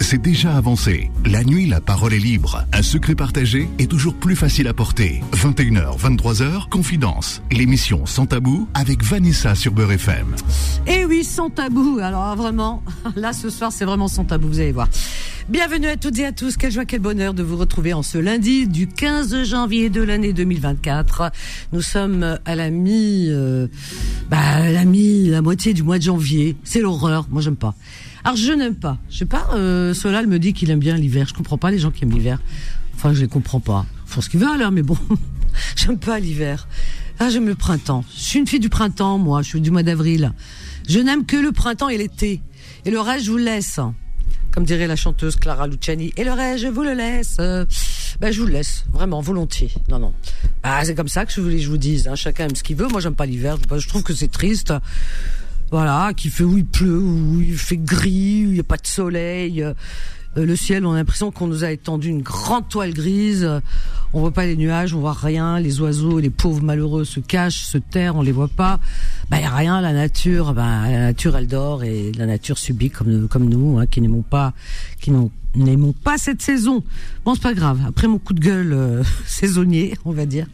c'est déjà avancé. La nuit, la parole est libre. Un secret partagé est toujours plus facile à porter. 21h, 23h, Confidence. L'émission Sans Tabou avec Vanessa sur FM. Eh oui, sans tabou. Alors vraiment, là ce soir c'est vraiment sans tabou, vous allez voir. Bienvenue à toutes et à tous. Quelle joie, quel bonheur de vous retrouver en ce lundi du 15 janvier de l'année 2024. Nous sommes à la mi, euh, bah, la mi, la moitié du mois de janvier. C'est l'horreur. Moi, j'aime pas. Alors, je n'aime pas. Je sais pas, euh, Solal me dit qu'il aime bien l'hiver. Je comprends pas les gens qui aiment l'hiver. Enfin, je les comprends pas. Ils font ce qu'ils veulent, hein, mais bon. j'aime pas l'hiver. Ah, j'aime le printemps. Je suis une fille du printemps, moi. Je suis du mois d'avril. Je n'aime que le printemps et l'été. Et le reste, je vous le laisse comme dirait la chanteuse Clara Luciani. Et le reste, je vous le laisse. Ben, je vous le laisse, vraiment, volontiers. Non, non. Ah, c'est comme ça que je voulais je vous dise. Hein. Chacun aime ce qu'il veut. Moi, j'aime pas l'hiver. Je trouve que c'est triste. Voilà, qu'il fait où il pleut, où il fait gris, où il n'y a pas de soleil. Euh, le ciel, on a l'impression qu'on nous a étendu une grande toile grise. On voit pas les nuages, on voit rien. Les oiseaux, les pauvres malheureux se cachent, se terrent, on les voit pas. Bah y a rien. La nature, bah la nature, elle dort et la nature subit comme comme nous, hein, qui n'aimons pas, qui n'aimons pas cette saison. Bon, c'est pas grave. Après mon coup de gueule euh, saisonnier, on va dire.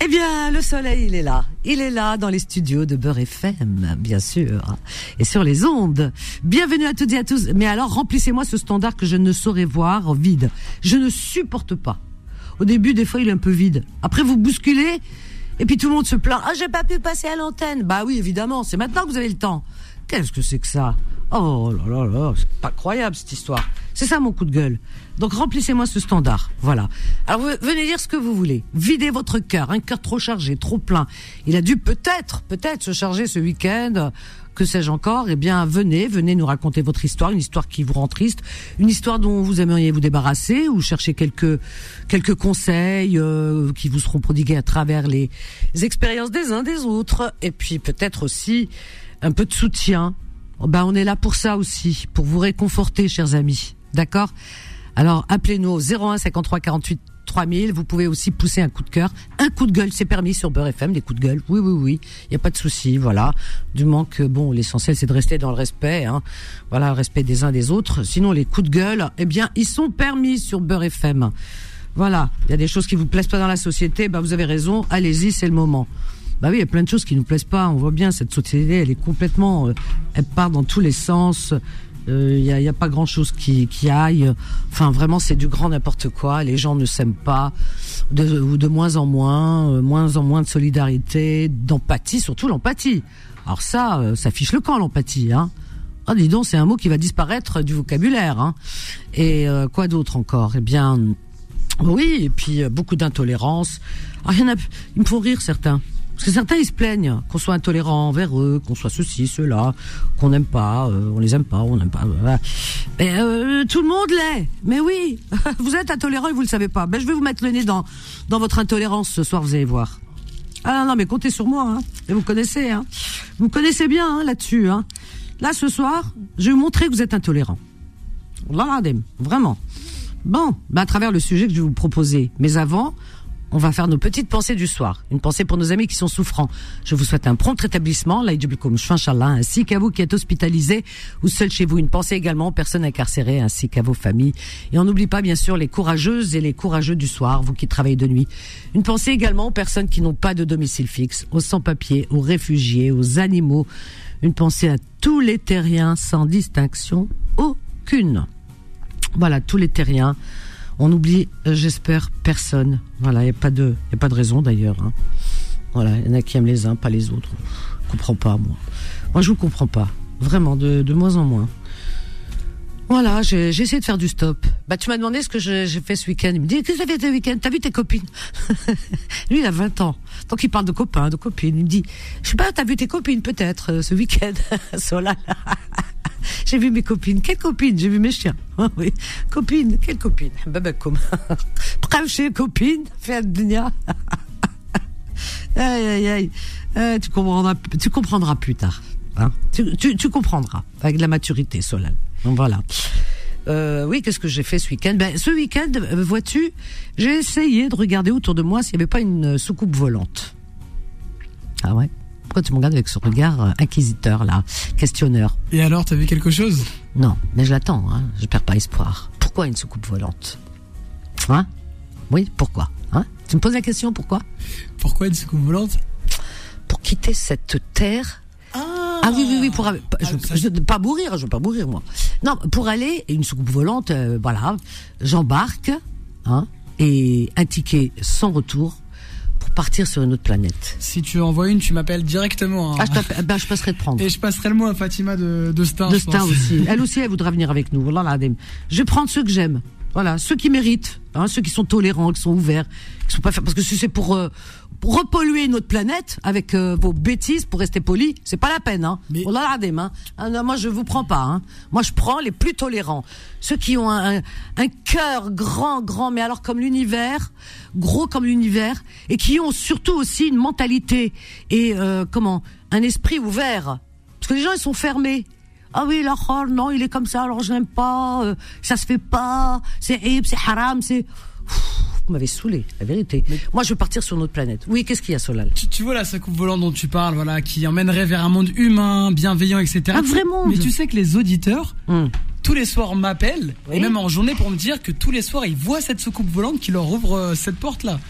Eh bien, le soleil, il est là. Il est là dans les studios de Beurre FM, bien sûr. Et sur les ondes. Bienvenue à toutes et à tous. Mais alors, remplissez-moi ce standard que je ne saurais voir vide. Je ne supporte pas. Au début, des fois, il est un peu vide. Après, vous bousculez, et puis tout le monde se plaint. Ah, j'ai pas pu passer à l'antenne. Bah oui, évidemment, c'est maintenant que vous avez le temps. Qu'est-ce que c'est que ça? Oh là là là, c'est pas croyable cette histoire. C'est ça mon coup de gueule. Donc remplissez-moi ce standard. Voilà. Alors venez dire ce que vous voulez. Videz votre cœur, un cœur trop chargé, trop plein. Il a dû peut-être, peut-être se charger ce week-end. Que sais-je encore Eh bien, venez, venez nous raconter votre histoire, une histoire qui vous rend triste, une histoire dont vous aimeriez vous débarrasser ou chercher quelques quelques conseils euh, qui vous seront prodigués à travers les expériences des uns des autres, et puis peut-être aussi un peu de soutien. Ben on est là pour ça aussi, pour vous réconforter, chers amis. D'accord? Alors appelez-nous au 01 53 48 3000. Vous pouvez aussi pousser un coup de cœur, un coup de gueule, c'est permis sur Beurre FM, des coups de gueule. Oui, oui, oui, il y a pas de souci. Voilà. Du moment que bon, l'essentiel c'est de rester dans le respect. Hein. Voilà, le respect des uns des autres. Sinon, les coups de gueule, eh bien, ils sont permis sur Beurre FM. Voilà. Il y a des choses qui vous plaisent pas dans la société. Ben vous avez raison. Allez-y, c'est le moment. Bah oui, il y a plein de choses qui nous plaisent pas. On voit bien cette société, elle est complètement, euh, elle part dans tous les sens. Il euh, n'y a, y a, pas grand chose qui, aille. Enfin, vraiment, c'est du grand n'importe quoi. Les gens ne s'aiment pas, de, ou de moins en moins, euh, moins en moins de solidarité, d'empathie, surtout l'empathie. Alors ça, ça fiche le camp l'empathie. Hein. Ah, dis donc, c'est un mot qui va disparaître du vocabulaire. Hein. Et quoi d'autre encore? Eh bien, oui, et puis beaucoup d'intolérance. Ah, ils me font rire certains. Parce que certains, ils se plaignent qu'on soit intolérant envers eux, qu'on soit ceci, cela, qu'on n'aime pas, euh, on les aime pas, on n'aime pas. Mais euh, tout le monde l'est. Mais oui, vous êtes intolérant et vous le savez pas. Ben, je vais vous mettre le nez dans, dans votre intolérance ce soir, vous allez voir. Ah non, non mais comptez sur moi. Hein. Et vous connaissez, hein. Vous connaissez bien hein, là-dessus. Hein. Là, ce soir, je vais vous montrer que vous êtes intolérant. Vraiment. Bon, ben, à travers le sujet que je vais vous proposer. Mais avant, on va faire nos petites pensées du soir. Une pensée pour nos amis qui sont souffrants. Je vous souhaite un prompt rétablissement, ainsi qu'à vous qui êtes hospitalisés ou seuls chez vous. Une pensée également aux personnes incarcérées ainsi qu'à vos familles. Et on n'oublie pas bien sûr les courageuses et les courageux du soir, vous qui travaillez de nuit. Une pensée également aux personnes qui n'ont pas de domicile fixe, aux sans-papiers, aux réfugiés, aux animaux. Une pensée à tous les terriens sans distinction aucune. Voilà, tous les terriens on oublie, euh, j'espère, personne. Voilà, il n'y a pas de, a pas de raison d'ailleurs. Hein. Voilà, il y en a qui aiment les uns, pas les autres. Je comprends pas, moi. Moi, je vous comprends pas. Vraiment, de, moins en moins. Voilà, j'ai essayé de faire du stop. Bah, tu m'as demandé ce que j'ai fait ce week-end. Il me dit, qu'est-ce que tu as fait ce week-end? T'as vu tes copines? Lui, il a 20 ans. Donc, il parle de copains, de copines. Il me dit, je sais pas, t'as vu tes copines peut-être euh, ce week-end? Solal. J'ai vu mes copines. Quelles copines? J'ai vu mes chiens. Ah oui. Copines, quelles copines? Baba comme. chez copine, fait dunya. aïe aïe aïe. Euh, tu comprendras, tu comprendras plus tard. Hein tu, comprendras avec la maturité, Solal. Donc voilà. Euh, oui, qu'est-ce que j'ai fait ce week-end? Ben, ce week-end, euh, vois-tu, j'ai essayé de regarder autour de moi s'il n'y avait pas une soucoupe volante. Ah ouais? Pourquoi tu me regardes avec ce regard euh, inquisiteur, là, questionneur Et alors, t'as vu quelque chose? Non, mais je l'attends, hein. je perds pas espoir. Pourquoi une soucoupe volante? Hein? Oui, pourquoi? Hein? Tu me poses la question, pourquoi? Pourquoi une soucoupe volante? Pour quitter cette terre. Ah, oui, oui, oui, pour, pas, je, ah, pas mourir, je veux pas mourir moi. Non, pour aller, une soucoupe volante, euh, voilà, j'embarque, hein, et un ticket sans retour partir sur une autre planète. Si tu envoies une, tu m'appelles directement. Hein. Ah, je, ben, je passerai de prendre. Et je passerai le mot à Fatima de, de Stein. De Stein aussi. Elle aussi, elle voudra venir avec nous. Voilà, je vais prendre ceux que j'aime. Voilà, ceux qui méritent, hein, ceux qui sont tolérants, qui sont ouverts, qui sont pas parce que si c'est pour, euh, pour repolluer notre planète avec euh, vos bêtises pour rester poli, c'est pas la peine. Hein. Mais... Oh là là, hein. Ah, moi je vous prends pas. Hein. Moi je prends les plus tolérants, ceux qui ont un, un cœur grand, grand, mais alors comme l'univers, gros comme l'univers, et qui ont surtout aussi une mentalité et euh, comment, un esprit ouvert. Parce que les gens ils sont fermés. Ah oui, la non, il est comme ça, alors je n'aime pas, euh, ça se fait pas, c'est c'est haram, c'est vous m'avez saoulé, la vérité. Moi, je veux partir sur notre planète. Oui, qu'est-ce qu'il y a, Solal tu, vois la coupe volante dont tu parles, voilà, qui emmènerait vers un monde humain, bienveillant, etc. Un vrai monde. Mais tu sais que les auditeurs, hmm. tous les soirs m'appellent, et même en journée pour me dire que tous les soirs ils voient cette soucoupe volante qui leur ouvre euh, cette porte-là.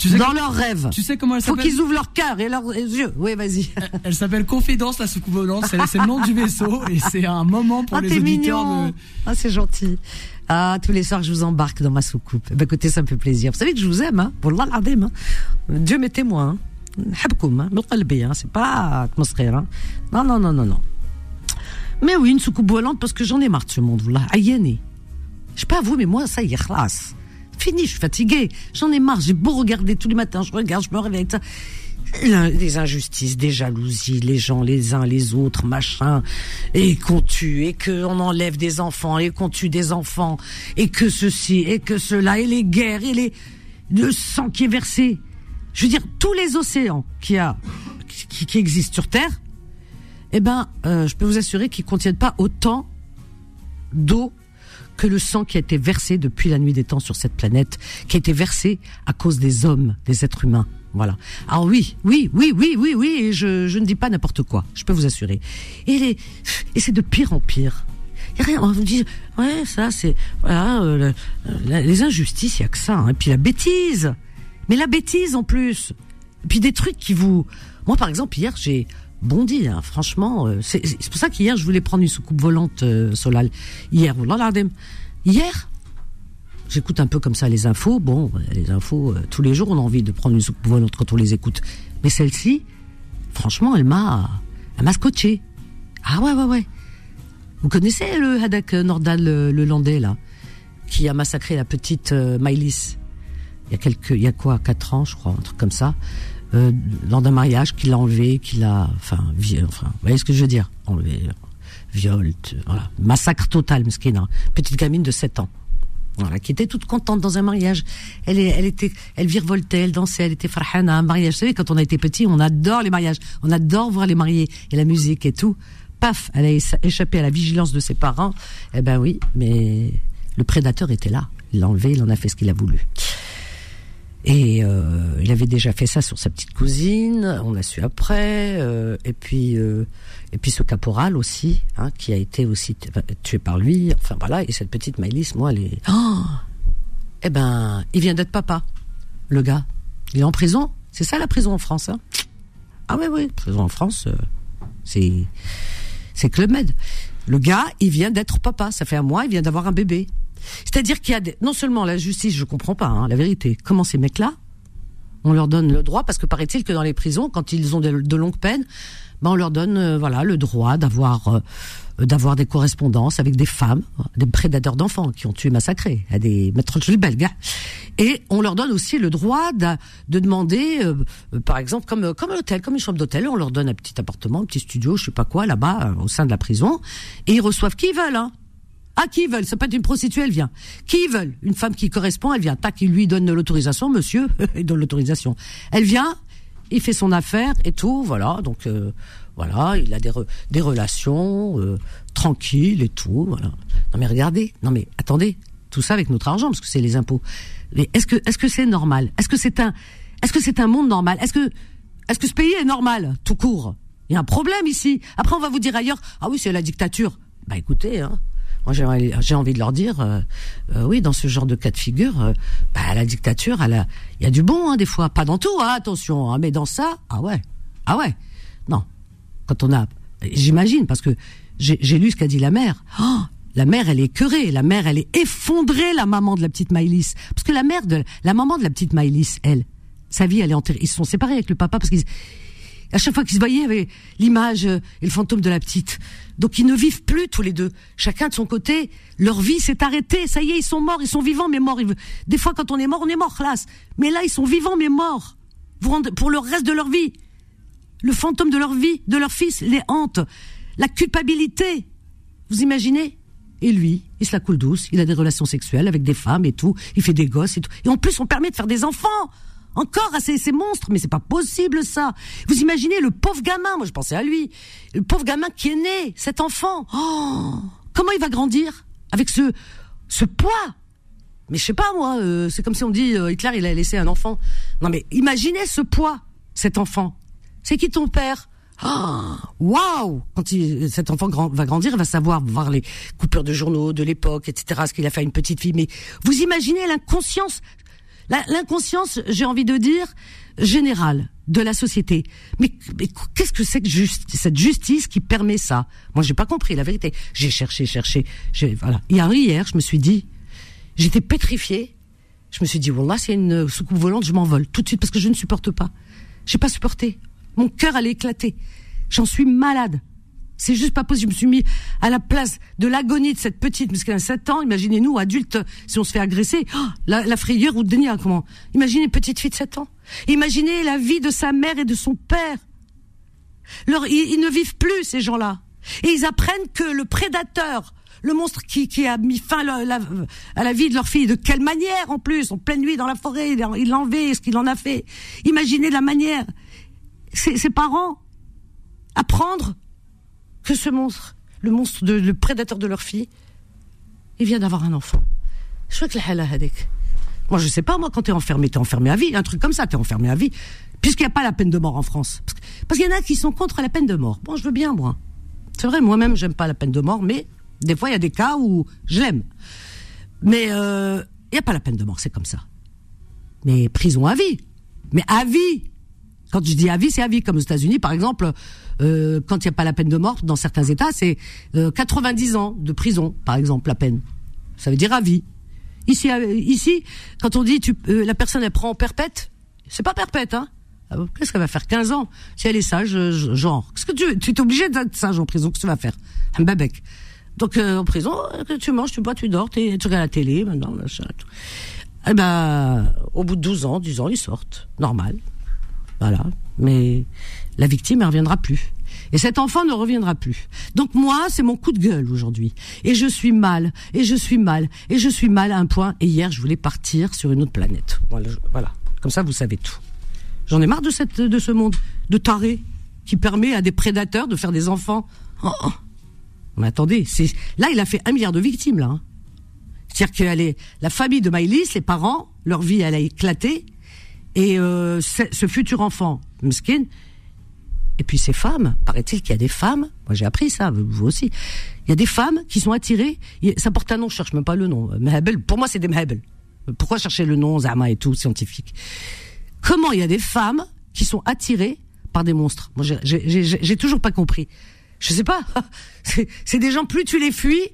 Tu sais dans leurs rêves. Tu sais comment elle s'appelle Faut qu'ils ouvrent leur cœur et leurs yeux. Oui, vas-y. Elle, s'appelle Confidence la soucoupe volante. C'est le nom du vaisseau et c'est un moment pour ah, les auditeurs de. Ah, c'est gentil. Ah, tous les soirs, je vous embarque dans ma soucoupe. Ben, écoutez, ça me fait plaisir. Vous savez que je vous aime, hein. Pour hein. Dieu m'est témoin. Habkoum, hein. hein. C'est pas atmosphère, hein. Non, non, non, non, non. Mais oui, une soucoupe volante parce que j'en ai marre de ce monde, là. Ayéné. Je sais pas vous, mais moi, ça y est, classe. Fini, je suis fatiguée. J'en ai marre. J'ai beau regarder tous les matins. Je regarde, je me réveille ça des injustices, des jalousies, les gens les uns les autres, machin, et qu'on tue, et qu'on enlève des enfants, et qu'on tue des enfants, et que ceci, et que cela, et les guerres, et les le sang qui est versé. Je veux dire, tous les océans qui a, qui, qui existent sur Terre, eh ben, euh, je peux vous assurer qu'ils contiennent pas autant d'eau que le sang qui a été versé depuis la nuit des temps sur cette planète, qui a été versé à cause des hommes, des êtres humains. Voilà. Alors oui, oui, oui, oui, oui, oui, et je, je ne dis pas n'importe quoi, je peux vous assurer. Et, les, et c'est de pire en pire. Y a rien, on vous dit, ouais, ça c'est, voilà, euh, les injustices, il y a que ça. Hein. Et puis la bêtise, mais la bêtise en plus. Et puis des trucs qui vous, moi par exemple hier j'ai bondi, hein, franchement. Euh, c'est pour ça qu'hier je voulais prendre une soucoupe volante euh, Solal. Hier, voilà, hier, j'écoute un peu comme ça les infos. Bon, les infos, euh, tous les jours, on a envie de prendre une soupe volante quand on les écoute. Mais celle-ci, franchement, elle m'a, m'a scotché. Ah ouais, ouais, ouais. Vous connaissez le Hadak Nordal, le, landais, là, qui a massacré la petite euh, Il y a quelques, il y a quoi, quatre ans, je crois, un truc comme ça. Euh, lors d'un mariage, qu'il a enlevé, qu'il a, enfin, enfin, vous voyez ce que je veux dire? Enlevé, viol, voilà. Massacre total, mesquina. Petite gamine de 7 ans. Voilà, qui était toute contente dans un mariage. Elle, elle était, elle virevoltait, elle dansait, elle était farhana, un mariage. Vous savez, quand on a été petit, on adore les mariages, on adore voir les mariés et la musique et tout. Paf, elle a échappé à la vigilance de ses parents. Eh ben oui, mais le prédateur était là. Il l'a enlevé, il en a fait ce qu'il a voulu. Et euh, il avait déjà fait ça sur sa petite cousine, on a su après. Euh, et puis euh, et puis ce caporal aussi, hein, qui a été aussi tué par lui. Enfin voilà. Et cette petite Maëlys, moi, elle est. Oh eh ben, il vient d'être papa, le gars. Il est en prison. C'est ça la prison en France. Hein? Ah oui oui, prison en France, c'est c'est Club. Le gars, il vient d'être papa. Ça fait un mois, il vient d'avoir un bébé. C'est-à-dire qu'il y a non seulement la justice, je comprends pas, hein, la vérité. Comment ces mecs-là, on leur donne le droit? Parce que paraît-il que dans les prisons, quand ils ont de, longues peines, ben on leur donne euh, voilà le droit d'avoir euh, d'avoir des correspondances avec des femmes, des prédateurs d'enfants qui ont tué, massacré, à des maîtres belges. Et on leur donne aussi le droit de, de demander, euh, par exemple, comme comme un hôtel, comme une chambre d'hôtel, on leur donne un petit appartement, un petit studio, je sais pas quoi, là-bas, au sein de la prison, et ils reçoivent qui ils veulent. Hein. Ah, qui veulent Ça peut être une prostituée, elle vient. Qui veulent Une femme qui correspond, elle vient. Tac, il lui donne l'autorisation, monsieur, il donne l'autorisation. Elle vient, il fait son affaire et tout, voilà. Donc euh, voilà, il a des relations euh, tranquilles et tout, voilà. Non mais regardez, non mais attendez, tout ça avec notre argent parce que c'est les impôts. Mais est-ce que est-ce que c'est normal? Est-ce que c'est un est-ce que c'est un monde normal? Est-ce que est-ce que ce pays est normal, tout court? Il y a un problème ici. Après, on va vous dire ailleurs, ah oui, c'est la dictature. Bah écoutez, hein, moi j'ai envie de leur dire, euh, euh, oui, dans ce genre de cas de figure, euh, bah, la dictature, il y a du bon hein, des fois, pas dans tout, hein, attention, hein, mais dans ça, ah ouais, ah ouais, non. Quand on a, j'imagine, parce que j'ai lu ce qu'a dit la mère. Oh, la mère, elle est écœurée. La mère, elle est effondrée, la maman de la petite Maïlis. Parce que la mère de, la maman de la petite Maïlis, elle, sa vie, elle est enterrée. Ils se sont séparés avec le papa parce qu'ils, à chaque fois qu'ils se voyaient, avait l'image et le fantôme de la petite. Donc ils ne vivent plus tous les deux. Chacun de son côté, leur vie s'est arrêtée. Ça y est, ils sont morts, ils sont vivants mais morts. Des fois, quand on est mort, on est mort, classe. Mais là, ils sont vivants mais morts. Pour le reste de leur vie. Le fantôme de leur vie, de leur fils, les hante. La culpabilité. Vous imaginez? Et lui, il se la coule douce. Il a des relations sexuelles avec des femmes et tout. Il fait des gosses et tout. Et en plus, on permet de faire des enfants. Encore à ces, ces monstres, mais c'est pas possible ça. Vous imaginez le pauvre gamin, moi je pensais à lui, le pauvre gamin qui est né, cet enfant. Oh, comment il va grandir avec ce ce poids? Mais je sais pas moi, euh, c'est comme si on dit euh, Hitler il a laissé un enfant. Non mais imaginez ce poids, cet enfant. C'est qui ton père? Oh, waouh Quand cet enfant va grandir, il va savoir voir les coupures de journaux de l'époque, etc. Ce qu'il a fait à une petite fille. Mais vous imaginez l'inconscience L'inconscience, j'ai envie de dire, générale de la société. Mais, qu'est-ce que c'est que cette justice qui permet ça? Moi, j'ai pas compris la vérité. J'ai cherché, cherché. Voilà. hier, je me suis dit, j'étais pétrifiée. Je me suis dit, voilà, c'est une soucoupe volante, je m'envole tout de suite parce que je ne supporte pas. J'ai pas supporté. Mon cœur allait éclater. J'en suis malade. C'est juste pas possible. Je me suis mis à la place de l'agonie de cette petite, parce qu'elle a 7 ans. Imaginez-nous, adultes, si on se fait agresser, oh, la, frayeur ou le comment Imaginez une petite fille de 7 ans. Imaginez la vie de sa mère et de son père. Leur, ils, ne vivent plus, ces gens-là. Et ils apprennent que le prédateur, le monstre qui, a mis fin à la, vie de leur fille, de quelle manière en plus, en pleine nuit dans la forêt, il l'a enlevé, ce qu'il en a fait. Imaginez la manière. Ses, parents apprendre que ce monstre, le monstre, le prédateur de leur fille, il vient d'avoir un enfant. Je que la Moi, je sais pas, moi, quand t'es enfermé, t'es enfermé à vie. Un truc comme ça, t'es enfermé à vie. Puisqu'il n'y a pas la peine de mort en France. Parce qu'il y en a qui sont contre la peine de mort. Bon, je veux bien, moi. C'est vrai, moi-même, j'aime pas la peine de mort, mais des fois, il y a des cas où je l'aime. Mais euh, il n'y a pas la peine de mort, c'est comme ça. Mais prison à vie. Mais à vie. Quand je dis à vie, c'est à vie. Comme aux États-Unis, par exemple, euh, quand il n'y a pas la peine de mort, dans certains États, c'est 90 euh, ans de prison, par exemple, la peine. Ça veut dire à vie. Ici, euh, ici, quand on dit tu, la personne elle prend en perpète, c'est pas perpète, hein. Ah qu'est-ce qu'elle va faire 15 ans? Si elle est sage, genre Qu'est-ce que tu, tu es obligé d'être sage en prison Qu'est-ce que tu vas faire? Un babec. Donc en prison, tu manges, tu bois, tu dors, tu regardes la télé, maintenant, tout. Eh ben, au bout de 12 ans, 10 ans, ils sortent, normal. Voilà. Mais la victime, elle reviendra plus. Et cet enfant ne reviendra plus. Donc moi, c'est mon coup de gueule aujourd'hui. Et je suis mal, et je suis mal, et je suis mal à un point. Et hier, je voulais partir sur une autre planète. Voilà. Comme ça, vous savez tout. J'en ai marre de cette, de ce monde de taré qui permet à des prédateurs de faire des enfants. Oh, oh. Mais attendez, là, il a fait un milliard de victimes là. Hein. C'est-à-dire que la famille de Maïlis, les parents, leur vie, elle a éclaté. Et euh, ce futur enfant, Mskin, et puis ces femmes, paraît-il qu'il y a des femmes, moi j'ai appris ça, vous aussi, il y a des femmes qui sont attirées, ça porte un nom, je cherche même pas le nom, Mehebel, pour moi c'est des Mehebel. Pourquoi chercher le nom, Zama et tout, scientifique? Comment il y a des femmes qui sont attirées par des monstres? Moi j'ai toujours pas compris. Je sais pas, c'est des gens, plus tu les fuis,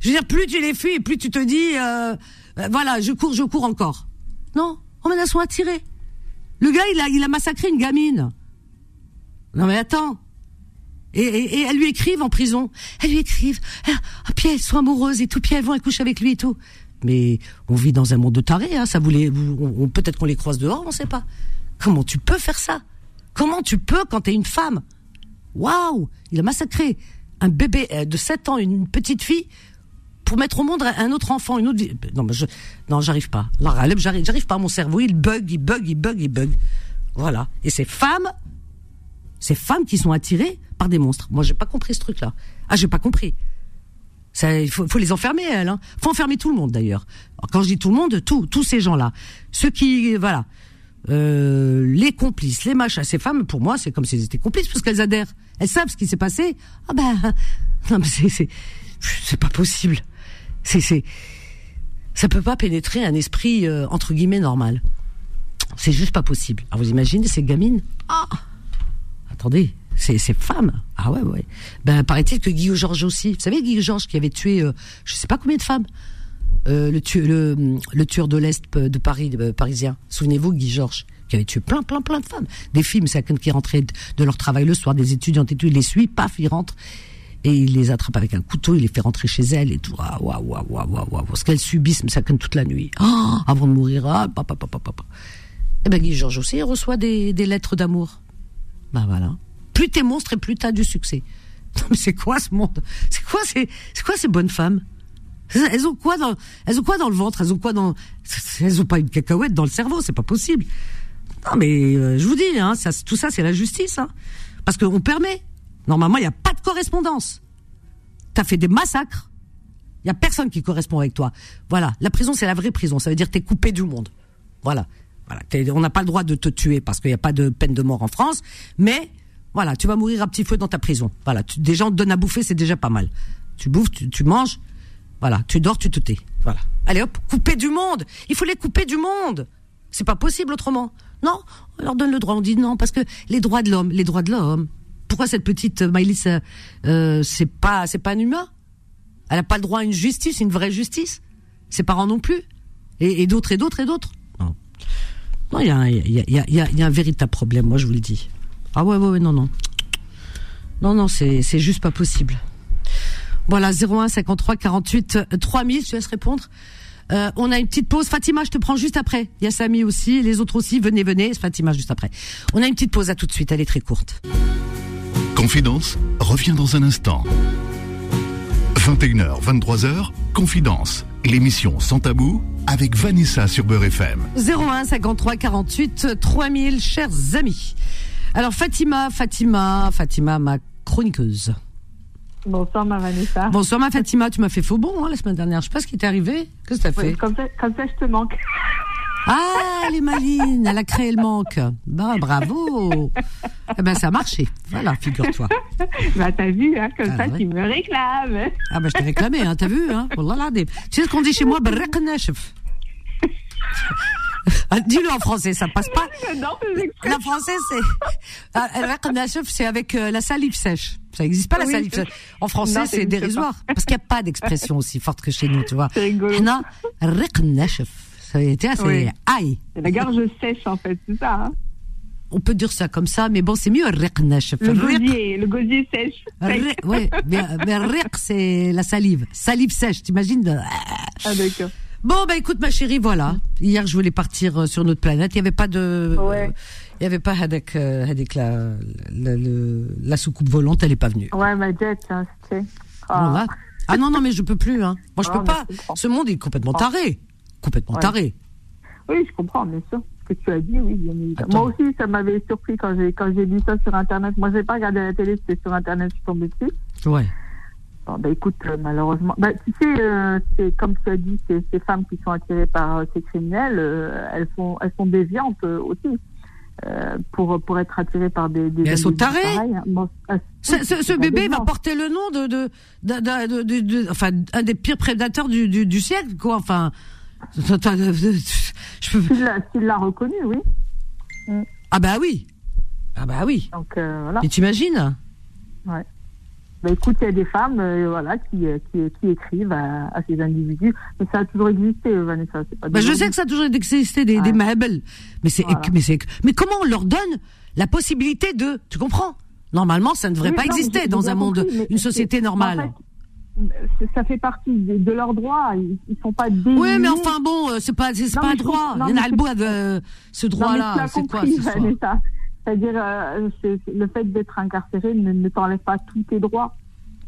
je veux dire, plus tu les fuis, plus tu te dis, euh, euh, voilà, je cours, je cours encore. Non, Oh, mais elles sont attirées. Le gars, il a, il a massacré une gamine. Non, mais attends. Et, et, elles lui écrivent en prison. Elles lui écrivent. Ah, ah, puis elles sont amoureuses et tout. Puis elles vont coucher avec lui et tout. Mais on vit dans un monde de tarés. Hein, ça voulait. Peut-être qu'on les croise dehors, on sait pas. Comment tu peux faire ça? Comment tu peux quand t'es une femme? Waouh Il a massacré un bébé euh, de 7 ans, une petite fille, pour mettre au monde un autre enfant, une autre vie. Non, mais je, non, j'arrive pas. J'arrive, j'arrive pas. Mon cerveau, il bug, il bug, il bug, il bug. Voilà. Et ces femmes, ces femmes qui sont attirées par des monstres. Moi, j'ai pas compris ce truc-là. Ah, j'ai pas compris. Il faut, les enfermer, elles. Hein. Faut enfermer tout le monde, d'ailleurs. Quand je dis tout le monde, tous, tous ces gens-là, ceux qui, voilà, euh, les complices, les machins. Ces femmes, pour moi, c'est comme si elles étaient complices parce qu'elles adhèrent. Elles savent ce qui s'est passé. Ah ben, non mais c'est c'est c'est pas possible. C'est c'est ça peut pas pénétrer un esprit euh, entre guillemets normal. C'est juste pas possible. Alors vous imaginez ces gamines? Ah Attendez, c'est ces femmes. Ah ouais ouais. Ben paraît-il que Guillaume Georges aussi. Vous savez Guillaume Georges qui avait tué euh, je sais pas combien de femmes. Euh, le, tu, le, le tueur de l'Est de Paris, parisien. Souvenez-vous, Guy Georges, qui avait tué plein, plein, plein de femmes. Des films, c'est quelqu'un qui rentrait de leur travail le soir, des étudiantes et tout, il les suit, paf, il rentre. Et il les attrape avec un couteau, il les fait rentrer chez elle et tout. Ah, waouh, waouh, waouh, waouh. Ce qu'elles subissent, ça toute la nuit. Oh, avant de mourir, ah, papa, papa, papa. Et ben, Guy Georges aussi, il reçoit des lettres d'amour. Ben voilà. Plus t'es monstre et plus t'as du succès. c'est quoi ce monde? C'est quoi ces, c'est quoi ces bonnes femmes? Elles ont quoi dans, elles ont quoi dans le ventre? Elles ont quoi dans Elles ont pas une cacahuète dans le cerveau, c'est pas possible. Non mais euh, je vous dis, hein, ça, tout ça c'est la justice, hein, parce qu'on permet. Normalement, il n'y a pas de correspondance. T'as fait des massacres. Il y a personne qui correspond avec toi. Voilà, la prison c'est la vraie prison. Ça veut dire t'es coupé du monde. Voilà, On n'a pas le droit de te tuer parce qu'il n'y a pas de peine de mort en France, mais voilà, tu vas mourir à petit feu dans ta prison. Voilà, tu, des gens te donnent à bouffer, c'est déjà pas mal. Tu bouffes, tu, manges, voilà, tu dors, tu te tais. Voilà. Allez hop, couper du monde. Il faut les couper du monde. C'est pas possible autrement. Non, on leur donne le droit. On dit non parce que les droits de l'homme, les droits de l'homme. Pourquoi cette petite Maïlis, euh, c'est pas, c'est pas un humain? Elle a pas le droit à une justice, une vraie justice? Ses parents non plus? Et, d'autres et d'autres et d'autres? Non, il y a, un véritable problème. Moi, je vous le dis. Ah ouais, ouais, ouais, non, non, non, non, c'est, juste pas possible. Voilà, 01 53 48 3000, je laisse répondre. Euh, on a une petite pause. Fatima, je te prends juste après. Il y a Samy aussi, les autres aussi. Venez, venez. Fatima, juste après. On a une petite pause à tout de suite. Elle est très courte. Confidence revient dans un instant. 21h, 23h, Confidence, l'émission sans tabou avec Vanessa sur Beurre FM. 01 53 48 3000, chers amis. Alors Fatima, Fatima, Fatima, ma chroniqueuse. Bonsoir ma Vanessa. Bonsoir ma Fatima, tu m'as fait faux bon hein, la semaine dernière. Je sais pas ce qui t'est arrivé. Qu'est-ce que t'as fait comme, ça, comme ça, je te manque. Ah, elle est maline, elle a créé le manque. Bah, bravo. Eh ben, ça a marché. Voilà, figure-toi. Bah, t'as vu, hein, comme ah, ça, tu me réclames. Ah, bah, je t'ai réclamé, hein, t'as vu, hein. Oh là là, des... Tu sais ce qu'on dit chez moi? Ah, dis-le en français, ça passe pas. Non, La français, c'est, euh, c'est avec euh, la salive sèche. Ça n'existe pas la salive sèche. En français, c'est dérisoire. Parce qu'il n'y a pas d'expression aussi forte que chez nous, tu vois. C'est rigolo. Été assez aïe. C'est la gorge sèche, en fait, c'est ça, hein on peut dire ça comme ça, mais bon, c'est mieux Le gosier, le gosier sèche. Oui, mais, mais c'est la salive. Salive sèche, t'imagines Ah, d'accord. Bon, bah écoute, ma chérie, voilà. Hier, je voulais partir euh, sur notre planète. Il n'y avait pas de. Ouais. il n'y avait pas avec, euh, avec la, la, la, soucoupe volante, elle n'est pas venue. Ouais, ma jet, hein, c'était. Ah. ah non, non, mais je peux plus. Hein. Moi, je ne peux pas. Ce monde est complètement taré. Complètement taré. Oui, je comprends, bien sûr. Ce que tu as dit, oui, bien évidemment. Moi aussi, ça m'avait surpris quand j'ai quand j'ai vu ça sur Internet. Moi, je n'ai pas regardé la télé, c'était sur Internet, je suis tombée dessus. Ouais. Bon, bah, écoute, euh, malheureusement, bah, tu sais, euh, c'est comme tu as dit, ces, ces femmes qui sont attirées par euh, ces criminels, elles sont elles sont déviantes aussi. pour pour être attirées par des, des elles sont tarées. Hein. ce, ce, bébé va porter le nom de de, de, de, de, enfin un des pires prédateurs du, du, du siècle quoi enfin je peux... l'a reconnu oui ah bah oui ah bah oui donc voilà et t'imagines ouais bah, écoute, il y a des femmes euh, voilà, qui, euh, qui, qui écrivent à, à, ces individus. Mais ça a toujours existé, euh, Vanessa. Pas bah, je sais que ça a toujours existé, des, des meubles. Mais, c'est, mais, c'est, mais comment on leur donne la possibilité de. Tu comprends? Normalement, ça ne devrait pas exister dans un monde, une société normale. Ça fait partie de, leurs droits. Ils, ne sont pas déliés. Oui, mais enfin bon, c'est pas, c'est, pas un droit. Il y en a ce droit-là. C'est quoi, c'est-à-dire, euh, le fait d'être incarcéré ne, ne t'enlève pas tous tes droits.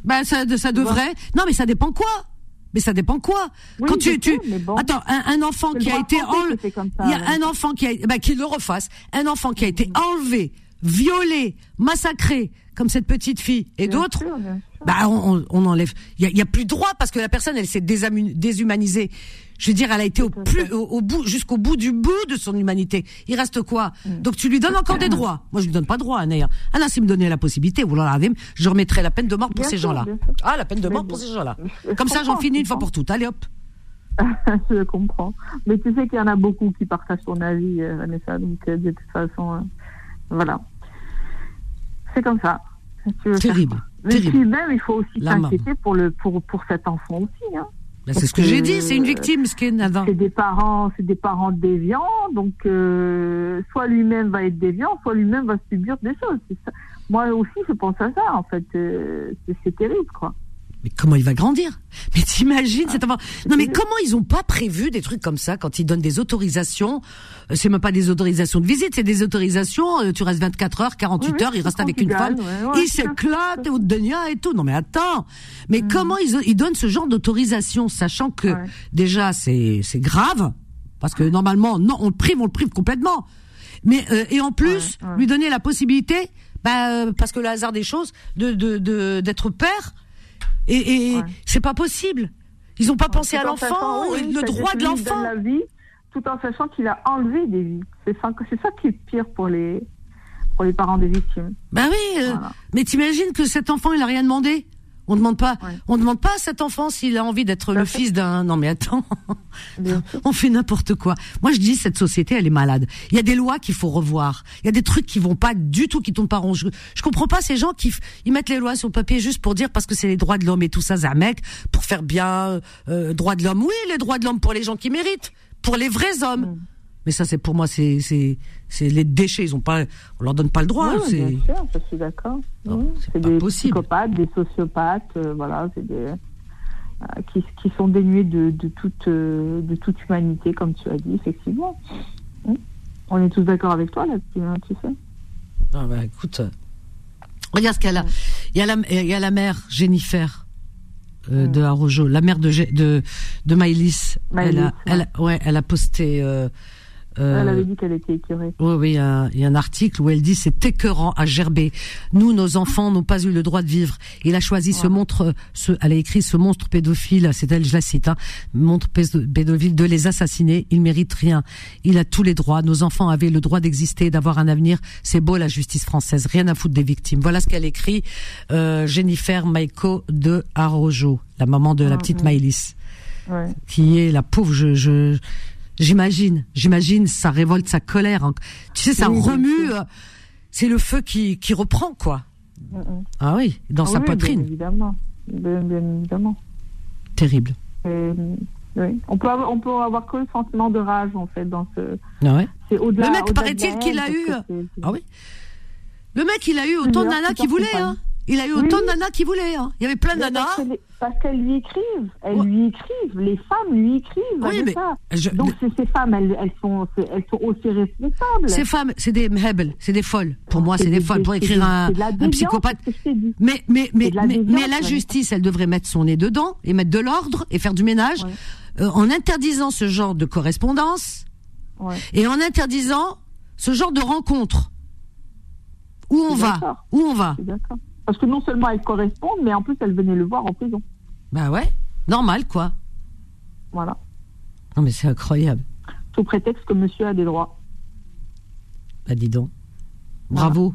Ben, ça, ça devrait. Non, mais ça dépend quoi? Mais ça dépend quoi? Quand tu, tu... attends, un, enfant qui a été enlevé, il y a un enfant qui a, ben, qui le refasse, un enfant qui a été enlevé violés, massacrés, comme cette petite fille et d'autres, bah on, on enlève. Il y a, plus de droit parce que la personne, elle s'est déshumanisée. Je veux dire, elle a été au plus, au, bout, jusqu'au bout du bout de son humanité. Il reste quoi mm. Donc tu lui donnes encore des droits. Moi, je lui donne pas droit, Anna. Anna, s'il me donnait la possibilité, je remettrais la peine de mort pour ces gens-là. Ah, la peine de mort pour ces gens-là. Comme ça, j'en finis une fois pour toutes. Allez hop. je comprends. Mais tu sais qu'il y en a beaucoup qui partagent ton avis, euh, Vanessa. Donc, euh, de toute façon, euh, voilà. C'est comme ça. Terrible. Mais puis même, il faut aussi s'inquiéter pour, le, pour, pour cet enfant aussi. Hein. Ben, c'est ce que, j'ai dit, c'est une victime, ce qui est C'est des parents, c'est des parents déviants, donc soit lui-même va être déviant, soit lui-même va subir des choses. Moi aussi, je pense à ça, en fait. c'est terrible, quoi. Mais comment il va grandir Mais t'imagines cette enfant Non mais comment ils ont pas prévu des trucs comme ça quand ils donnent des autorisations euh, C'est même pas des autorisations de visite, c'est des autorisations. Euh, tu restes 24 heures, 48 heures, il reste avec une femme, il s'éclate au Denia et tout. Non mais attends, mais mm. comment ils, ils donnent ce genre d'autorisation, sachant que déjà c'est c'est grave? Parce que normalement non, on le prive, on le prive complètement. Mais euh, et en plus lui donner la possibilité, bah, parce que le hasard des choses, de de d'être père et, et c'est pas possible. Ils n'ont pas pensé à l'enfant, le droit de l'enfant. la vie, tout en sachant qu'il a enlevé des vies. C'est ça, c'est ça qui est pire pour les, pour les parents des victimes. Ben oui, euh, mais t'imagines que cet enfant, il a rien demandé? On demande pas, on demande pas à cet enfant s'il a envie d'être le fils d'un. Non mais attends, on fait n'importe quoi. Moi je dis cette société elle est malade. Il y a des lois qu'il faut revoir. Il y a des trucs qui vont pas du tout, qui tombent pas rond. Je, je comprends pas ces gens qui ils mettent les lois sur le papier juste pour dire parce que c'est les droits de l'homme et tout ça, ça mec pour faire bien euh, droits de l'homme. Oui, les droits de l'homme pour les gens qui méritent, pour les vrais hommes. Mm. Mais ça, c'est pour moi, c'est c'est c'est les déchets. Ils ont pas, on leur donne pas le droit. Oui, bien sûr, je suis d'accord. C'est des psychopathes, des sociopathes, euh, voilà, c'est des euh, qui, qui sont dénués de, de toute euh, de toute humanité, comme tu as dit, effectivement. Hein? On est tous d'accord avec toi là-dessus, hein, tu sais. Ah bah écoute, regarde ce qu'elle a. Il y a la il y a la mère Jennifer. de Arojo, la mère de de de Maïlis, elle a, elle ouais, elle a posté euh, elle avait dit qu'elle était écœurée. Oui, oui, il y, a un article où elle dit c'est écœurant à gerber. Nous, nos enfants n'ont pas eu le droit de vivre. Il a choisi ce monstre, ce, elle a écrit ce monstre pédophile, c'est elle, je la cite, hein, monstre pédophile de les assassiner. Il mérite rien. Il a tous les droits. Nos enfants avaient le droit d'exister, d'avoir un avenir. C'est beau la justice française. Rien à foutre des victimes. Voilà ce qu'elle écrit, euh, Jennifer Maiko de Arojo, la maman de la ah, petite Maëlys. Ouais. qui est la pauvre je, je J'imagine, j'imagine sa révolte, sa colère. Tu sais, ça remue. Euh, c'est le feu qui, qui reprend, quoi. Ah oui, dans ah sa poitrine. Bien évidemment. Bien, évidemment. Terrible. oui. On peut avoir, on peut avoir que le sentiment de rage en fait dans ce. Ah ouais. C'est au-delà. Le mec paraît-il qu'il a eu. Ah oui. Le mec, il a eu autant de nanas qu'il voulait. Hein. Il a eu autant de nanas qu'il voulait. Hein. Il y avait plein de nanas. Parce qu'elles lui écrivent. Elles lui écrivent. Les femmes lui écrivent. Oui, mais Donc ces femmes, elles, elles, sont, elles sont aussi responsables. Ces femmes, c'est des mhebel, c'est des folles. Pour moi, c'est des, folles. Pour écrire un, un psychopathe. Mais, mais, mais, mais, la justice, elle devrait mettre son nez dedans et mettre de l'ordre et faire du ménage euh, en interdisant ce genre de correspondance et en interdisant ce genre de rencontre. Où on va? Où on va? D'accord. Parce que non seulement elles correspondent, mais en plus elles venaient le voir en prison. Bah ouais, normal quoi. Voilà. Non mais c'est incroyable. Sous prétexte que monsieur a des droits. Bah dis donc. Bravo.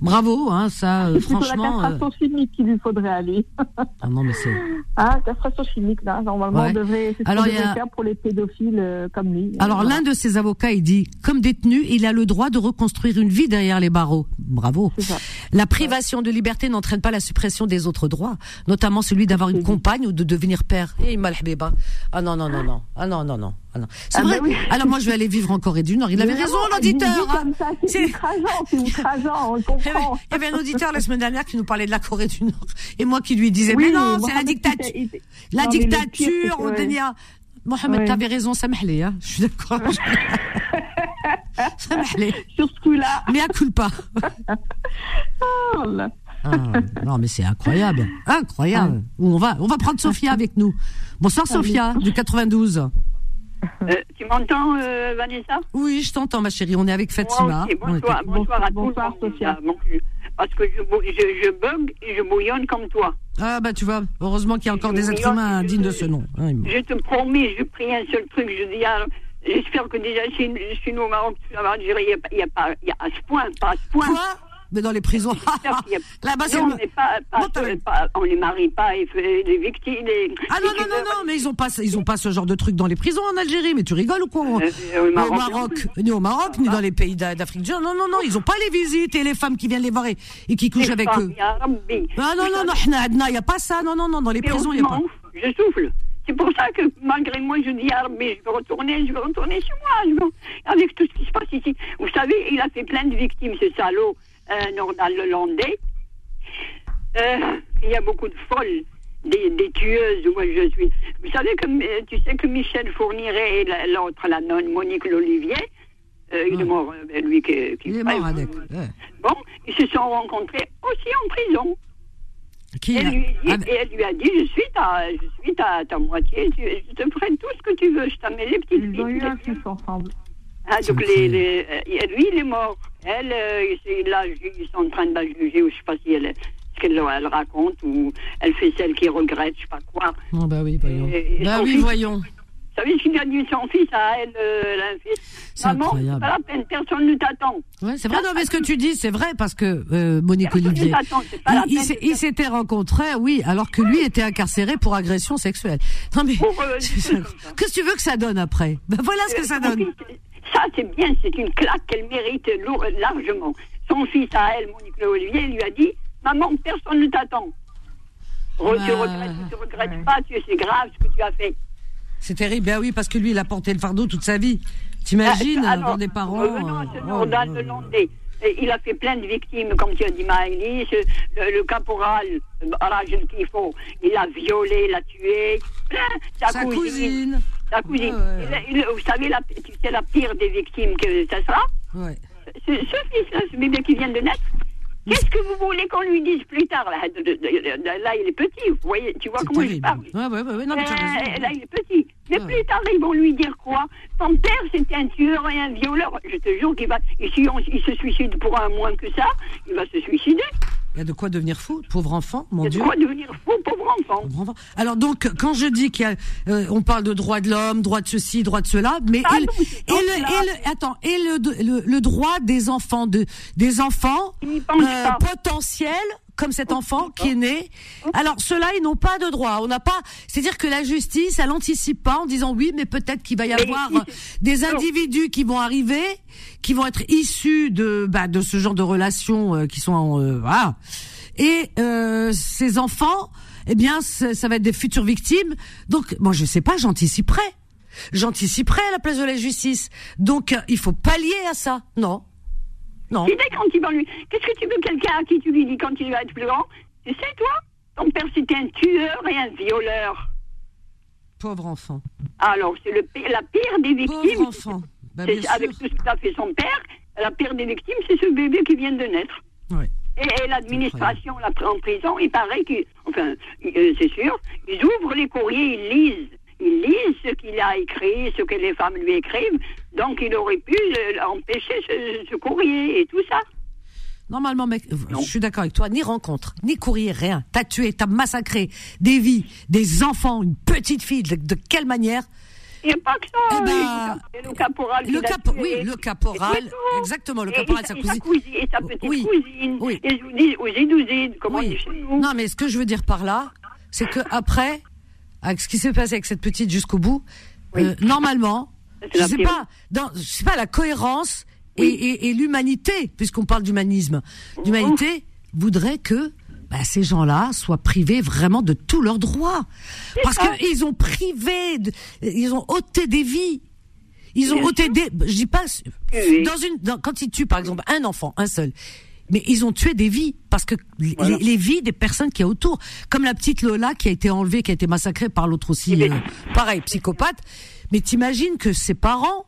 Bravo, hein, ça, euh, franchement. C'est la castration euh... chimique qu'il lui faudrait aller. ah non, mais c'est. Ah, castration chimique, là, normalement, on devrait, c'est ce Alors, devrait a... faire pour les pédophiles euh, comme lui. Alors, l'un de ses avocats, il dit, comme détenu, il a le droit de reconstruire une vie derrière les barreaux. Bravo. Ça. La privation ouais. de liberté n'entraîne pas la suppression des autres droits, notamment celui d'avoir une compagne ou de devenir père. Et eh, Malhbiba. Ah non, non, non, non. Ah non, non, non. Ah non. C'est ah vrai. Ben oui. Alors moi, je vais aller vivre en Corée du Nord. Il avait raison, l'auditeur. Hein. C'est c'est outrageant, on comprend. Il y avait un auditeur la semaine dernière qui nous parlait de la Corée du Nord. Et moi qui lui disais, oui, mais non, c'est la dictature. La non, dictature, on ouais. Mohamed, ouais. t'avais raison, ça hein. Je suis d'accord. ça. Sur ce coup-là. Mais à culpa. oh là. Ah, non, mais c'est incroyable. Incroyable. Ah. On va, on va prendre Sophia avec nous. Bonsoir, Sophia, du 92. Euh, tu m'entends, euh, Vanessa? Oui, je t'entends, ma chérie. On est avec Fatima. Bonsoir, bonsoir à bonsoir, tout Sophia. Parce que je, je, je, bug et je bouillonne comme toi. Ah bah tu vois, heureusement qu'il y a encore des êtres humains dignes de ce nom. Hein, je te promets, je prie un seul truc, je dis, ah, j'espère que déjà chez, chez nous au Maroc, il n'y a, a, pas, il y a à ce point, pas à ce point. Quoi? Mais dans les prisons. Là-bas, c'est. On on les marie pas et les victimes. Les, ah non, non, non, non, mais ils ont pas, ils ont pas ce genre de truc dans les prisons en Algérie. Mais tu rigoles ou quoi euh, Au Maroc, ni au Maroc, ni dans les pays d'Afrique du Nord. Non, non, non, ils ont pas les visites et les femmes qui viennent les voir et, qui couchent avec eux. Ah non, non, non, il n'y a pas ça. Non, non, non, dans les prisons, il n'y a pas. Je souffle. C'est pour ça que malgré moi, je dis, ah, mais je veux retourner, je veux retourner chez moi, avec tout ce qui se passe ici. Vous savez, il a fait plein de victimes, ce salaud un Nordal-Hollandais. Euh, il y a beaucoup de folles, des, des, tueuses. Moi, je suis. Vous savez que euh, tu sais que Michel Fourniret et l'autre, la nonne Monique L'Olivier, euh, il est mort, euh, lui qui, qui il est mort avec. Bon, ils se sont rencontrés aussi en prison. Qui elle lui, dit, ah, et elle lui a dit Je suis ta, je suis ta, ta moitié, je te ferai tout ce que tu veux, je t'amène les petites Ils ont eu un fils ensemble. Ah, donc les, les, lui, il est mort. Elle, euh, là, ils sont en train de la juger, ou je sais pas si elle, ce qu'elle elle raconte, ou elle fait celle qui regrette, je sais pas quoi. Oh, bah oui, voyons. Et, bah oui, voyons. Vous savez ce qu'il a dit son fils à elle, euh, un fils C'est incroyable. pas la peine, personne ne t'attend. Ouais, c'est vrai, non, mais ce que tu dis, c'est vrai, parce que euh, Monique personne Olivier, il, il s'était rencontré, oui, alors que lui était incarcéré pour agression sexuelle. Non, mais, euh, qu'est-ce que tu veux que ça donne après? Ben, Voilà ce que ça donne. Ça, c'est bien, c'est une claque qu'elle mérite largement. Son fils à elle, Monique Olivier, lui a dit Maman, personne ne t'attend. tu regrettes, tu regrettes pas, tu, c'est grave ce que tu as fait. C'est terrible, ben oui, parce que lui, il a porté le fardeau toute sa vie. T'imagines, ah, des parents. Revenons à ce oh, il a fait plein de victimes, comme tu as dit, Maëlys, le, le, caporal Rajel Kifo, il a violé, il a tué, sa, sa cousine. Sa cousine. vous savez, la, sais, la pire des victimes que ça sera ouais. Ce, fils-là, ce bébé qui vient de naître, Qu'est-ce que vous voulez qu'on lui dise plus tard là, là, il est petit, vous voyez, tu vois comment il parle. Ouais, ouais, ouais, non, mais euh, là, il est petit. Mais plus tard, ils vont lui dire quoi? Ton père, c'était un tueur et un violeur. Je te jure qu'il va. Et si il se suicide pour un moins que ça, il va se suicider. Il y a de quoi devenir fou, pauvre enfant, mon Dieu. Il y a de quoi devenir fou, pauvre enfant. Alors donc, quand je dis qu'il y a, euh, on parle de droit de l'homme, droit de ceci, droit de cela, mais ah et, le, et, le, attends, et le, le, droit des enfants de des enfants euh, potentiels comme cet enfant qui est né. Alors ceux-là, ils n'ont pas de droit. On n'a pas. C'est-à-dire que la justice, elle anticipe pas en disant oui, mais peut-être qu'il va y avoir des individus qui vont arriver, qui vont être issus de bah, de ce genre de relations euh, qui sont euh, voilà. Et euh, ces enfants, eh bien, ça va être des futures victimes. Donc, moi, je sais pas, j'anticiperai. J'anticiperai à la place de la justice. Donc, il faut pallier à ça. Non. Non. quand il lui. Qu'est-ce que tu veux quelqu'un à qui tu lui dis quand il va être plus grand? Tu sais, toi? Ton père, c'était un tueur et un violeur. Pauvre enfant. Alors, c'est le, la pire des victimes. Pauvre enfant. Bah, avec tout ce qu'a fait son père, la pire des victimes, c'est ce bébé qui vient de naître. Ouais. Et, l'administration l'a pris en prison. Il paraît que, enfin, euh, c'est sûr, ils ouvrent les courriers, ils lisent il lit ce qu'il a écrit, ce que les femmes lui écrivent, donc il aurait pu empêcher ce, courrier et tout ça. Normalement, mec, je suis d'accord avec toi, ni rencontre, ni courrier, rien. T'as tué, t'as massacré des vies, des enfants, une petite fille, de, quelle manière il n'y a pas que ça. Eh ben, le caporal. Le oui, le caporal. Exactement, le caporal, et sa, cousine. et sa petite oui, cousine. Oui. Et aux édousines, comment oui. chez nous. Non, mais ce que je veux dire par là, c'est que après, avec ce qui s'est passé avec cette petite jusqu'au bout, euh, normalement, je sais pas, dans, je sais pas la cohérence et, l'humanité, puisqu'on parle d'humanisme, l'humanité voudrait que bah, ces gens-là soient privés vraiment de tous leurs droits, parce qu'ils ont privé, ils ont ôté des vies. Ils ont ôté des, je dis pas, dans une, quand ils tuent par exemple un enfant, un seul, mais ils ont tué des vies parce que les, vies des personnes qui y a autour, comme la petite Lola qui a été enlevée, qui a été massacrée par l'autre aussi, eh ben, euh, pareil, psychopathe. Mais t'imagines que ses parents,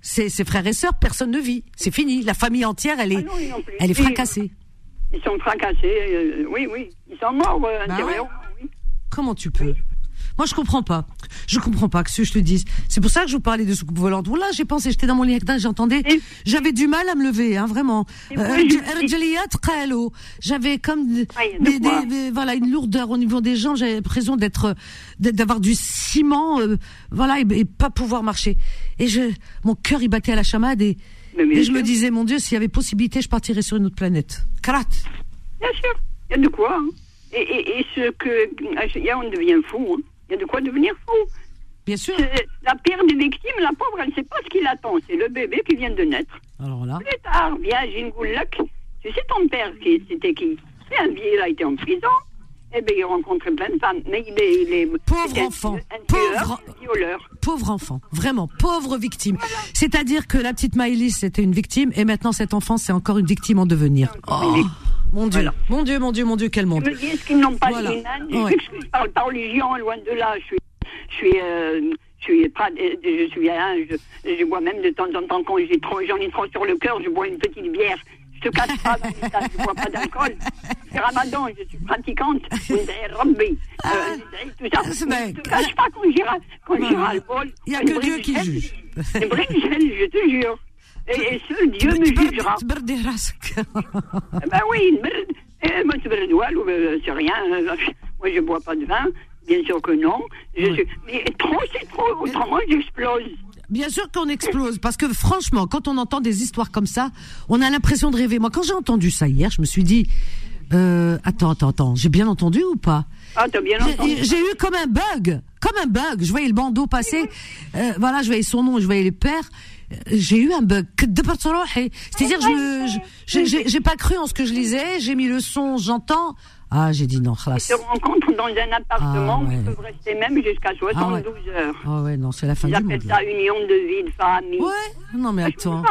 ses, ses, frères et sœurs, personne ne vit. C'est fini. La famille entière, elle est, ah elle est fracassée. Ils sont fracassés. Euh, oui, oui. Ils sont morts euh, bah Comment tu peux Moi, je comprends pas. Je comprends pas que ce que je te dise. C'est pour ça que je vous parlais de soucoupe volante. Voilà, j'ai pensé, j'étais dans mon lit, j'entendais, j'avais du mal à me lever, hein, vraiment. Euh, j'avais comme des, voilà une lourdeur au niveau des jambes. J'avais l'impression d'être, d'avoir du ciment, euh, voilà, et, pas pouvoir marcher. Et je, mon cœur, il battait à la chamade et, et je me disais, mon Dieu, s'il y avait possibilité, je partirais sur une autre planète. Karat. Bien sûr, il y a de quoi. Hein. Et, et, et, ce que, on devient fou. Hein. Il y a de quoi devenir fou. Bien sûr. La pire des victimes, la pauvre, elle ne sait pas ce qu'il attend. C'est le bébé qui vient de naître. Alors là. Plus tard, vient Gingoulak. Tu sais, ton père, c'était qui? C'est un vieil, il a été en prison. Eh bien, il rencontre plein de femmes. Mais il est. Il est pauvre enfant. pauvre, violeur. pauvre enfant. Vraiment, pauvre victime. C'est-à-dire que la petite Maëlys, c'était une victime. Et maintenant, cet enfant, c'est encore une victime en devenir. Oh. Mon Dieu, mon Dieu, mon Dieu, mon Dieu, quel monde. Je me dis, est-ce qu'ils n'ont pas voilà. ouais. Je parle pas religion, loin de là. Je suis, je suis, euh, je suis, pas, je suis, hein, je, je, bois même de temps en temps quand j'ai trop, j'en ai trop sur le cœur, je bois une petite bière. Je te cache pas, dans je ne bois pas d'alcool. C'est Ramadan, je suis pratiquante. Rabbi, euh, tout ça. Je ne te cache pas quand j'irai, quand j'irai le bol. Il n'y a que Dieu qui juge. C'est je te jure. Et, seul Dieu me jugera. Eh ben oui, eh, moi, c'est rien. Moi, je ne bois pas de vin. Bien sûr que non. Je suis... Mais trop, c'est trop. Autrement, j'explose. Bien sûr qu'on explose, parce que franchement, quand on entend des histoires comme ça, on a l'impression de rêver. Moi, quand j'ai entendu ça hier, je me suis dit, euh, attends, attends, attends, j'ai bien entendu ou pas? Ah, t'as bien entendu. J'ai eu comme un bug, comme un bug. Je voyais le bandeau passer, euh, voilà, je voyais son nom, je voyais les pères j'ai eu un bug. C'est-à-dire, je, j'ai pas cru en ce que je lisais, j'ai mis le son, j'entends. Ah, j'ai dit non, Ils se rencontrent dans un appartement ah, ils peuvent rester même jusqu'à 72 ah, heures. Ah ouais, non, c'est la fin Ils du monde. Ils appellent ça union de vie, de famille. Ouais, non mais attends.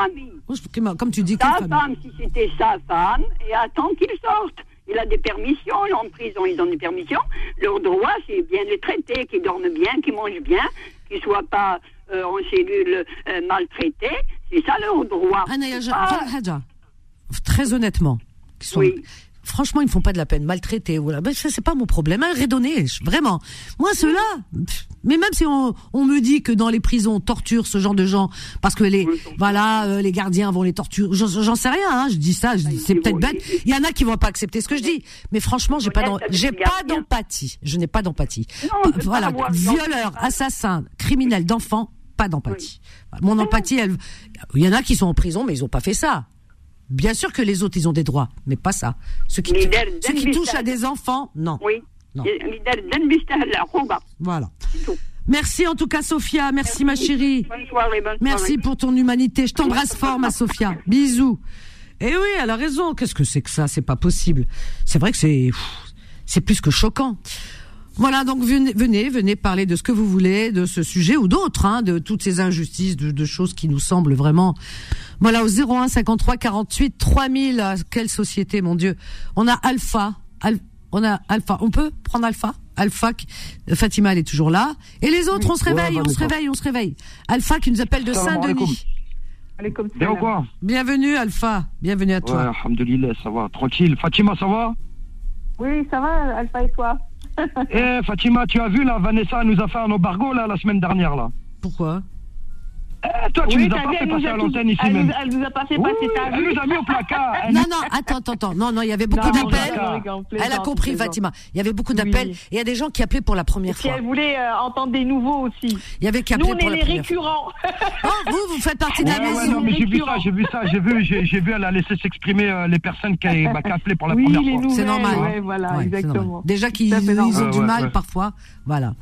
Comme tu dis, sa femme, si c'était sa femme, et attends qu'il sorte. Il a des permissions, en prison, ils ont des permissions. Leur droit, c'est bien les traiter, qu'ils dorment bien, qu'ils mangent bien, qu'ils ne soient pas euh, en cellule euh, maltraitée. C'est ça leur droit. Ah. Très honnêtement. Oui franchement, ils ne font pas de la peine, maltraités. Voilà. Ben, ça, c'est pas mon problème. Hein, redonner, vraiment. Moi, ceux-là, mais même si on, on, me dit que dans les prisons, on torture ce genre de gens, parce que les, voilà, euh, les gardiens vont les torturer. J'en sais rien, hein, je dis ça, c'est peut-être bête. Il y en a qui vont pas accepter ce que je dis. Mais franchement, j'ai pas, j'ai pas d'empathie. Je n'ai pas d'empathie. Voilà. Violeur, assassin, criminel d'enfants, pas d'empathie. Mon empathie, elle, il y en a qui sont en prison, mais ils ont pas fait ça. Bien sûr que les autres, ils ont des droits, mais pas ça. Ceux qui, ceux qui touchent à des enfants, non. Oui. Non. Voilà. Merci en tout cas, Sophia. Merci, ma chérie. Bonne soirée, bonne Merci pour ton humanité. Je t'embrasse fort, ma Sophia. Bisous. Eh oui, elle a raison. Qu'est-ce que c'est que ça? C'est pas possible. C'est vrai que c'est, c'est plus que choquant. Voilà, donc venez, venez, venez parler de ce que vous voulez, de ce sujet ou d'autres, hein, de toutes ces injustices, de, de, choses qui nous semblent vraiment. Voilà, au 01 53 48 3000. Quelle société, mon Dieu. On a Alpha. on a Alpha. On peut prendre Alpha? Alpha, Fatima, elle est toujours là. Et les autres, on se réveille, on se réveille, on se réveille. Alpha qui nous appelle de Saint-Denis. Bien quoi? Bienvenue Alpha, bienvenue à toi. Ouais, ça va, tranquille. Fatima, ça va? Oui, ça va, Alpha et toi? Eh Fatima, tu as vu là, Vanessa nous a fait un embargo là la semaine dernière là. Pourquoi? Eh, toi, tu oui, nous as pas fait passer à l'antenne ici elle même. Nous, elle nous a pas fait passer oui, ta Elle nous a mis au placard. non, non, attends, attends, attends. Non, non, il y avait beaucoup d'appels. Elle a compris, Fatima. Il y avait beaucoup d'appels. Et il y a des gens qui appelaient pour la première fois. Et elle voulait euh, entendre des nouveaux aussi. Il y avait qui appelaient pour la première fois. Nous, on est les récurrents. oh, vous, vous faites partie de la maison. non, mais j'ai vu ça, j'ai vu ça, j'ai vu, j'ai vu, elle a laissé s'exprimer euh, les personnes qui, bah, qui appelaient pour la première fois. C'est normal. Ouais, voilà, exactement. Déjà qu'ils ont du mal parfois. Voilà.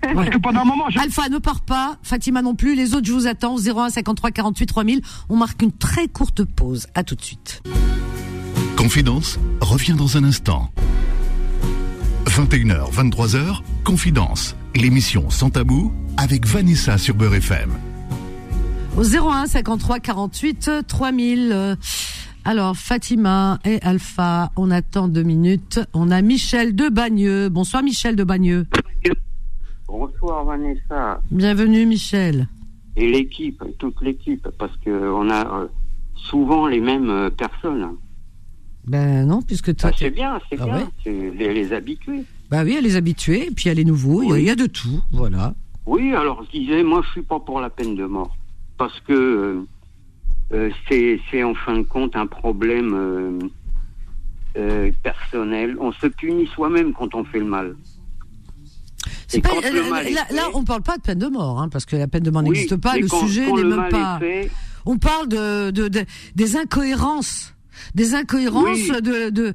Parce que pendant un moment, Alpha ne part pas, Fatima non plus. Les autres, je vous attends. 01 53 48 3000. On marque une très courte pause. À tout de suite. Confidence revient dans un instant. 21h, 23h, Confidence, l'émission sans tabou avec Vanessa sur Beurre FM. Au 01 53 48 3000. Alors, Fatima et Alpha, on attend deux minutes. On a Michel de Bagneux. Bonsoir Michel de Bagneux. Bonsoir Vanessa. Bienvenue Michel. Et l'équipe, toute l'équipe, parce qu'on a euh, souvent les mêmes euh, personnes. Ben non, puisque toi. Ah, c'est bien, c'est Ah bien. ouais C'est les, les habitués. Bah oui, a les habitués, et puis a les nouveaux, il y a- Oui. il y, a de tout, voilà. Oui, alors je disais, moi je suis pas pour la peine de mort. Parce que euh, euh, c'est c'est en fin de compte un problème euh, euh, personnel. On se punit soi-même quand on fait le mal. C'est pas, là, là, fait- là, on parle pas de peine de mort, hein, parce que la peine de mort Oui, n'existe pas, le quand- sujet n'est même pas. fait, On parle de, de, de- des incohérences, des incohérences Oui. de, de.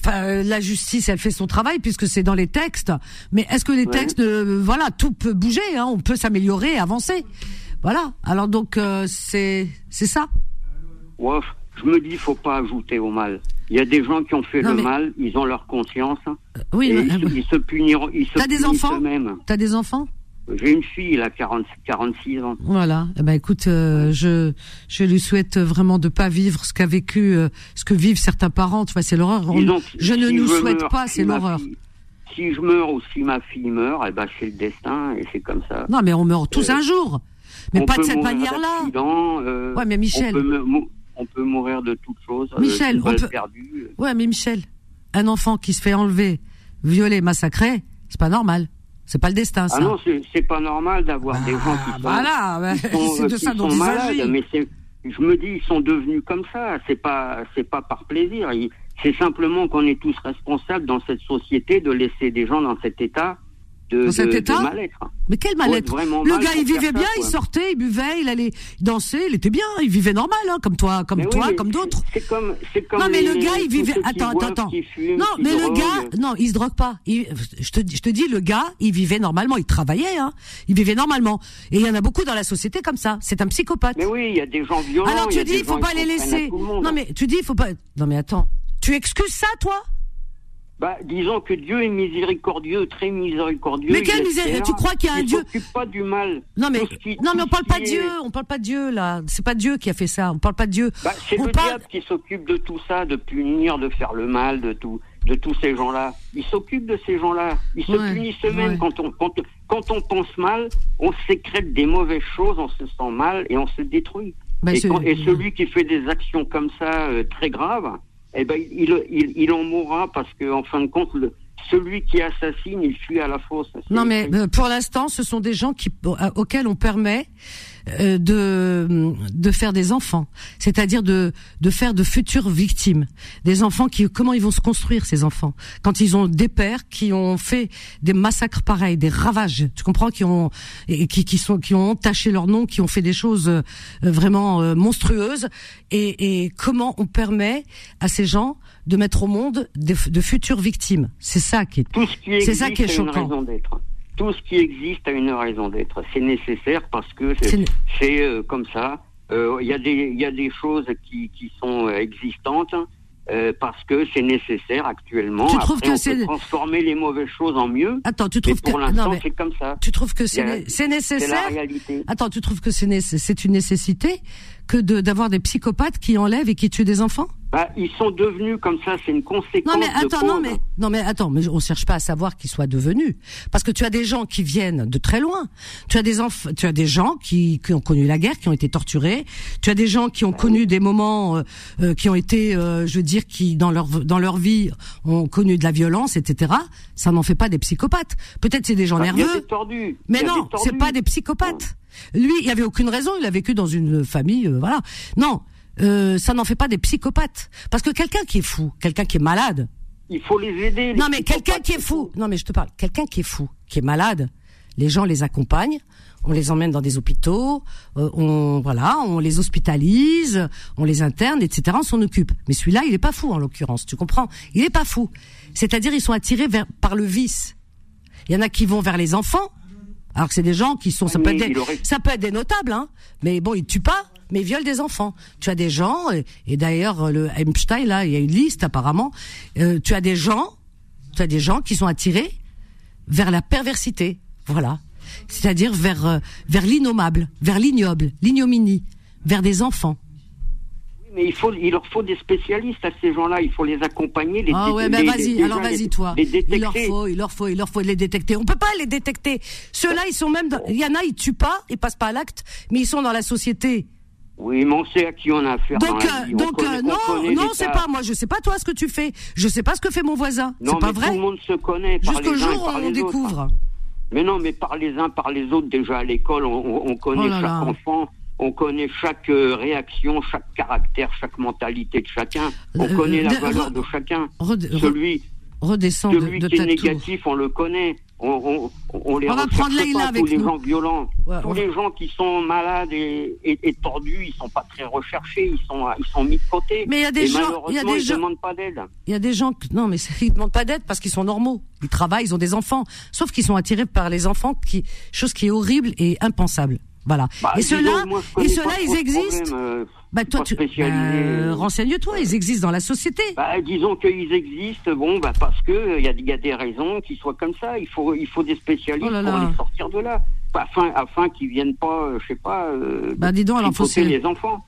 Enfin, la justice, elle fait son travail puisque c'est dans les textes. Mais est-ce que les Ouais. textes, euh, voilà, tout peut bouger, hein, on peut s'améliorer, avancer. Voilà. Alors donc euh, c'est c'est ça. ouais, je me dis, faut pas ajouter au mal. Il y a des gens qui ont fait Non, le mais- mal, ils ont leur conscience. Oui. et mais- ils, se- ils se puniront. Ils se T'as des enfants. T'as des enfants J'ai une fille, elle a 40, 46 ans. Voilà. Eh ben écoute, euh, je je lui souhaite vraiment de pas vivre ce qu'a vécu, euh, ce que vivent certains parents. Tu vois, c'est l'horreur. Je ne nous je souhaite meurs, pas, c'est l'horreur. Si je meurs ou si ma fille meurt, eh ben c'est le destin et c'est comme ça. Non, mais on meurt tous Euh, un jour. Mais pas de cette manière-là. euh, Ouais, mais Michel. On peut, on peut mourir de toutes choses. euh, Michel, on peut- perdue. Ouais, mais Michel, un enfant qui se fait enlever, violer, massacrer, c'est pas normal. C'est pas le destin, ça. Ah non, c'est pas normal d'avoir des gens qui sont, voilà, c'est de ça dont malades, mais je me dis, ils sont devenus comme ça. C'est pas, c'est pas par plaisir. C'est simplement qu'on est tous responsables dans cette société de laisser des gens dans cet état de, Dans cet de- de état mal-être. Mais quel mal-être Le mal gars, il vivait ça, bien, il sortait, il buvait, il allait danser, il était bien, il vivait normal, hein, comme toi, comme Mais toi, comme d'autres. C'est comme, c'est comme Non, mais le gars, il vivait. Attends, attends, attends. Non, mais le gars, non, il se drogue pas. Il- je, te, je te dis, le gars, il vivait normalement, il travaillait, hein. Il vivait normalement. Et il y en a beaucoup dans la société comme ça. C'est un psychopathe. Mais oui, il y a des gens violents. Alors tu dis, il faut pas les laisser. Non, mais tu dis, il faut pas. Non, mais attends. Tu excuses ça, toi? Bah, disons que Dieu est miséricordieux, très miséricordieux. Mais il quel faire. Tu crois qu'il y a un il Dieu s'occupe pas du mal. Non, mais qui- non, mais on parle pas de Dieu. On parle pas de Dieu là. C'est pas Dieu qui a fait ça. On parle pas de Dieu. Bah, c'est le parle. diable qui s'occupe de tout ça, de punir, de faire le mal, de tout, de tous ces gens-là. Il s'occupe de ces gens-là. Ils se Ouais, punissent eux-mêmes ouais. quand on, quand, quand on pense mal, on sécrète des mauvaises choses, on se sent mal et on se détruit. Bah, et, c'est- quand- et celui qui fait des actions comme ça euh, très graves, eh ben il, il, il en mourra parce que en fin de compte, le- celui qui assassine, il fuit à la fosse. Non, mais euh, pour l'instant, ce sont des gens qui, auxquels on permet de de faire des enfants, c'est-à-dire de de faire de futures victimes, des enfants qui comment ils vont se construire ces enfants? Quand ils ont des pères qui ont fait des massacres pareils, des ravages, tu comprends, qui ont et qui qui sont qui ont entaché leur nom, qui ont fait des choses euh, vraiment euh, monstrueuses et et comment on permet à ces gens de mettre au monde des, de futures victimes? C'est ça qui est C'est ça qui est choquant. Tout ce qui existe a une raison d'être. C'est nécessaire parce que C'est euh, comme ça. Euh, Il y a des y a des choses qui qui sont existantes euh, parce que c'est nécessaire actuellement. Tu trouves que c'est- transformer les mauvaises choses en mieux. Attends, tu trouves que pour l'instant, c'est comme ça. tu trouves que c'est Il y a- né- c'est C'est la nécessaire réalité. Attends, tu trouves que c'est né- une nécessité que de d'avoir des psychopathes qui enlèvent et qui tuent des enfants? Bah, ils sont devenus comme ça. C'est une conséquence. Non mais de attends, non cause. mais non mais attends, mais on cherche pas à savoir qu'ils soient devenus parce que tu as des gens qui viennent de très loin. Tu as des enfants, tu as des gens qui, qui ont connu la guerre, qui ont été torturés. Tu as des gens qui ont connu des moments euh, euh, qui ont été, euh, je veux dire, qui dans leur dans leur vie ont connu de la violence, etc. Ça n'en fait pas des psychopathes. Peut-être c'est des gens Bah, il y a nerveux. des. Mais non, c'est pas des psychopathes. Lui, il y avait aucune raison. Il a vécu dans une famille, euh, voilà. Non, euh, ça n'en fait pas des psychopathes. Parce que quelqu'un qui est fou, quelqu'un qui est malade. Il faut les aider. les Non, mais quelqu'un qui est fou. Non, mais je te parle. Quelqu'un qui est fou, qui est malade. Les gens les accompagnent. On les emmène dans des hôpitaux. euh, on voilà, on les hospitalise, on les interne, etc. On s'en occupe. Mais celui-là, il est pas fou en l'occurrence. Tu comprends? Il est pas fou. C'est-à-dire, ils sont attirés vers par le vice. Il y en a qui vont vers les enfants. Alors que c'est des gens qui sont, ça peut, être des, aurait- ça peut être des notables, hein. Mais bon, ils tuent pas, mais ils violent des enfants. Tu as des gens, et, et d'ailleurs, le Einstein, là, il y a une liste apparemment. Euh, tu as des gens, tu as des gens qui sont attirés vers la perversité. Voilà. C'est-à-dire vers, euh, vers l'innommable, vers l'ignoble, l'ignominie, vers des enfants. Mais il faut, il leur faut des spécialistes à ces gens-là. Il faut les accompagner, les Ah ouais, ben vas-y, alors vas-y toi. Les Il leur détecter. faut, il leur faut, il leur faut les détecter. On peut pas les détecter. Ceux-là, ils sont même, dans- il y en a, ils tuent pas, ils passent pas à l'acte, mais ils sont dans la société. Oui, mais on sait à qui on a affaire. Donc, dans la euh, donc connaît- euh, on non, non, c'est pas moi. Je sais pas toi ce que tu fais. Je sais pas ce que fait mon voisin. Non, C'est pas vrai. Tout le monde se connaît. Jusqu'au jour où on autres. découvre. Mais non, mais par les uns, par les autres, déjà à l'école, on, on- on connaît Oh là chaque là. enfant, on connaît chaque euh, réaction, chaque caractère, chaque mentalité de chacun. On Euh, connaît la valeur de chacun. Celui, de, celui de qui est tour. négatif, on le connaît. On, on, on les On va prendre avec tous les nous. gens violents. Ouais, tous les gens qui sont malades et, et- et tordus, ils sont pas très recherchés, ils sont, ils sont mis de côté. Mais il y a des et gens- il y a des ils gens- demandent pas d'aide. Il y a des gens que, non, mais ils demandent pas d'aide parce qu'ils sont normaux. Ils travaillent, ils ont des enfants. Sauf qu'ils sont attirés par les enfants qui, chose qui est horrible et impensable. Voilà. Bah, et ceux-là, et pas ils existent. euh, Bah, toi, tu, spécialisé. bah, renseigne-toi, ils existent dans la société. Bah, disons qu'ils existent, bon, bah, parce que il y, a- y a des raisons qu'ils soient comme ça. Il faut, il faut des spécialistes Oh là pour les sortir de là, afin, afin qu'ils viennent pas, euh, je sais pas, euh, Bah, dis donc, alors, faut les enfants.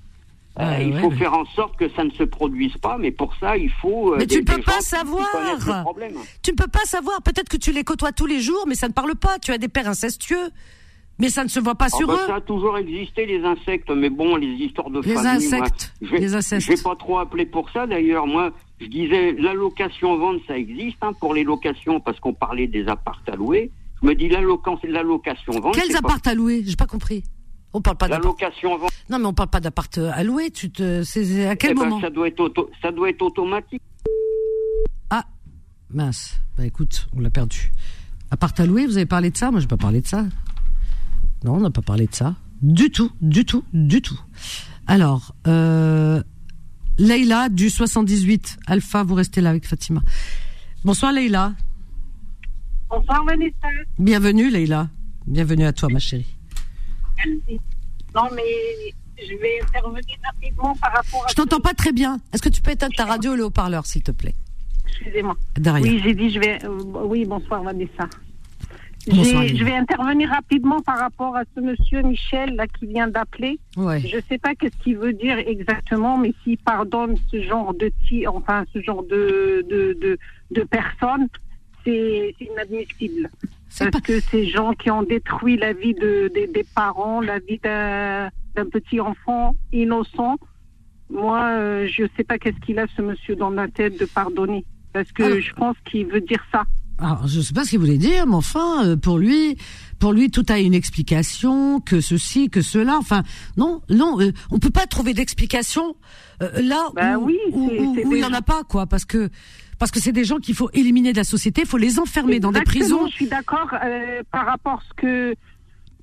Euh, il ouais, faut mais- faire en sorte que ça ne se produise pas, mais pour ça, il faut. euh, Mais tu ne peux pas savoir. Tu ne peux pas savoir. Peut-être que tu les côtoies tous les jours, mais ça ne parle pas. Tu as des pères incestueux. Mais ça ne se voit pas Ah sur bah, eux. Ça a toujours existé, les insectes, mais bon, les histoires de Les famille, insectes, les incestes. Je vais pas trop appeler pour ça, d'ailleurs. Moi, je disais, la location-vente, ça existe, hein, pour les locations, parce qu'on parlait des apparts à louer. Je me dis, la, la location-vente... Quels c'est pas- appart à louer? J'ai pas compris. On parle pas La d'appart. location-vente, Non, mais on parle pas d'appart à louer. Tu te, c'est à quel eh ben, moment? ça, doit être auto- ça doit être automatique. Ah, mince. Bah écoute, on l'a perdu. Appart à louer, vous avez parlé de ça? Moi, j'ai pas parlé de ça. Non, on n'a pas parlé de ça. Du tout, du tout, du tout. Alors, euh, Leïla du 78 Alpha, vous restez là avec Fatima. Bonsoir Leïla. Bonsoir Vanessa. Bienvenue Leïla. Bienvenue à toi ma chérie. Merci. Non, mais je vais intervenir rapidement par rapport à. Je t'entends pas très bien. Est-ce que tu peux éteindre ta radio et le haut-parleur s'il te plaît? Excusez-moi. Oui, j'ai dit je vais. euh, oui, bonsoir Vanessa. Je vais intervenir rapidement par rapport à ce monsieur Michel là qui vient d'appeler. Ouais. Je ne sais pas qu'est-ce qu'il veut dire exactement, mais s'il pardonne ce genre de enfin ce genre de de de, de personnes, c'est inadmissible. Parce que ces gens qui ont détruit la vie de, des- des parents, la vie d'un petit enfant innocent, moi, euh, je ne sais pas qu'est-ce qu'il a ce monsieur dans la tête de pardonner. Parce que Alors- je pense qu'il veut dire ça. Alors, je sais pas ce qu'il voulait dire, mais enfin, euh, pour lui, pour lui, tout a une explication, que ceci, que cela. Enfin, non, non, euh, on peut pas trouver d'explication euh, là Bah où, oui, où- où- il y des en a pas, quoi, parce que parce que c'est des gens qu'il faut éliminer de la société, il faut les enfermer dans des prisons. Je suis d'accord euh, par rapport à ce que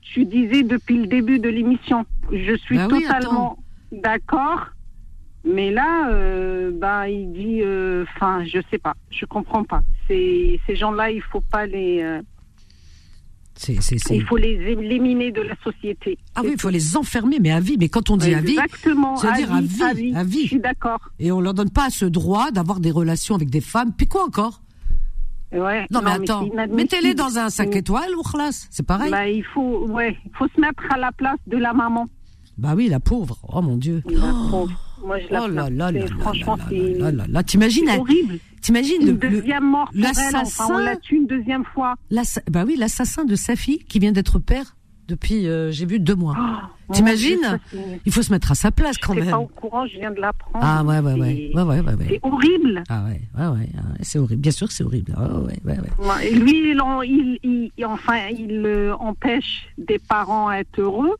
tu disais depuis le début de l'émission. Je suis Bah oui, totalement d'accord. Mais là, euh, bah, il dit, euh, enfin, je sais pas, je comprends pas. Ces, ces gens-là, il faut pas les, euh, C'est, c'est, c'est- il faut les éliminer de la société. Ah oui, il faut les enfermer, mais à vie. Mais quand on dit à vie, c'est-à-dire à vie, à vie, à vie. Je suis d'accord. et on leur donne pas ce droit d'avoir des relations avec des femmes. Puis quoi encore? Ouais, Non, mais attends, mettez-les dans un 5 Mm. étoiles ou c'est pareil. Bah, Bah, il faut, ouais, il faut se mettre à la place de la maman. oui, la pauvre. Oh mon Dieu. La pauvre. Moi, je la Oh là là là Franchement, là c'est. T'imagines, elle- horrible. t'imagines Une le, deuxième mort l'assassin- Enfin, on l'a tué une deuxième fois. bah oui, l'assassin de sa fille qui vient d'être père depuis, euh, j'ai vu deux mois. Oh, T'imagines Il faut se mettre à sa place quand J'étais même. pas au courant, je viens de l'apprendre. Ah ouais ouais ouais ouais ouais ouais. ouais. C'est horrible. Ah ouais ouais ouais, ah c'est horrible. Bien sûr que c'est horrible. Ah ouais ouais ouais. Et lui, il, il, il- enfin, il euh, empêche des parents à être heureux.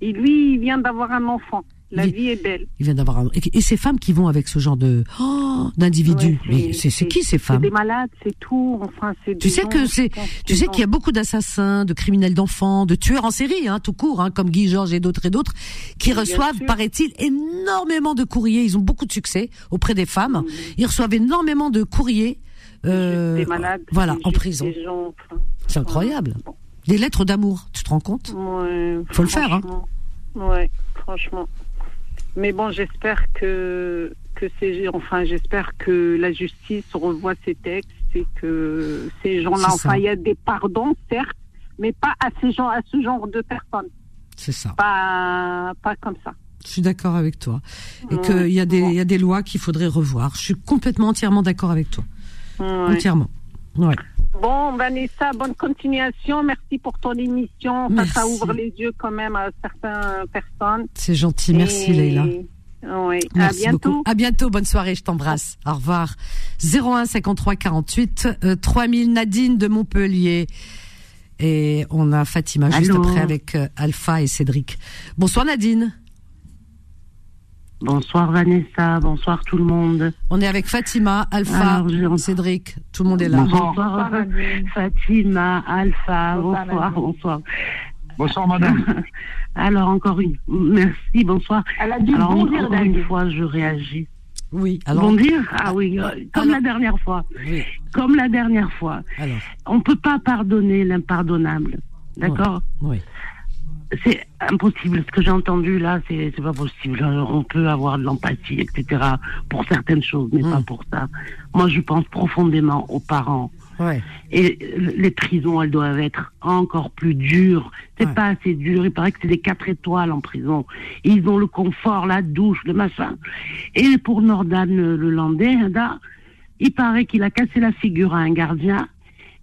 Et lui, il vient d'avoir un enfant. La vie est belle. Il vient d'avoir un... et, ces femmes qui vont avec ce genre de oh, d'individus. Ouais, Mais c'est qui ces C'est femmes? des malades, c'est tout. Enfin, c'est Tu sais que c'est, tu sais qu'il y a beaucoup d'assassins, de criminels d'enfants, de tueurs en série, hein, tout court, hein, comme Guy Georges et d'autres et d'autres, qui reçoivent, paraît-il, énormément de courriers. Ils ont beaucoup de succès auprès des femmes. Ils reçoivent énormément de courriers. euh, des malades. voilà, en prison. enfin, C'est incroyable. bon. Des lettres d'amour, tu te rends compte? Ouais, Faut le faire, hein. Ouais, franchement. Mais bon, j'espère que que c'est enfin j'espère que la justice revoit ces textes et que ces gens-là enfin il y a des pardons certes, mais pas à ces gens à ce genre de personnes, C'est ça. pas pas comme ça. Je suis d'accord avec toi. Et Ouais, qu'il y a des, y a des lois qu'il faudrait revoir. Je suis complètement entièrement d'accord avec toi. Ouais. Entièrement. Ouais. Bon, Vanessa, bonne continuation. Merci pour ton émission. Ça, ouvre les yeux quand même à certaines personnes. C'est gentil. Merci, Leïla. Oui, à bientôt. À bientôt. Bonne soirée. Je t'embrasse. Au revoir. 01 53 48 3000 Nadine de Montpellier. Et on a Fatima juste après avec euh, Alpha et Cédric. Bonsoir Nadine. Bonsoir Vanessa, bonsoir tout le monde. On est avec Fatima, Alpha, Cédric, tout le monde est là. Bonsoir, Fatima, Alpha, bonsoir, bonsoir. Bonsoir madame. Alors encore une, merci, bonsoir. Elle a dit Alors bonjour, encore une fois, je réagis. Oui, alors. Bon dire Ah oui, euh, comme la dernière fois. Comme la dernière fois. Alors. On ne peut pas pardonner l'impardonnable. D'accord? Oui. C'est impossible. Ce que j'ai entendu là, c'est pas possible. On peut avoir de l'empathie, etc. pour certaines choses, mais pas hmm. pour ça. Moi, je pense profondément aux parents. Ouais. Et les prisons, elles doivent être encore plus dures. C'est pas assez dur. Il paraît que c'est des quatre étoiles en prison. Ils ont le confort, la douche, le machin. Et pour Nordan, le Landais, il paraît qu'il a cassé la figure à un gardien.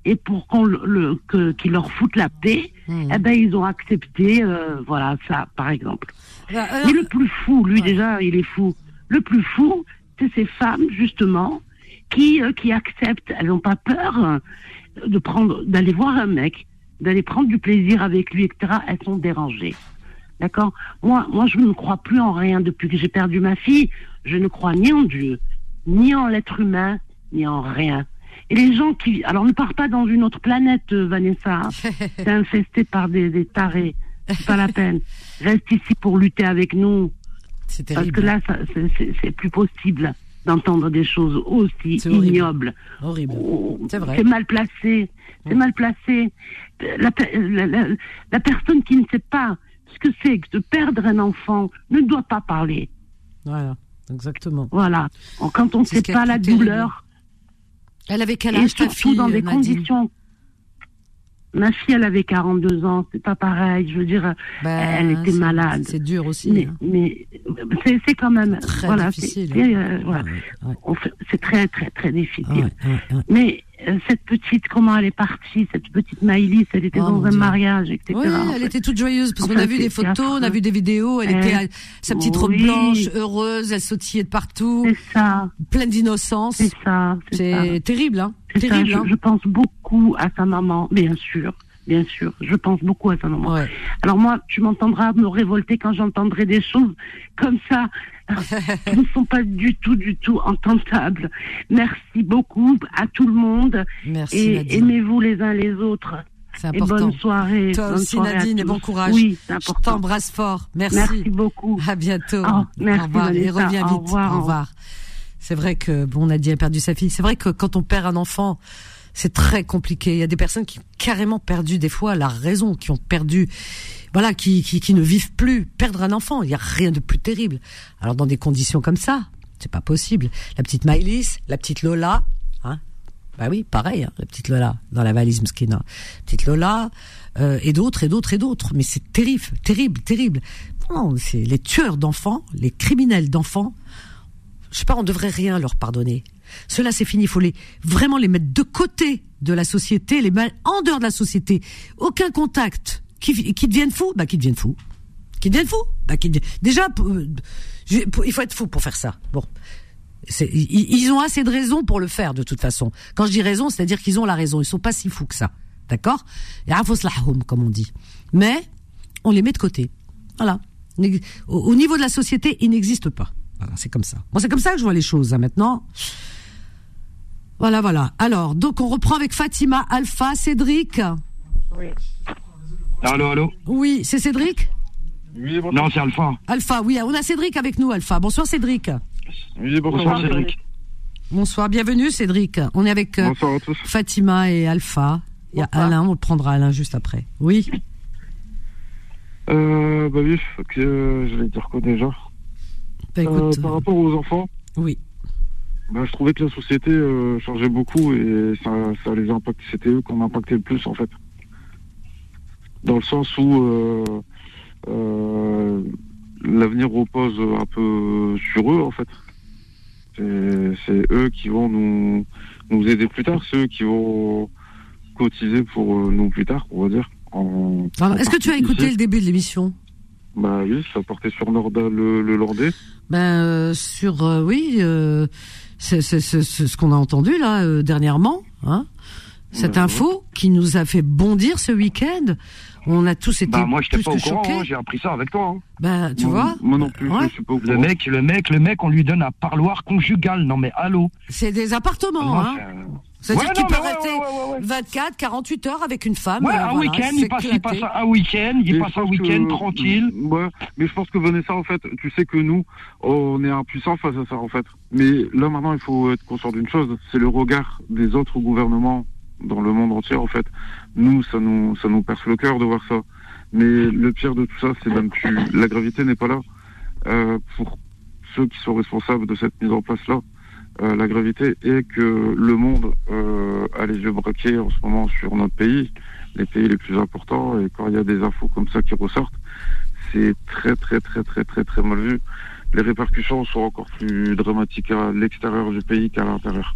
Et pour qu'on le, qu'il leur foute la paix, eh ben ils ont accepté, euh, voilà ça, par exemple. Bah, Mais le plus fou, lui déjà, il est fou. Le plus fou, c'est ces femmes justement qui, euh, qui acceptent, elles n'ont pas peur euh, de prendre, d'aller voir un mec, d'aller prendre du plaisir avec lui, etc. Elles sont dérangées. D'accord? Moi, moi, je ne crois plus en rien depuis que j'ai perdu ma fille. Je ne crois ni en Dieu, ni en l'être humain, ni en rien. Et les gens qui... Alors, ne part pas dans une autre planète, euh, Vanessa. T'es infesté par des, des tarés. C'est pas la peine. Reste ici pour lutter avec nous. Parce que là, c'est plus possible d'entendre des choses aussi ignobles. Horrible. Oh, c'est vrai. C'est mal placé. C'est mal placé. La, la, personne qui ne sait pas ce que c'est que de perdre un enfant ne doit pas parler. Voilà, exactement. Voilà. Quand on ne sait pas la douleur. Elle avait quel âge, Et surtout dans des conditions Ma fille, elle avait 42 ans, c'est pas pareil. Je veux dire, ben, elle était malade. C'est dur aussi. Mais, hein. c'est quand même très voilà, difficile. C'est très très très difficile. mais euh, cette petite, comment elle est partie, cette petite Maïlis, elle était oh, dans un mariage, etc. Oui, elle était toute joyeuse parce qu'on a vu des photos, on a vu des vidéos. Elle, était sa petite robe blanche, heureuse, elle sautillait de partout. C'est ça. Pleine d'innocence. C'est ça. C'est terrible, hein. Terrible, hein. je, pense beaucoup à sa maman, bien sûr bien sûr. Je pense beaucoup à sa maman. Alors moi, tu m'entendras me révolter quand j'entendrai des choses comme ça qui ne sont pas du tout, du tout entendables. Merci beaucoup à tout le monde. Merci, et aimez-vous les uns les autres. C'est important. Et bonne soirée. Toi aussi, Nadine, et bon courage. Oui, c'est important. Je t'embrasse fort. Merci. Merci beaucoup. À bientôt. Oh, merci, au revoir. Et reviens vite. Au revoir. Au revoir. C'est vrai que, bon, Nadine a perdu sa fille. C'est vrai que quand on perd un enfant, c'est très compliqué. Il y a des personnes qui ont carrément perdu des fois la raison, qui ont perdu, voilà, qui, qui, qui ne vivent plus. Perdre un enfant, il n'y a rien de plus terrible. Alors dans des conditions comme ça, c'est pas possible. La petite Maïlis, la petite Lola, hein, bah oui, pareil, hein, la petite Lola dans la valise Mskina, petite Lola euh, et d'autres et d'autres et d'autres. Mais c'est terrible, terrible, terrible. Non, c'est les tueurs d'enfants, les criminels d'enfants. Je sais pas, on devrait rien leur pardonner. Cela c'est fini, il faut les, vraiment les mettre de côté de la société, les mettre en dehors de la société. Aucun contact. Qui, qui deviennent fous Bah qui deviennent fous. Qui deviennent fous Bah qui déjà il faut être fou pour faire ça. Bon. Ils, ont assez de raisons pour le faire de toute façon. Quand je dis raison, c'est-à-dire qu'ils ont la raison. Ils sont pas si fous que ça. D'accord? Comme on dit. Mais on les met de côté. Voilà. Au, niveau de la société, ils n'existent pas. Voilà, c'est comme ça. Moi, c'est comme ça que je vois les choses hein, maintenant. Voilà, voilà. Alors, donc on reprend avec Fatima, Alpha, Cédric. Oui. Allô, allô. Oui, c'est Cédric Oui, bonsoir. Non, c'est Alpha. Alpha, oui, on a Cédric avec nous, Alpha. Bonsoir Cédric. Oui, bonsoir, Cédric. Bonsoir, bienvenue Cédric. On est avec euh, Fatima et Alpha. Il y a Alain, on le prendra Alain juste après. Oui. Euh, bah oui, que, je vais dire quoi déjà bah, écoute, euh, Par rapport aux enfants. Oui. Ben, je trouvais que la société euh, changeait beaucoup et ça, ça les impacte. C'était eux qu'on impactait le plus en fait. Dans le sens où euh, euh, l'avenir repose un peu sur eux en fait. C'est eux qui vont nous, nous aider plus tard, c'est eux qui vont cotiser pour euh, nous plus tard, on va dire. Est-ce que tu as écouté ici. le début de l'émission? Bah oui, ça portait sur Norda le, le Landais. Ben euh, sur euh, oui, euh, c'est ce qu'on a entendu là dernièrement, hein. Cette info qui nous a fait bondir ce week-end. On a tous été Bah, moi, j'étais pas au courant, hein, j'ai appris ça avec toi. hein. Ben tu vois, Moi non plus, Ouais. je suis pas au Le mec, le mec, le mec, on lui donne un parloir conjugal. Non, mais allô c'est des appartements, Moi, hein. c'est- C'est-à-dire Ouais, qu'il peut ouais, rester ouais, ouais, ouais. 24, 48 heures avec une femme. Ouais, euh, un voilà, week-end, il passe, il passe un week-end, il Mais passe je un pense week-end que- tranquille. Ouais, mais je pense que Vanessa, en fait, tu sais que nous, on est impuissants face à ça, en fait. Mais là, maintenant, il faut être conscient d'une chose, c'est le regard des autres gouvernements dans le monde entier, en fait. Nous, ça nous, ça nous perce le cœur de voir ça. Mais le pire de tout ça, c'est même que la gravité n'est pas là. Euh, pour ceux qui sont responsables de cette mise en place-là, euh, la gravité est que le monde euh, a les yeux braqués en ce moment sur notre pays, les pays les plus importants, et quand il y a des infos comme ça qui ressortent, c'est très très très très très très mal vu. Les répercussions sont encore plus dramatiques à l'extérieur du pays qu'à l'intérieur.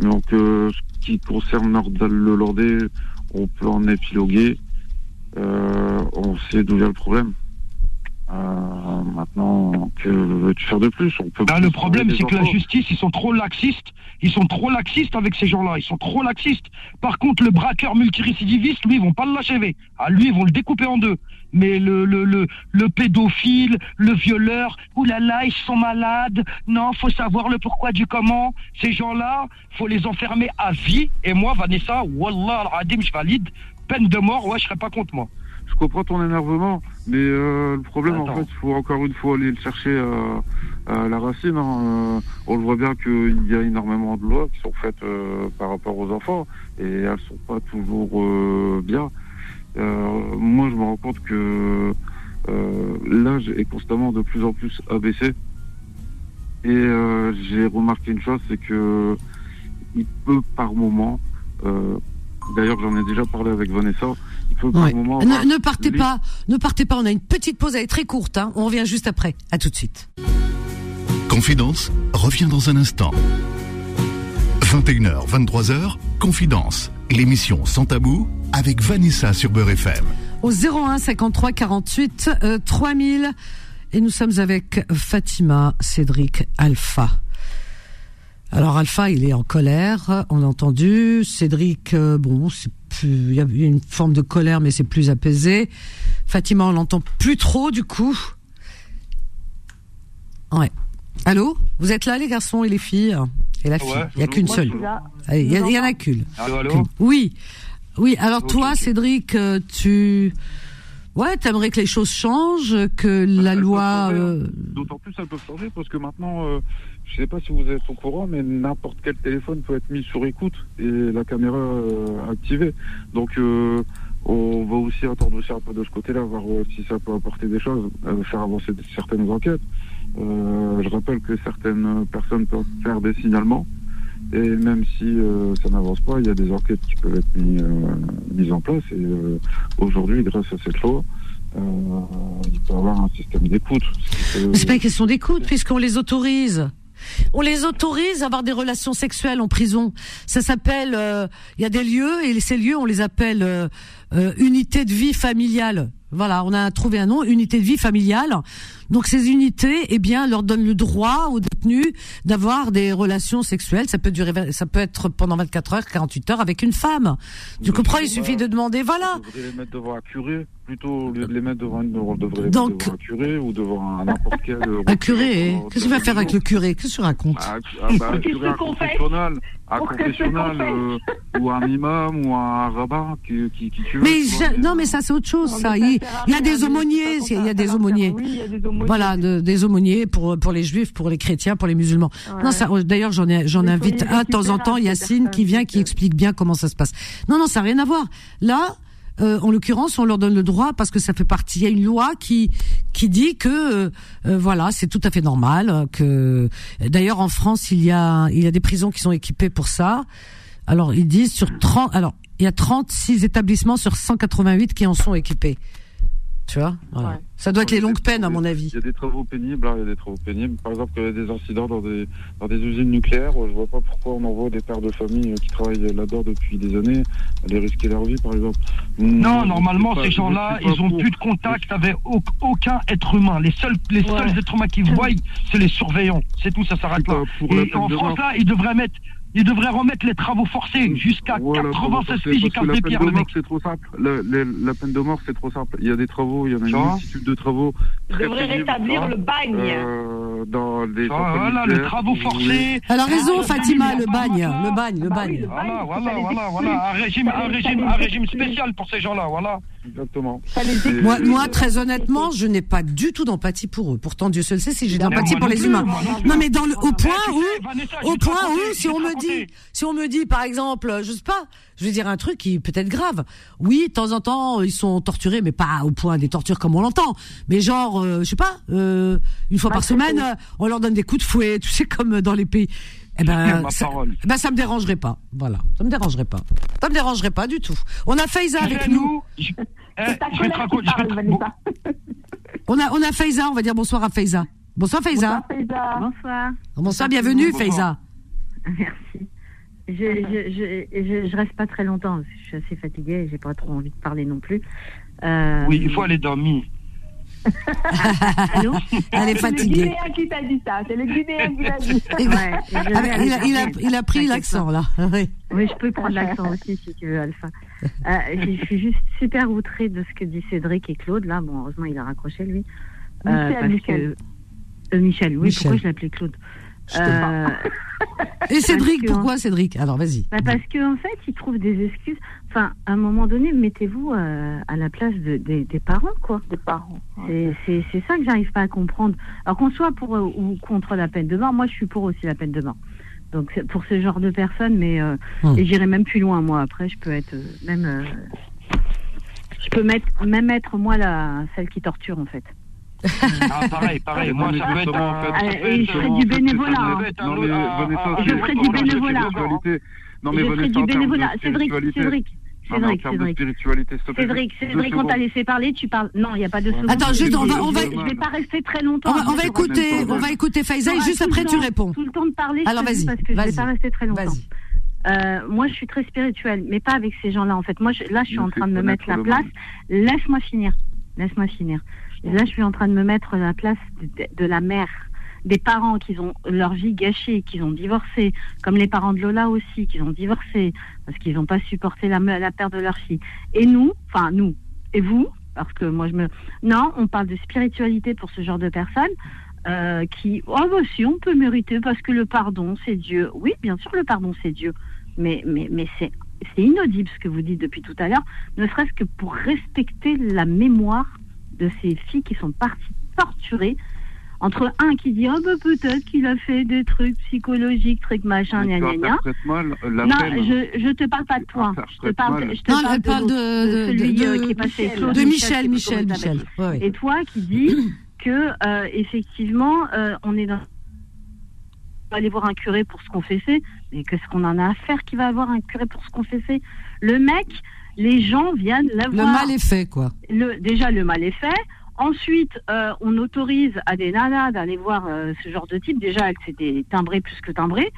Donc, euh, ce qui concerne Nordal le Landais, on peut en épiloguer. Euh, on sait d'où vient le problème. Euh, maintenant, que veux-tu faire de plus? On peut plus le problème, c'est que la justice, ils sont trop laxistes. Ils sont trop laxistes avec ces gens-là. Ils sont trop laxistes. Par contre, le braqueur multirécidiviste, lui, ils vont pas l'achever. Ah, lui, ils vont le découper en deux. Mais le, le, le, le pédophile, le violeur, oulala, ils sont malades. Non, faut savoir le pourquoi du comment. Ces gens-là, faut les enfermer à vie. Et moi, Vanessa, Wallah, al-Adim, je valide. Peine de mort, ouais, je serais pas contre moi. Je comprends ton énervement, mais euh, le problème, en fait, il faut encore une fois aller le chercher à, à la racine. hein. Euh, on le voit bien qu'il y a énormément de lois qui sont faites euh, par rapport aux enfants, et elles sont pas toujours euh, bien. Euh, moi, je me rends compte que euh, l'âge est constamment de plus en plus abaissé. Et euh, j'ai remarqué une chose, c'est que il peut par moment, euh, d'ailleurs j'en ai déjà parlé avec Vanessa, Ouais. moment... Ne, partez les- pas, ne partez pas. On a une petite pause, elle est très courte. Hein. On revient juste après. À tout de suite. Confidence revient dans un instant. 21h, 23h, Confidence, l'émission sans tabou avec Vanessa sur Beurre FM. Au 01 53 48 euh, 3000 et nous sommes avec Fatima Cédric Alpha. Alors Alpha, il est en colère, on l'a entendu. Cédric, euh, bon, c'est plus, il y a une forme de colère, mais c'est plus apaisé. Fatima, on l'entend plus trop du coup. Ouais. Allô? Vous êtes là, les garçons et les filles? Et la fille? Ouais, Il y a qu'une seule. Il y, a- il y en a qu'une. Allô, allô? Oui, oui. Alors toi. Cédric, euh, tu, ouais, t'aimerais que les choses changent, que la elles peuvent loi. hein. euh, D'autant plus elles peuvent changer parce que maintenant, euh, je sais pas si vous êtes au courant, mais n'importe quel téléphone peut être mis sur écoute et la caméra euh, activée. Donc euh, on va aussi attendre aussi un peu de ce côté-là, voir euh, si ça peut apporter des choses, euh, faire avancer certaines enquêtes. Euh, je rappelle que certaines personnes peuvent faire des signalements. Et même si euh, ça n'avance pas, il y a des enquêtes qui peuvent être mis- mises en place. Et aujourd'hui, grâce à cette loi, il peut y avoir un système d'écoute. c'est pas une question d'écoute puisqu'on les autorise. On les autorise à avoir des relations sexuelles en prison. Ça s'appelle, euh, il y a des lieux et ces lieux on les appelle euh, euh, unités de vie familiale. Voilà, on a trouvé un nom, unité de vie familiale. Donc ces unités, eh bien, leur donnent le droit aux détenus d'avoir des relations sexuelles. Ça peut durer, ça peut être pendant 24 heures, 48 heures avec une femme. Tu comprends Il suffit de demander, voilà. Devrait les mettre devant un curé, plutôt au lieu de les mettre devant une, on devrait les Donc- mettre devant un curé ou devant un n'importe quel. euh, Un curé, représentant qu'est-ce qu'il va faire avec le curé Qu'est-ce que tu racontes Ah, ah, bah, un curé, un confessionnal, un confessionnal, euh, ou un imam, ou un rabbin qui, qui, qui tu veux, Mais tu vois, je- non, mais ça c'est autre chose. Non, Ça, il, y a des aumôniers, c'est il y a des aumôniers. Oui, il y a des aumôniers. Voilà, de- des aumôniers pour pour les juifs, pour les chrétiens, pour les musulmans. Ouais. Non, ça. D'ailleurs, j'en ai, j'en invite un de temps en temps, Yacine, qui vient, qui explique bien comment ça se passe. Non, non, ça n'a rien à voir. Là. Euh, en l'occurrence, on leur donne le droit parce que ça fait partie. Il y a une loi qui qui dit que euh, euh, voilà, c'est tout à fait normal. euh, Que d'ailleurs en France, il y a il y a des prisons qui sont équipées pour ça. Alors ils disent sur 30 alors il y a 36 établissements sur 188 qui en sont équipés. Tu vois voilà. Ça doit être les longues peines, à mon avis. Il y a des travaux pénibles, hein, il y a des travaux pénibles. Par exemple, il y a des incidents dans des, dans des usines nucléaires. Je vois pas pourquoi on envoie des pères de famille euh, qui travaillent là-dedans depuis des années aller risquer leur vie, par exemple. Non, Hmm, normalement, ces gens-là, ils ont pour. plus de contact avec au- aucun être humain. Les seuls, les Ouais. seuls êtres humains qu'ils voient, c'est les surveillants. C'est tout, ça s'arrête là. Et en France, là, ils devraient mettre, ils devraient remettre les travaux forcés jusqu'à Voilà, 96 parce que- piges, la des peine pierres, de le mort, mec. c'est trop simple. La, peine de mort, c'est trop simple. Il y a des travaux, il y en a une multitude de travaux. Il devrait rétablir hein, le bagne. euh, dans les Voilà, les travaux forcés. Elle a raison, Ah, Fatima, le il bagne, le bagne, le Ah bah bagne. Voilà, voilà, voilà, voilà, un régime, un régime, un régime spécial pour ces gens-là, voilà. Exactement. Moi, moi, très honnêtement, je n'ai pas du tout d'empathie pour eux. Pourtant, Dieu seul sait si j'ai Mais d'empathie pour les humains. moi non mais dans le, au point où, au point où, si on me dit, si on me dit, par exemple, je sais pas, je vais dire un truc qui peut être grave. Oui, de temps en temps, ils sont torturés, mais pas au point des tortures comme on l'entend. Mais genre, euh, je sais pas, euh, une fois par semaine, euh, on leur donne des coups de fouet, tu sais, comme dans les pays. Eh ben, Ma ça, parole. eh ben, ça me dérangerait pas. Voilà, ça me dérangerait pas. Ça me dérangerait pas du tout. On a Faiza avec nous. je, eh, je vais je te-. On a, on a Faiza. On va dire bonsoir à Faiza. Bonsoir Faiza. Bonsoir, Faiza. Bonsoir. Bonsoir, bienvenue Bonsoir. Faiza. Merci. Je, je, je, je, je reste pas très longtemps. Je suis assez fatiguée et j'ai pas trop envie de parler non plus. Euh, Oui, il faut aller dormir. Allô Elle est C'est fatiguée. le Guinéen qui t'a dit ça. C'est le Guinéen qui t'a dit ça. Ouais, Ah, il, a, il, a, dormir. il a pris l'accent là. Oui. Oui, je peux prendre l'accent aussi si tu veux, Alpha. Euh, je suis juste super outrée de ce que dit Cédric et Claude. Là, bon, heureusement, il a raccroché lui. Michel, parce Michel. Que... Euh, Michel, oui, Michel. pourquoi je l'appelais Claude Je. Euh, Et Cédric, pourquoi Cédric? Alors vas-y. Bah parce qu'en en fait, ils trouvent des excuses. Enfin, à un moment donné, mettez-vous euh, à la place de- des- des parents, quoi. Des parents. C'est- C'est c'est ça que j'arrive pas à comprendre. Alors qu'on soit pour euh, ou contre la peine de mort, moi je suis pour aussi la peine de mort. Donc pour ce genre de personnes, mais euh, Hmm. et j'irai même plus loin. Moi après, je peux être euh, même, euh, je peux mettre même être moi la celle qui torture en fait. Ah, pareil, pareil. Moi, ça peut être en fait, peut et je ferai du bénévolat. hein. Non, mais Vanessa, Je ferai du bénévolat. Non, mais je ferai Vanessa, du bénévolat. Cédric, spiritualité- Cédric, Non, mais en Cédric, de Cédric. spiritualité, Cédric, on t'a laissé parler, tu parles. Non, il n'y a pas de seconde. Attends, juste, on va- on va- Je vais pas rester très longtemps. On va, on va Je écouter, on va écouter Faiza et juste après tu réponds. Tout le temps de parler. Alors, vas-y, Parce que je vais vas-y. pas rester très longtemps. Euh, moi, je suis très spirituelle, mais pas avec ces gens-là, en fait. Moi, je- là, je suis Je en train de me mettre la place. Laisse-moi finir. Laisse-moi finir. Là, je suis en train de me mettre la place de, de la mère, des parents qui ont leur vie gâchée, qui ont divorcé, comme les parents de Lola aussi, qui ont divorcé parce qu'ils n'ont pas supporté la, la perte de leur fille. Et nous, enfin nous, et vous, parce que moi je me, non, on parle de spiritualité pour ce genre de personnes. euh, qui, oh bah si, on peut mériter parce que le pardon, c'est Dieu. Oui, bien sûr, le pardon, c'est Dieu. Mais, mais, mais c'est, c'est inaudible ce que vous dites depuis tout à l'heure, ne serait-ce que pour respecter la mémoire de ces filles qui sont parties torturées. Entre un qui dit, oh bah peut-être qu'il a fait des trucs psychologiques, trucs machin, gna gna gna. Non, je, je te parle pas de toi. Je te parle, mal. je te Non, parle elle parle de, de, de, celui de- euh, qui est passé de Michel, Michel. Michel. Ouais, ouais. Et toi qui dis que euh, effectivement euh, on est dans on va aller voir un curé pour se confesser, mais qu'est-ce qu'on en a à faire qui va avoir un curé pour se confesser Le mec, les gens viennent la Le mal est fait, quoi. Le- déjà le mal est fait. Ensuite, euh, on autorise à des nanas d'aller voir euh, ce genre de type. Déjà, que c'était timbré plus que timbré.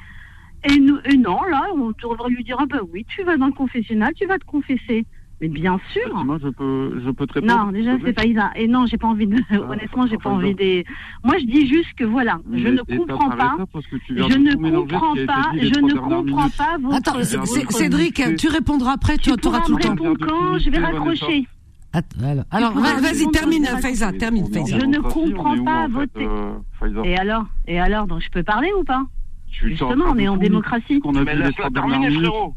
Et, nous, et non, là, on devrait lui dire ah ben oui, tu vas dans le confessionnal, tu vas te confesser. Mais bien sûr. Moi, je peux, je peux te répondre. Non, déjà c'est pas Isa. Et non, j'ai pas envie de. Honnêtement, j'ai pas envie des. Moi, je dis juste que voilà, je ne comprends pas. Je ne comprends pas. Je ne comprends pas votre. Attends, Cédric, tu répondras après, tu Tu auras tout le temps. quand? Je vais raccrocher. Alors, alors, vas-y, termine, Faiza, termine, est Faiza. Je ne comprends est pas en fait, votre- euh, Et alors? Et alors, donc je peux parler ou pas? Justement, on est en démocratie. qu'on a frérot.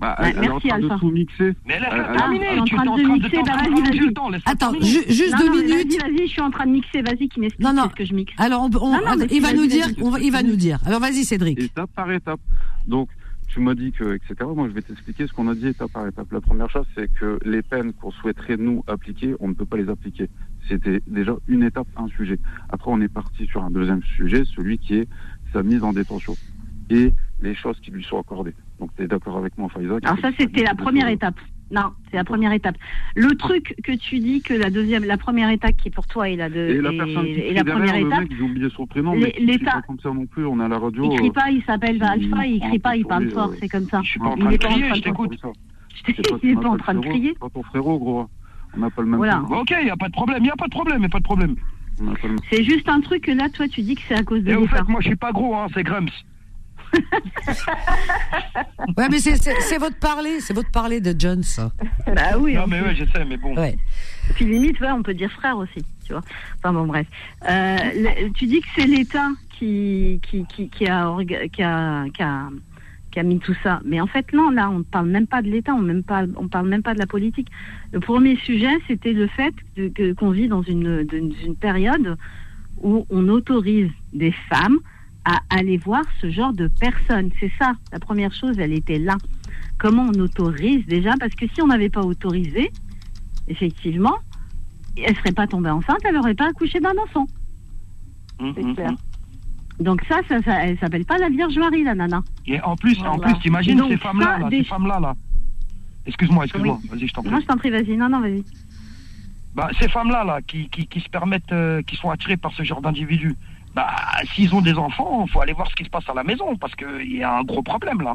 Bah, Ouais, elle est en merci, train de Alpha. tout mixer. Mais Elle- elle- terminer. Ah, je suis en Tu train t'es en de train de mixer, bah, vas-y, vas-y. Attends, juste Non, deux non, minutes. Vas-y, vas-y, je suis en train de mixer. Vas-y, qui m'explique Non, non. ce que je mixe. Alors, on, on- Non, il va nous dire, vas-y. on va- il va nous dire. Alors, vas-y, Cédric. étape par étape. Donc, tu m'as dit que, etc. Moi, je vais t'expliquer ce qu'on a dit étape par étape. La première chose, c'est que les peines qu'on souhaiterait nous appliquer, on ne peut pas les appliquer. C'était déjà une étape, un sujet. Après, on est parti sur un deuxième sujet, celui qui est sa mise en détention et les choses qui lui sont accordées. Donc, tu es d'accord avec moi, Faiza Alors ça, c'était la première étape. Non, c'est la première étape. Le truc que tu dis que la deuxième, la première étape qui pour toi est la de, Et la est- personne qui est crie la derrière, première le étape. mec, j'ai oublié son prénom, Les- mais pas comme ça non plus, on est à la radio. Il crie euh, pas, il s'appelle Alpha, il prend crie pas, il parle fort, c'est comme ça. Je suis pas en Il train de est crier, je t'écoute. Il est pas en train de crier. C'est pas ton frérot, gros. On n'a pas le même Voilà. Ok, y a pas de problème, y a pas de problème, y a pas de problème. C'est juste un truc que là, toi, tu dis que c'est à cause de Et au fait, moi, je suis pas gros, hein, c'est Grumps. Ouais, mais c'est- votre parler, c'est votre parler de John, ça. Bah oui. Non, mais ouais, je sais, mais bon. Ouais. Puis limite, ouais, on peut dire frère aussi, tu vois. Enfin bon, bref. Euh, le- tu dis que c'est l'État qui, qui, qui, qui, a, qui, a, qui, a, qui a mis tout ça. Mais en fait, non, là, on ne parle même pas de l'État, on ne on parle même pas de la politique. Le premier sujet, c'était le fait de- que- qu'on vit dans une, dans une période où on autorise des femmes à aller voir ce genre de personnes. C'est ça, la première chose, elle était là. Comment on autorise déjà Parce que si on n'avait pas autorisé, effectivement, elle serait pas tombée enceinte, elle n'aurait pas accouché d'un enfant. Mhm, clair. mhm. Donc ça, ça, ça elle s'appelle pas la Vierge Marie, la nana. Et en plus, en Voilà. plus, t'imagines ces femmes-là, ça, là, des- ces femmes-là, là. Excuse-moi, excuse-moi, vas-y, je t'en prie. Non, je t'en prie, vas-y. Non, non, vas-y. Bah, ces femmes-là, là, qui, qui, qui se permettent, euh, qui sont attirées par ce genre d'individus, bah, s'ils ont des enfants, faut aller voir ce qui se passe à la maison, parce qu'il y a un gros problème, là.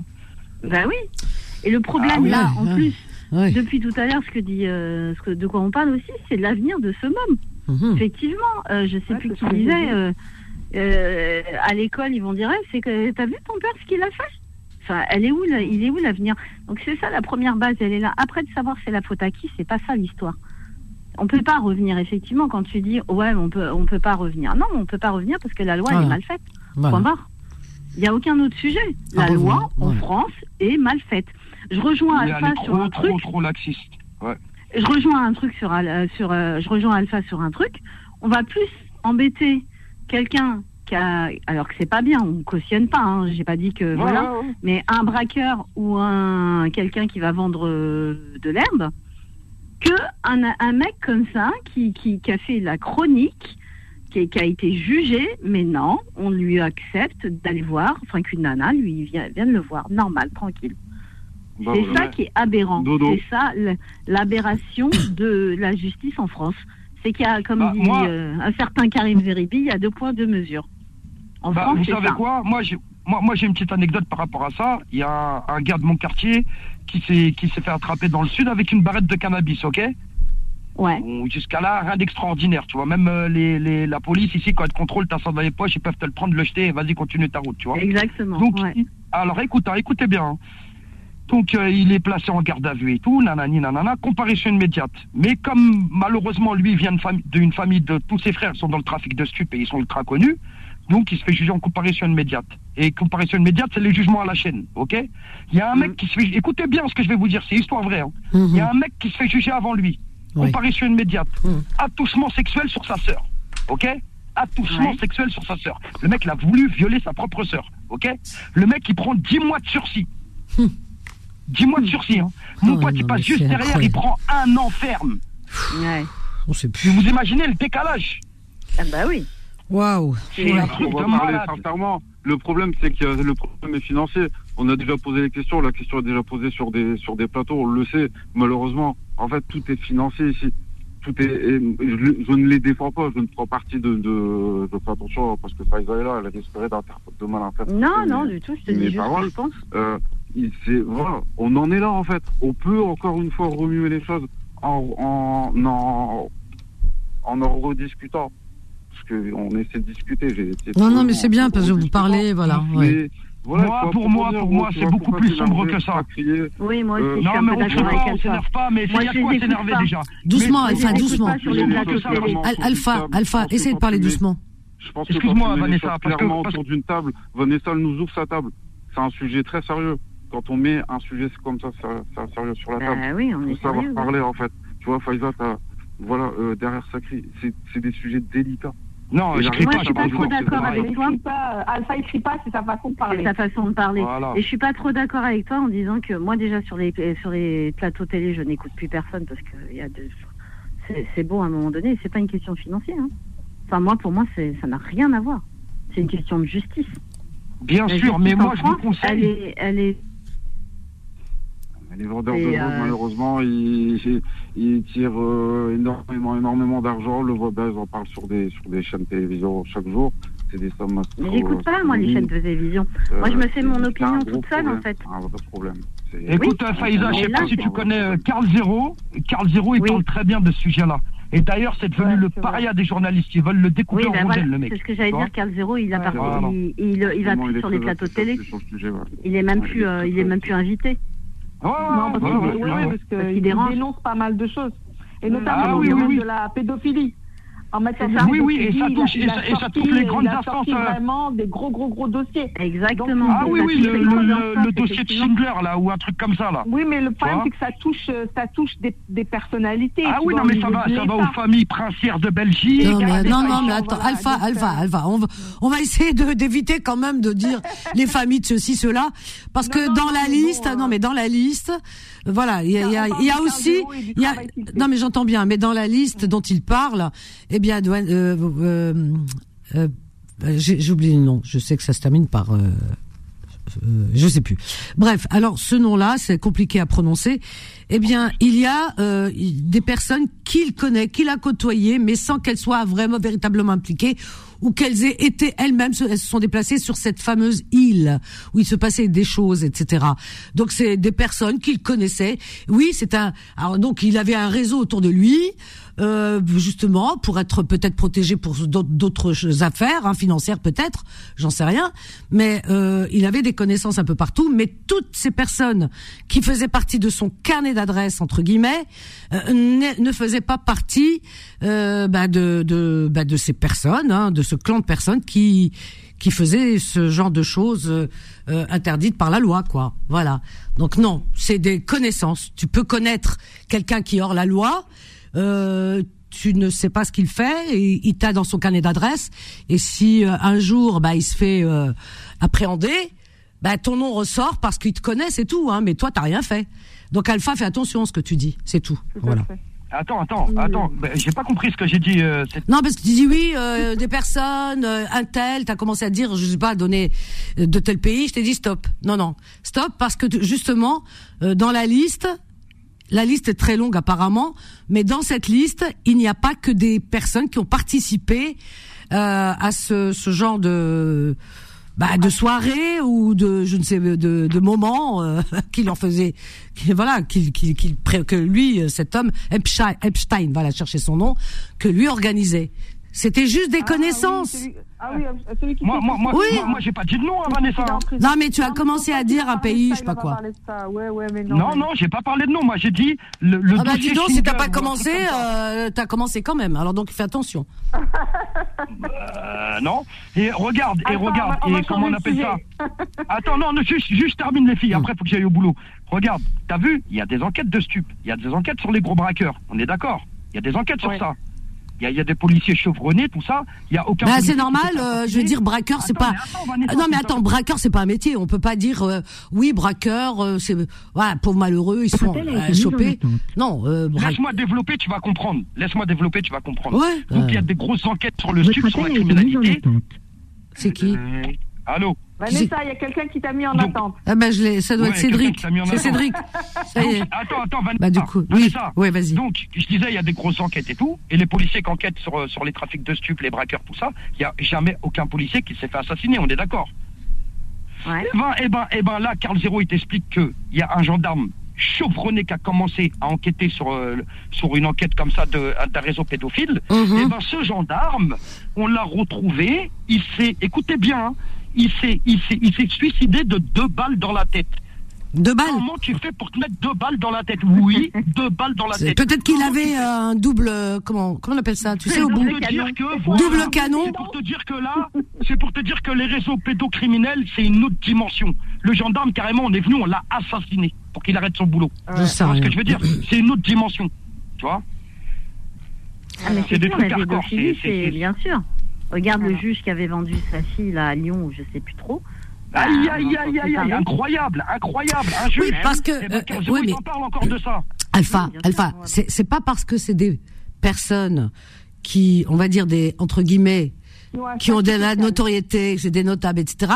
Bah oui. Et le problème Ah oui, là, oui, en oui. plus, depuis tout à l'heure, ce que dit, euh, ce que, de quoi on parle aussi, c'est de l'avenir de ce môme. Mhm. Effectivement, euh, je sais plus qui disait. euh, euh, à l'école, ils vont dire, Eh, c'est que t'as vu ton père ce qu'il a fait? Enfin, elle est où, là il est où l'avenir? Donc c'est ça la première base, elle est là. Après de savoir c'est la faute à qui, c'est pas ça l'histoire. On peut pas revenir effectivement quand tu dis ouais, mais on peut on peut pas revenir. Non, on peut pas revenir parce que la loi elle est mal faite. Voilà. Point barre. Il y a aucun autre sujet. La À revenir, loi en. France est mal faite. Je rejoins Alpha sur trop, un truc. trop laxistes. Ouais. Je rejoins un truc sur, Al- euh, sur euh, je rejoins Alpha sur un truc. On va plus embêter quelqu'un qui a, alors que c'est pas bien, on cautionne pas. Hein, J'ai pas dit que voilà, ouais, ouais. mais un braqueur ou un quelqu'un qui va vendre euh, de l'herbe, que un, un mec comme ça qui, qui, qui a fait la chronique, qui, qui a été jugé, mais non, on lui accepte d'aller voir, enfin qu'une nana lui vient, vienne le voir, normal, tranquille. Bah, C'est ça qui est aberrant. C'est ça l'aberration de la justice en France. C'est qu'il y a, comme Bah, dit moi- euh, un certain Karim Zeribi, il y a deux points, deux mesures. En Bah, France, vous savez ça. quoi? Moi, j'ai moi, moi, j'ai une petite anecdote par rapport à ça. Il y a un, un gars de mon quartier qui s'est qui s'est fait attraper dans le sud avec une barrette de cannabis, ok? Ouais. Bon, Jusqu'à là, rien d'extraordinaire, tu vois. Même euh, les, les, la police ici, quand elle te contrôle, t'as ça dans les poches, ils peuvent te le prendre, le jeter, et vas-y, continue ta route, tu vois. Exactement. Donc, ouais. il- alors écoute, hein, écoutez bien. hein. Donc, euh, il est placé en garde à vue et tout, nanani, nanana, comparution immédiate. Mais comme malheureusement, lui vient d'une famille de tous ses frères sont dans le trafic de stupes et ils sont ultra connus, donc il se fait juger en comparution immédiate. Et comparution immédiate, c'est le jugement à la chaîne, ok? Il y a un mec qui se fait... Écoutez bien ce que je vais vous dire, c'est histoire vraie. hein. Il y a un mec qui se fait juger avant lui. Oui. Comparution immédiate. Attouchement sexuel sur sa sœur, ok? Attouchement Ouais. sexuel sur sa sœur. Le mec, il a voulu violer sa propre sœur, ok? Le mec, il prend 10 mois de sursis. 10 mois de sursis, hein. Mon Oh pote, il passe juste derrière, il prend un an ferme. Ouais. On sait plus. Vous imaginez le décalage? Ah bah oui. Waouh. On va parler malade. sincèrement. Le problème, c'est que le problème est financier. On a déjà posé les questions. La question est déjà posée sur des sur des plateaux. On le sait. Malheureusement, en fait, tout est financier ici. Tout est. et je, je ne les défends pas. Je ne prends partie de. de je fais attention parce que Faïza est là. Elle risquerait de mal interpréter. Non, non, mes- du tout. Je te dis juste ce que paroles. je pense. Euh, voilà, on en est là en fait. On peut encore une fois remuer les choses en en en, en en rediscutant. Parce que on essaie de discuter. J'ai essayé de Non, non, mais c'est bien en parce que vous parlez, voilà. Mais ouais. voilà, Moi, pour moi, pour moi, c'est beaucoup plus sombre que ça. Oui, moi aussi, Euh, je suis Non, mais on avec s'énerve pas, mais il a je quoi s'énerver déjà Doucement, Alpha, doucement. Alpha, table. Alpha, essaye de parler doucement. Je pense que Excuse-moi, Vanessa, choses parce que- clairement autour d'une table, Vanessa elle nous ouvre sa table. C'est un sujet très sérieux. Quand on met un sujet comme ça, c'est c'est sérieux sur la table. Bah oui, on faut est savoir sérieux. parler en fait. Tu vois, Faïza, t'as- voilà, euh, derrière ça crie. C'est c'est des sujets délicats. Non, je crie pas, je suis pas trop d'accord avec toi. Pas, euh, Alpha, il crie pas, c'est sa façon de C'est parler. sa façon de parler. Voilà. Et je suis pas trop d'accord avec toi en disant que moi déjà sur les sur les plateaux télé, je n'écoute plus personne parce que il y a de c'est c'est bon à un moment donné. C'est pas une question financière. Hein. Enfin moi pour moi c'est ça n'a rien à voir. C'est une question de justice. Bien La sûr, mais justice moi, je vous Elle conseille. est elle est Les vendeurs Et, de drogue, euh, malheureusement, ils, ils tirent euh, énormément, énormément d'argent. Le voit bien, ils en parlent sur des, sur des chaînes de télévision chaque jour. C'est des sommes Mais j'écoute pas, moi, les chaînes de télévision. Moi, je me fais mon opinion toute seule, en fait. Un vrai problème. C'est- Écoute, Oui. euh, Faïza, je sais pas si tu connais euh, Carl Zero. Carl Zero, il Oui. parle très bien de ce sujet-là. Et d'ailleurs, c'est devenu Ouais, le paria des journalistes. Ils veulent le découper Oui, en ben voilà, le mec. c'est ce que j'allais dire. Carl Zero, il a Ouais, voilà. il, il, il va il plus sur les plateaux de télé. sur le sujet, ouais. Il est même Ouais, plus, il est euh, il même plus invité. Non, parce ouais, qu'il ouais, ouais, parce dénonce pas mal de choses. Et Ah notamment oui, oui, oui. de la pédophilie. En matière de. Oui, oui, et ça touche- et ça- et touche les grandes instances, euh, vraiment des gros, gros, gros dossiers. Exactement. Ah oui, oui, le, dossier de. Schindler, là, ou un truc comme ça, là. Oui, mais le problème, c'est que ça touche, euh, ça touche des, des personnalités. Ah oui, vois, non, mais ça va, ça va aux familles princières de Belgique. Non, mais, non, non, mais attends, voilà, Alpha, Alpha, euh, Alpha, on va, on va essayer de, d'éviter quand même de dire les familles de ceci, cela, parce que Non, non, dans non, la liste, bon, euh, non, mais dans la liste, voilà, il y a, y a, y a aussi, y a, non, mais j'entends bien, mais dans la liste dont il parle, eh bien, euh, euh, euh, j'ai j'ai oublié le nom, je sais que ça se termine par, euh, euh, je sais plus. Bref, alors ce nom-là, c'est compliqué à prononcer. Eh bien, il y a euh, des personnes qu'il connaît, qu'il a côtoyées, mais sans qu'elles soient vraiment véritablement impliquées ou qu'elles aient été elles-mêmes, elles se sont déplacées sur cette fameuse île où il se passait des choses, etc. Donc c'est des personnes qu'il connaissait. Oui, c'est un. Alors donc il avait un réseau autour de lui, euh, justement pour être peut-être protégé pour d'autres- affaires, hein, financières peut-être, j'en sais rien. Mais euh, il avait des connaissances un peu partout. Mais toutes ces personnes qui faisaient partie de son carnet d'adresses entre guillemets euh, ne, ne faisaient pas partie euh, bah, de de, bah, de ces personnes, hein, de ce clan de personnes qui qui faisaient ce genre de choses euh, euh, interdites par la loi, quoi. Voilà. Donc non, c'est des connaissances. Tu peux connaître quelqu'un qui est hors la loi. Euh, tu ne sais pas ce qu'il fait et il t'a dans son carnet d'adresse et si euh, un jour bah il se fait euh, appréhender bah ton nom ressort parce qu'il te connaît c'est tout hein mais toi t'as rien fait donc Alpha fais attention à ce que tu dis c'est tout voilà fait. Attends, attends, attends. Ben, J'ai pas compris ce que j'ai dit. euh, Non, parce que tu dis oui, euh, des personnes, euh, un tel, t'as commencé à dire, je sais pas, donner euh, de tel pays, je t'ai dit stop. Non, non, stop, parce que justement, euh, dans la liste, la liste est très longue apparemment, mais dans cette liste, il n'y a pas que des personnes qui ont participé euh, à ce, genre de bah, de soirée ou de je moments euh, qui leur faisait voilà qu'il qu'il qu'il que lui cet homme Epstein, Epstein voilà chercher son nom que lui organisait c'était juste des Ah, connaissances oui, celui- Ah oui, euh, celui qui Moi, moi, moi, Oui. moi, moi, j'ai pas dit de nom, hein, Vanessa. Non mais tu as Non, commencé à dire un pays je sais pas quoi. Ouais, ouais, mais non. Non, mais- non, j'ai pas parlé de nom. Moi, j'ai dit le, le ah bah dossier dis donc si t'as pas commencé euh, t'as commencé quand même alors donc fais attention Euh, non. Et regarde, et Attends, regarde, on va- on va et comment on appelle ça. Attends, non, non, juste, juste termine les filles. Après, faut que j'aille au boulot. Regarde, t'as vu Il y a des enquêtes de stupes. Il y a des enquêtes sur les gros braqueurs. On est d'accord? Il y a des enquêtes Ouais. sur ça. Il y, a, il y a des policiers chevronnés, tout ça. Il y a aucun. bah c'est normal euh, je veux dire braqueur c'est pas mais attends, Vanessa, Ah non mais attends pas- braqueur c'est pas un métier on peut pas dire euh, oui braqueur euh, c'est voilà pauvres malheureux ils se font appel a euh, été mis en choper attente. non euh, bra- Laisse-moi développer, tu vas comprendre. Laisse-moi développer, tu vas comprendre. ouais Donc, il y a des grosses enquêtes sur le stup, sur la criminalité. c'est qui Euh, Allô Vanessa, il y a quelqu'un qui t'a mis en Donc- attente. Ah ben je l'ai, ça doit Ouais, être Cédric. C'est. Cédric. Ça y est. Donc, attends, attends, Vanessa. Bah du coup, oui. Ouais, vas-y. Donc, je disais, il y a des grosses enquêtes et tout, et les policiers qui enquêtent sur, euh, sur les trafics de stupes, les braqueurs, tout ça, il n'y a jamais aucun policier qui s'est fait assassiner, on est d'accord Ouais. Eh ben, eh ben, eh ben, là, Carl Zero, il t'explique qu'il y a un gendarme chevronné qui a commencé à enquêter sur, euh, sur une enquête comme ça de- d'un réseau pédophile. Mhm. Eh ben, ce gendarme, on l'a retrouvé, il s'est, écoutez bien, hein, il s'est, il s'est, il s'est suicidé de deux balles dans la tête. Deux balles. Comment tu fais pour te mettre deux balles dans la tête? Oui, deux balles dans la tête. Peut-être qu'il avait euh, un double, euh, comment, comment on appelle ça? Tu sais au pour bout. te dire que, Double canon. C'est pour te dire que là, c'est pour te dire que les réseaux pédocriminels, c'est une autre dimension. Le gendarme, carrément, on est venu, on l'a assassiné pour qu'il arrête son boulot. Je sais ce que je veux dire? C'est une autre dimension. Tu vois? Ah, mais C'est c'est des sûr, trucs la hardcore, c'est bien sûr. Regarde le juge qui avait vendu sa fille là, à Lyon, ou je sais plus trop. Aïe, Bah, aïe, aïe, aïe, aïe, incroyable, incroyable. Un juge. Oui, parce que, Eh ben, euh, oui, mais- parle encore de ça. Alpha, Oui, Alpha, ouais. c'est pas parce que c'est des personnes qui, on va dire des entre guillemets, Ouais, qui ont de la notoriété, c'est des notables, etc.,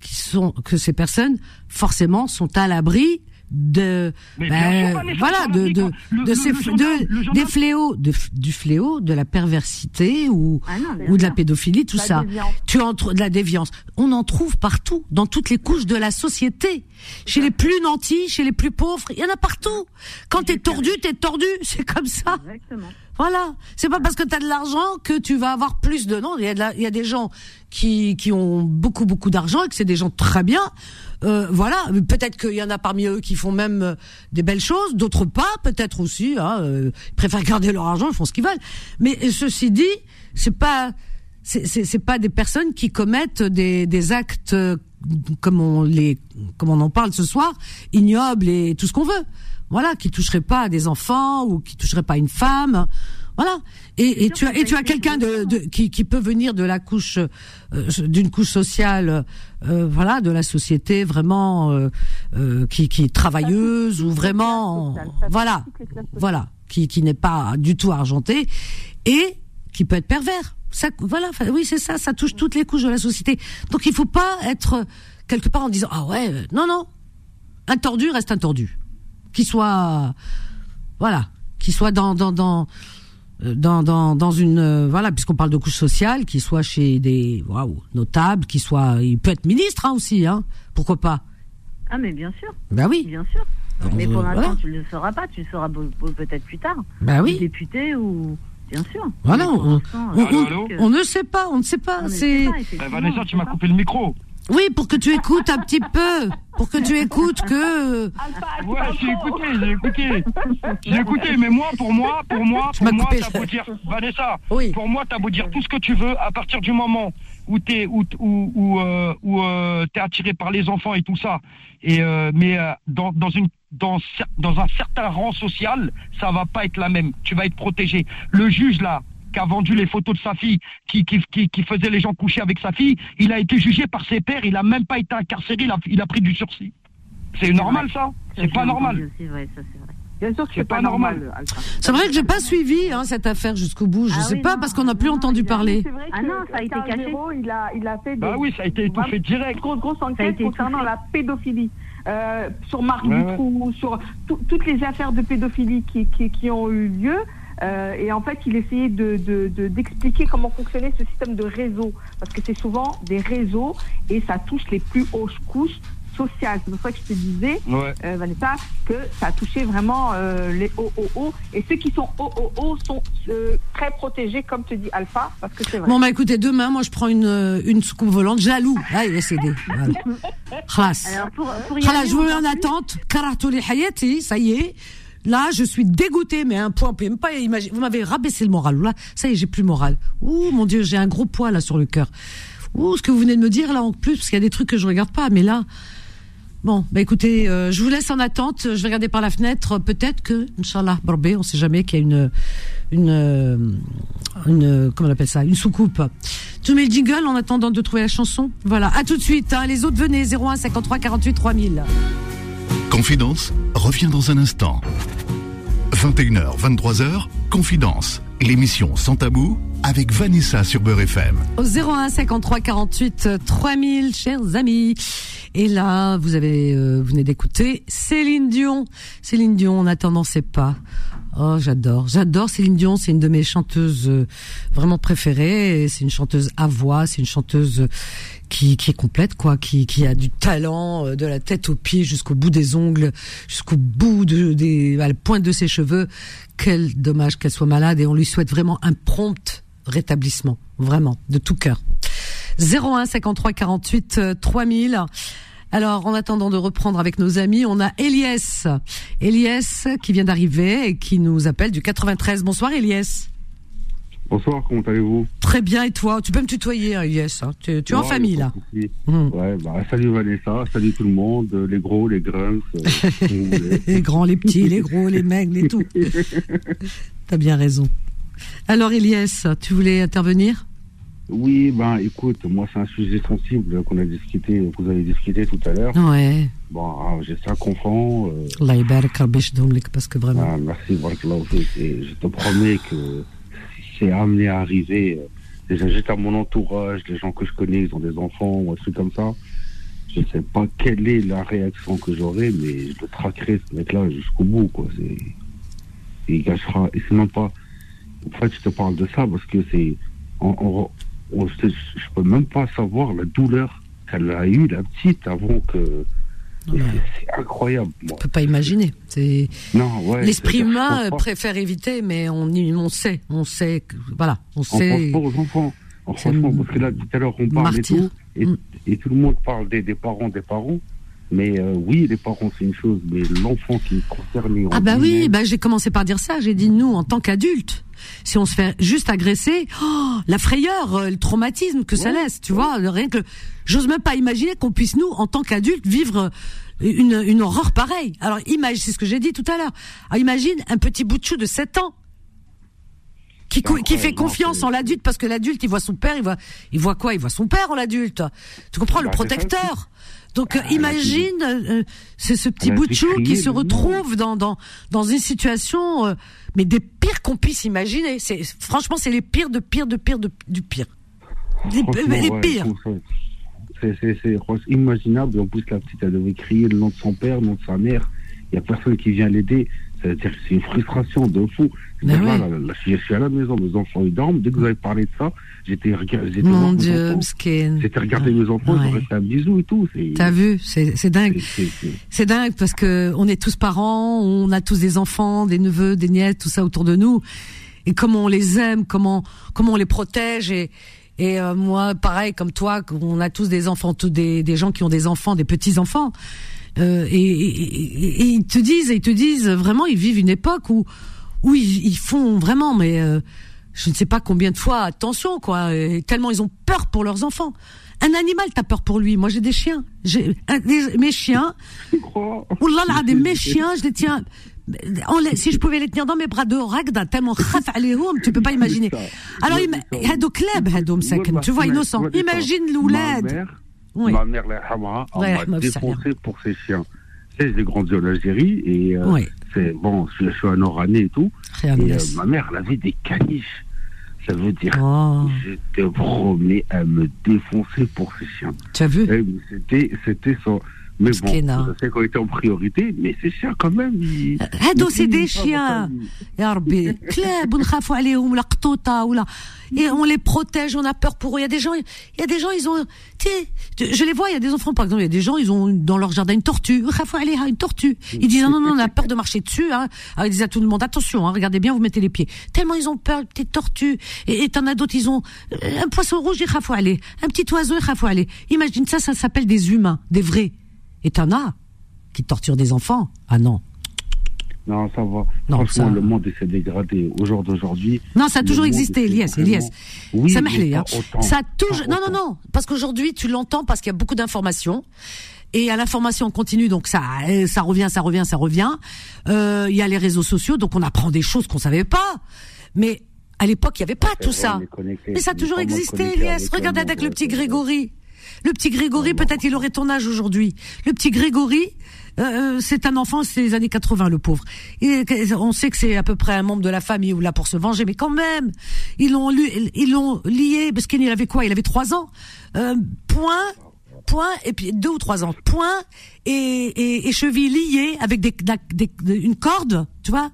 qui sont que ces personnes forcément sont à l'abri de ben, sûr, voilà de de. Le- de le- ces le de- des fléaux de du fléau de la perversité ou Ah non, ou de la pédophilie tout La ça. Déviance. tu en trou- de la déviance. On en trouve partout dans toutes les couches de la société. Chez les plus nantis chez les plus pauvres il y en a partout. Quand t'es tordu t'es tordu c'est comme ça. Exactement. Voilà. C'est pas parce que tu as de l'argent que tu vas avoir plus de non. Il y a, y a des gens qui, qui ont beaucoup beaucoup d'argent et que c'est des gens très bien. Euh, voilà. Peut-être qu'il y en a parmi eux qui font même euh, des belles choses, d'autres pas. Peut-être aussi. Hein, euh, ils préfèrent garder leur argent, ils font ce qu'ils veulent. Mais ceci dit, c'est pas c'est pas des personnes qui commettent des des actes euh, comme on les comme on en parle ce soir ignobles et tout ce qu'on veut voilà qui toucheraient pas à des enfants ou qui toucheraient pas à une femme. Voilà. Et, et tu as et tu as quelqu'un de, de qui qui peut venir de la couche euh, d'une couche sociale euh, voilà de la société vraiment euh, qui qui est travailleuse ou vraiment voilà voilà qui qui n'est pas du tout argenté et qui peut être pervers. Ça, voilà, oui, c'est ça, ça touche toutes les couches de la société. Donc il faut pas être quelque part en disant ah ouais, non non, un tordu reste un tordu, qu'il soit, voilà, qu'il soit dans dans dans dans dans, dans une euh, voilà puisqu'on parle de couche sociale, qu'il soit chez des waouh notables, qu'il soit, il peut être ministre hein, aussi, hein, pourquoi pas? Ah, mais bien sûr. Ben oui. Bien sûr. Mais pour Euh, l'instant, voilà. tu ne le sauras pas. Tu le sauras peut-être plus tard. Ben oui. Député ou. Bien sûr. Voilà, pour on, euh, on- ne sait pas, on ne sait pas. C'est Vanessa, tu m'as coupé le micro. Oui pour que tu écoutes un petit peu, pour que tu écoutes que. Ouais, j'ai écouté, j'ai écouté. J'ai écouté, mais moi, pour moi, pour moi, pour moi, t'as beau dire, Vanessa, Oui. pour moi, t'as beau dire tout ce que tu veux, à partir du moment où t'es, où, où, où, euh, où euh, t'es attiré par les enfants et tout ça, et euh, mais euh, dans, dans une dans, dans un certain rang social, ça va pas être la même. Tu vas être protégé. Le juge là qui a vendu les photos de sa fille, qui, qui, qui, qui faisait les gens coucher avec sa fille, il a été jugé par ses pairs, il a même pas été incarcéré, il a, il a pris du sursis. C'est normal ça Ça, C'est pas normal. ça, c'est vrai. Bien sûr que C'est pas pas normal. C'est vrai que j'ai pas suivi hein, cette affaire jusqu'au bout. Je Ah sais oui, pas non, parce qu'on n'a plus non, entendu parler. Vrai Ah non, ça a été caché. Véro, il a, il a fait Bah des, oui, ça a été étouffé direct. grosse enquête concernant la pédophilie. Euh, sur Marc Ouais, Dutroux, sur tout- toutes les affaires de pédophilie qui, qui, qui ont eu lieu. Euh, et en fait, il essayait de, de, de- d'expliquer comment fonctionnait ce système de réseau. Parce que c'est souvent des réseaux et ça touche les plus hautes couches sociales. C'est pour ça que je te disais, Ouais. euh, Vanessa, que ça a touché vraiment euh, les OOO. Et ceux qui sont OOO sont euh, très protégés, comme te dit Alpha, parce que c'est vrai. Bon bah écoutez, demain moi je prends une euh, une soucoupe volante jaloux. Ah il est cédé. Voilà. Alors, pour, pour y aller je vous mets en attente. Karatou li hayati, ça y est. Là, je suis dégoûtée, mais un point, vous même pas imaginer. Vous m'avez rabaissé le moral. Là, ça y est, j'ai plus le moral. Ouh, mon Dieu, j'ai un gros poids là sur le cœur. Ouh, ce que vous venez de me dire là en plus, parce qu'il y a des trucs que je regarde pas, mais là, bon, bah écoutez, euh, je vous laisse en attente. Je vais regarder par la fenêtre. Peut-être que, Inch'Allah, Barbé, on sait jamais qu'il y a une, une, euh, une, comment on appelle ça, une soucoupe. Tu mets le jingle en attendant de trouver la chanson? Voilà. À tout de suite. Hein. Les autres venez 01 53 48 3000. Confidence revient dans un instant. 21h, 23h, Confidence, l'émission sans tabou avec Vanessa sur Beurre FM. Au 01 53 48 3000, chers amis. Et là, vous avez, euh, vous venez d'écouter Céline Dion. Céline Dion, en attendant ses pas. Oh, j'adore, j'adore Céline Dion. C'est une de mes chanteuses euh, vraiment préférées. C'est une chanteuse à voix. C'est une chanteuse euh, qui, qui est complète, quoi, qui, qui a du talent euh, de la tête aux pieds jusqu'au bout des ongles, jusqu'au bout de, des, à la pointe de ses cheveux. Quel dommage qu'elle soit malade et on lui souhaite vraiment un prompt rétablissement, vraiment, de tout cœur. 01 53 48 euh, 3000. Alors, en attendant de reprendre avec nos amis, on a Elias. Elias qui vient d'arriver et qui nous appelle du 93. Bonsoir Elias. Bonsoir, comment allez-vous? Très bien, et toi? Tu peux me tutoyer, hein, Elias. hein. Tu, tu es en famille, là. Ouais, bah, salut Vanessa, salut tout le monde, les gros, les grunts, euh. Les grands, les petits, les gros, les mecs, les tout. T'as bien raison. Alors, Elias, tu voulais intervenir? Oui, ben écoute, moi c'est un sujet sensible qu'on a discuté, que vous avez discuté tout à l'heure. Ouais. Bon, ah, j'ai cinq enfants. euh, Allah parce que vraiment. ah, merci, et je te promets que si c'est amené à arriver, euh, déjà juste à mon entourage, les gens que je connais, ils ont des enfants ou un truc comme ça, je sais pas quelle est la réaction que j'aurai, mais je le traquerai ce mec-là jusqu'au bout, quoi. C'est, il gâchera. Et c'est même pas. En fait, je te parle de ça parce que c'est, on, on- on- je, je peux même pas savoir la douleur qu'elle a eue la petite avant que. C'est c'est incroyable. Moi. On peut pas imaginer. C'est Non, ouais. l'esprit humain euh, préfère éviter, mais on, on sait, on sait, que, voilà, on On sait. pense pas aux enfants. Franchement, parce que là, tout à l'heure, on parle et tout, et, et tout le monde parle des, des parents, des parents. Mais euh, oui, les parents, c'est une chose, mais l'enfant qui est concerné. Ah bah oui, bah j'ai commencé par dire ça. J'ai dit nous, en tant qu'adultes, si on se fait juste agresser, oh, la frayeur, euh, le traumatisme que ça laisse, tu vois, rien que, j'ose même pas imaginer qu'on puisse nous, en tant qu'adultes, vivre euh, une, une horreur pareille. Alors imagine, c'est ce que j'ai dit tout à l'heure. Alors imagine un petit bout de chou de 7 ans qui, qui fait confiance en l'adulte parce que l'adulte il voit son père, il voit, il voit quoi? Il voit son père en l'adulte. Tu comprends le Bah, le protecteur. Donc euh, Ah, a imagine euh, c'est ce petit bout de chou qui se retrouve dans dans dans une situation euh, mais des pires qu'on puisse imaginer. C'est franchement c'est les pires de pires de pires de, du pire. Les, les ouais, pires. C'est, imaginable. En plus, la petite, elle devait crier le nom de son père, le nom de sa mère. Il n'y a personne qui vient l'aider. C'est-à-dire que c'est une frustration de fou. Ben ouais. là, là, là, je suis à la maison, mes enfants ils dorment. Dès que vous avez parlé de ça, j'étais regardé. Mon Dieu. J'étais regarder mes enfants, Ouais. j'aurais fait un bisou et tout. T'as vu, c'est dingue. C'est dingue parce que on est tous parents, on a tous des enfants, des neveux, des nièces, tout ça autour de nous. Et comment on les aime, comment comment on les protège et et euh, moi pareil comme toi, on a tous des enfants, tous des des gens qui ont des enfants, des petits enfants euh, et, et, et, ils te disent, ils te disent vraiment, ils vivent une époque où où ils, ils font vraiment, mais euh, je ne sais pas combien de fois attention quoi, tellement ils ont peur pour leurs enfants. Un animal, t'as peur pour lui. Moi, j'ai des chiens. J'ai mes chiens. Oh là là, mes chiens, je les tiens. Si je pouvais les tenir dans mes bras de ragda, tellement khaf alayhoum, tu peux pas imaginer. Alors, hado kleb, hado tu vois, innocent. Imagine l'oulad. Oui. ma mère, la Hama, m'a défoncé pour ses chiens. J'ai grandi en Algérie et euh, Oui. c'est bon, je, je suis un Oranais et tout. Et euh, ma mère, elle avait des caniches. Ça veut dire, Oh. j'étais promené à me défoncer pour ses chiens. Tu as vu? Eh, C'était, c'était ça. Mais bon, Mskina. je sais qu'on était en priorité, mais ces chiens quand même. Ils, هادو ils سي دي finissent pas chiens votre يا ربي كلاب ونخافوا عليهم ولا قطوطه ولا et on les protège on a peur pour eux il y a des gens il y a des gens ils ont tu sais je les vois il y a des enfants par exemple il y a des gens ils ont dans leur jardin une tortue يخافوا عليها, une tortue ils disent non non non on a peur de marcher dessus hein. Alors, ils disent à tout le monde attention hein, regardez bien vous mettez les pieds tellement ils ont peur une petite tortue et et t'en as d'autres ils ont euh, un poisson rouge يخافوا عليه un petit oiseau يخافوا عليه imagine ça ça s'appelle des humains des vrais et t'en as qui torturent des enfants ah non Non, ça va. Non, Franchement, ça- le monde s'est dégradé au jour d'aujourd'hui. Non, ça a toujours existé, Elias, vraiment- Elias. Oui, ça pas hein. Ça a toujours, non, non, non, parce qu'aujourd'hui, tu l'entends parce qu'il y a beaucoup d'informations. Et à l'information continue, donc ça, euh, ça revient, ça revient, ça revient. Euh, Il y a les réseaux sociaux, donc on apprend des choses qu'on savait pas. Mais à l'époque, il y avait pas tout vrai, ça. Mais ça a toujours existé, Elias. Regarde avec le petit vrai. Grégory. Le petit Grégory, peut-être il aurait ton âge aujourd'hui. Le petit Grégory, euh, c'est un enfant, c'est les années 80, le pauvre. Et, on sait que c'est à peu près un membre de la famille ou là pour se venger, mais quand même, ils l'ont lu, ils l'ont lié parce qu'il avait quoi Il avait trois ans. Euh, point, point, et puis deux ou trois ans. Point et, et, et cheville liée avec des, des- des- une corde, tu vois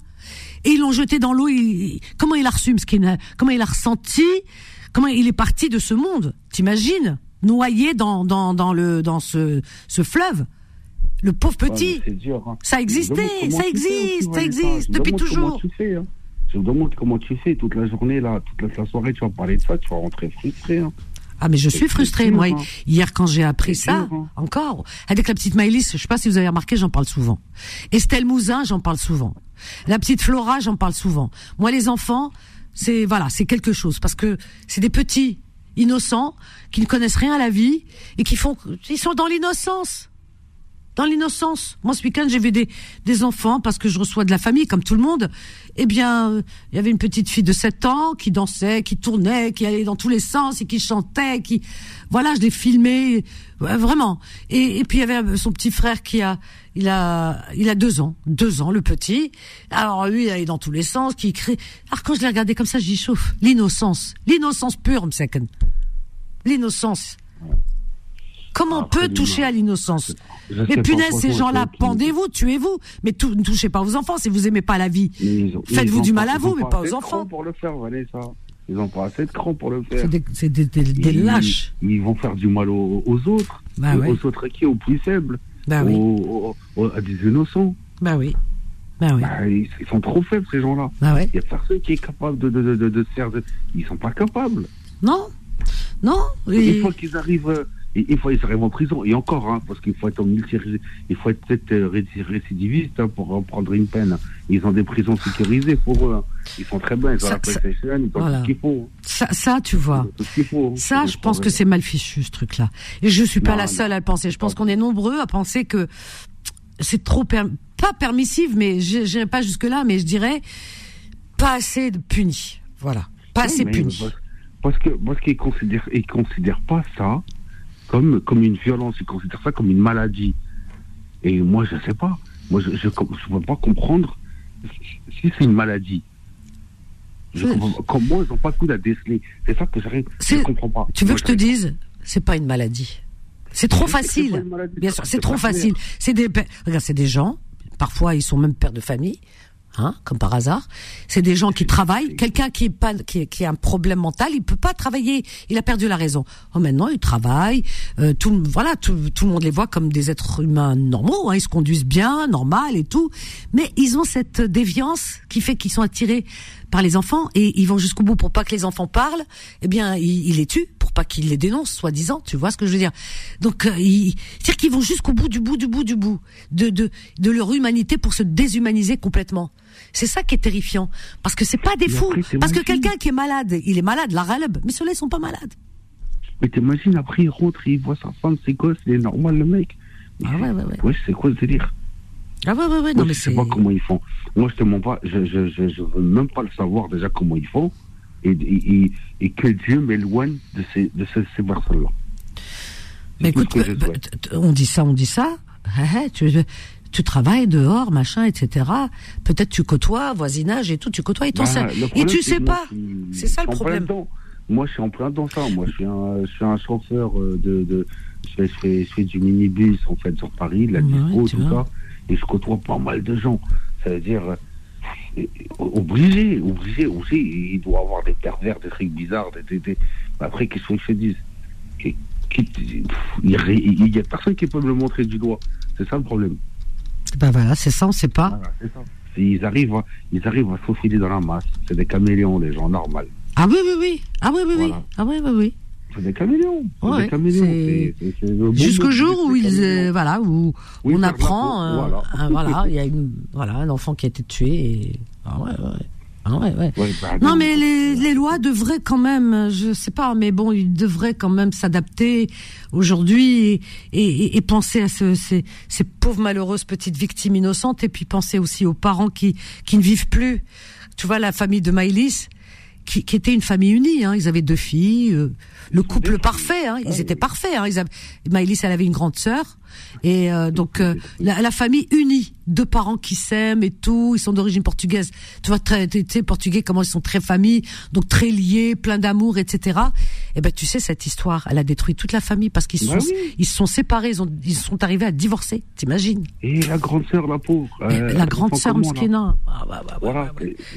et ils l'ont jeté dans l'eau. il- Comment il a reçu, Mskin Comment il a ressenti Comment il est parti de ce monde T'imagines? Noyé dans, dans, dans, le, dans ce, ce fleuve. Le pauvre petit. dur, hein. Ça existait, ça aussi, existe, ça existe depuis toujours. Hein. Je me demande comment tu fais toute la journée, là, toute la, la soirée, tu vas parler de ça, tu vas rentrer frustré. Hein. Ah mais je suis frustrée moi. hein. Hier quand j'ai appris ça, dur, hein. encore avec la petite Maëlys, je sais pas si vous avez remarqué, j'en parle souvent. Estelle Mouzin, j'en parle souvent. La petite Flora, j'en parle souvent. Moi les enfants, c'est voilà, c'est quelque chose parce que c'est des petits innocents qui ne connaissent rien à la vie et qui font ils sont dans l'innocence. Dans l'innocence. Moi, ce week-end, j'ai vu des, des enfants, parce que je reçois de la famille, comme tout le monde. Eh bien, il y avait une petite fille de 7 ans qui dansait, qui tournait, qui allait dans tous les sens et qui chantait, qui... Voilà, je l'ai filmé, ouais, vraiment. Et, et puis, il y avait son petit frère qui a... Il a, il a deux ans, deux ans, le petit. Alors lui, il allait dans tous les sens, qui crie. Alors quand je l'ai regardé comme ça, j'y chauffe. L'innocence, l'innocence pure, Msaken. L'innocence. Comment on peut toucher à l'innocence Mais punaise, ces gens-là, pendez-vous, tuez-vous. Mais ne touchez pas aux enfants si vous aimez pas la vie. Faites-vous du mal à vous, mais pas pas assez aux de enfants. pour le faire, Vanessa. Ils n'ont pas assez de cran pour le faire. C'est des, c'est des- des- des Ils- lâches. Ils vont faire du mal aux, aux autres. Bah aux, ouais. aux autres qui Aux plus faibles. Bah aux, à des innocents. Bah oui. Bah oui. Bah, ils, ils sont trop faibles, ces gens-là. Bah ouais. Il n'y a personne qui est capable de, de, de, de, de se faire. De... Ils sont pas capables. Non Non Une fois qu'ils arrivent. Et- Une fois qu'ils arrivent en prison, et encore, hein, parce qu'il faut être en multi il faut être peut-être euh, réci- récidiviste hein, pour prendre une peine. Ils ont des prisons sécurisées pour eux. hein. Ils sont très bien, ils ont Ça- la ça- PlayStation, ils ont Voilà. tout ce qu'il faut. Ça, ça, tu vois. Tout ce qu'il faut. Ça, je pense que c'est mal fichu, ce truc-là. Et je suis pas Non, la seule à le penser. Je pense qu'on est nombreux à penser que c'est trop, per- pas permissif, mais je n'irai pas jusque-là, mais je dirais pas assez de puni. Voilà. Pas assez puni. Parce, parce que parce qu'ils considèrent ils considèrent pas ça comme comme une violence, ils considèrent ça comme une maladie. Et moi je sais pas. Moi je je peux pas comprendre si c'est une maladie. Je pas. Comment ils ont pas le coup à déceler C'est ça que j'arrive. Je C'est- comprends pas. Tu veux Moi, que je te dise C'est pas une maladie. C'est trop facile. Bien sûr, c'est trop facile. C'est des, regarde, c'est des gens. Parfois, ils sont même pères de famille, hein, comme par hasard. C'est des gens qui travaillent. Quelqu'un qui est pas, qui, qui a un problème mental, il peut pas travailler. Il a perdu la raison. Oh, maintenant, ils travaillent. Euh, tout, voilà, tout, tout le monde les voit comme des êtres humains normaux. Hein, ils se conduisent bien, normal et tout. Mais ils ont cette déviance qui fait qu'ils sont attirés par les enfants et ils vont jusqu'au bout pour pas que les enfants parlent. Eh bien, ils, ils les tuent pour pas qu'ils les dénoncent, soi-disant. Tu vois ce que je veux dire Donc, euh, ils, c'est-à-dire qu'ils vont jusqu'au bout du bout du bout du bout de, de de leur humanité pour se déshumaniser complètement. C'est ça qui est terrifiant parce que c'est pas des fous. après, Parce que quelqu'un qui est malade, il est malade, la raleb. Mais ceux-là, ils sont pas malades. Mais t'imagines après il rentre, il voit sa femme, ses gosses, il est normal le mec. Ah ouais, ouais, ouais. Ouais, c'est quoi ce délire? Ah ouais, ouais, ouais. Moi, Non, mais je sais pas comment ils font. Moi, je te mens pas. Je, je, je, je veux même pas le savoir déjà comment ils font. Et, et, et, et que Dieu m'éloigne de ces, de ces, ces personnes-là. Mais écoute, on dit ça, on dit ça. Ah, ah, tu, tu travailles dehors, machin, etc. Peut-être tu côtoies, voisinage et tout, tu côtoies et Bah, le Et tu sais pas. C'est ça le problème. Moi, je suis en plein dans ça. Moi, je suis un, je suis un chauffeur euh, de. de je, fais, je, fais, je fais du minibus, en fait, sur Paris, la Ouais, dispo, tout vois. ça. Et je côtoie pas mal de gens. Ça veut dire. Euh, obligé, obligé, obligé. Il doit avoir des pervers, des trucs bizarres. Des, des, des- Après, qu'est-ce qu'ils se disent Il il y a personne qui peut me le montrer du doigt. C'est ça le problème. Ben voilà, c'est ça, on sait pas. Voilà, c'est ça. Ils arrivent, à- ils arrivent à se faufiler dans la masse. C'est des caméléons, les gens normaux. Ah oui, oui, oui. Ah oui, oui, oui. Ah oui, oui, oui. C'est des caméléons. Ouais, Jusqu'au jour où ils, euh, voilà, où on apprend, euh, voilà. il y a une, voilà, un enfant qui a été tué et, ah ouais, ouais. Ah ouais, ouais. Ouais, bah, Non, mais les, les lois devraient quand même, je sais pas, mais bon, ils devraient quand même s'adapter aujourd'hui et, et, et penser à ce, ces, ces pauvres malheureuses petites victimes innocentes et puis penser aussi aux parents qui, qui ne vivent plus. Tu vois, la famille de Maïlis, qui, qui était une famille unie, hein, ils avaient deux filles, euh, le couple parfait, hein, ils étaient parfaits. Hein, ils avaient, Maïlis, elle avait une grande sœur et euh, donc euh, la, la famille unie, deux parents qui s'aiment et tout, ils sont d'origine portugaise. Tu vois, très, tu sais, portugais comment ils sont très famille, donc très liés, plein d'amour, etc. Et ben tu sais cette histoire, elle a détruit toute la famille parce qu'ils se Bah sont, oui. ils se sont séparés, ils, ont, ils sont arrivés à divorcer. T'imagines Et la grande sœur, la pauvre. euh, La grande sœur Mskina. Ah, bah, bah, Voilà.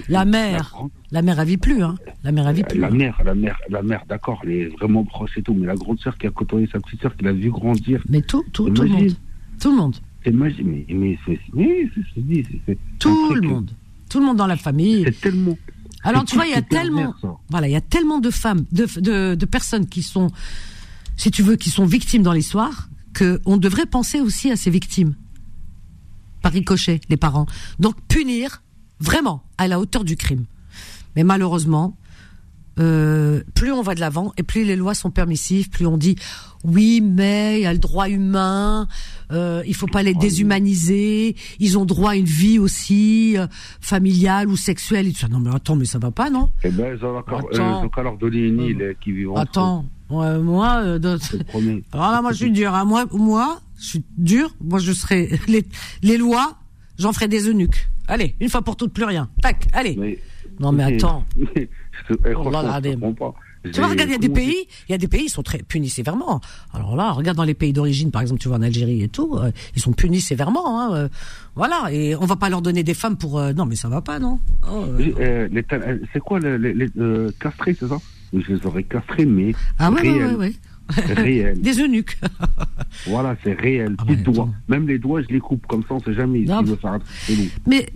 La mère, la mère elle vit plus, hein. La mère elle vit plus. La hein. mère, la mère, la mère, d'accord, elle est vraiment proche et tout, mais la grande sœur qui a côtoyé sa petite sœur, qui l'a vu grandir. Mais tout, tout, tout le monde, tout le monde, C'est magique, mais, mais mais c'est, tout truc, le monde, tout le monde dans la famille. C'est tellement. Alors tu vois, il y a tellement, ça. voilà, il y a tellement de femmes, de, de, de personnes qui sont, si tu veux, qui sont victimes dans l'histoire, que on devrait penser aussi à ces victimes. Par ricochet, les parents. Donc punir vraiment à la hauteur du crime. Mais malheureusement, euh, plus on va de l'avant et plus les lois sont permissives, plus on dit oui, mais il y a le droit humain, euh, il faut pas les déshumaniser, ils ont droit à une vie aussi euh, familiale ou sexuelle. Et tout ça. Non mais attends, mais ça va pas, non? Eh ben, ils ont euh, qu'à leur donner une île euh, qui vivent Attends, ouais, moi, euh, alors là, moi je suis dur. hein. Moi, moi, je suis dur. Moi, je serai les, les lois, j'en ferai des eunuques. Allez, une fois pour toutes, plus rien. Tac, allez. Mais, non mais attends. mais, Oh. Tu vois, regarde, il y a des pays, il y a des pays, ils sont très punis sévèrement. Alors là, regarde dans les pays d'origine, par exemple, tu vois en Algérie et tout, euh, ils sont punis sévèrement. Hein, euh, voilà, et on va pas leur donner des femmes pour. euh, non, mais ça va pas, non Oh, euh, c'est quoi les, les, les, castrés, c'est ça? Je les aurais castrés, mais Ah ouais, ouais, ouais, ouais. C'est réel. Des eunuques. Voilà, c'est réel. Ah des doigts. Même les doigts, je les coupe comme ça, on sait jamais. Non, veut faire un truc chelou. Mais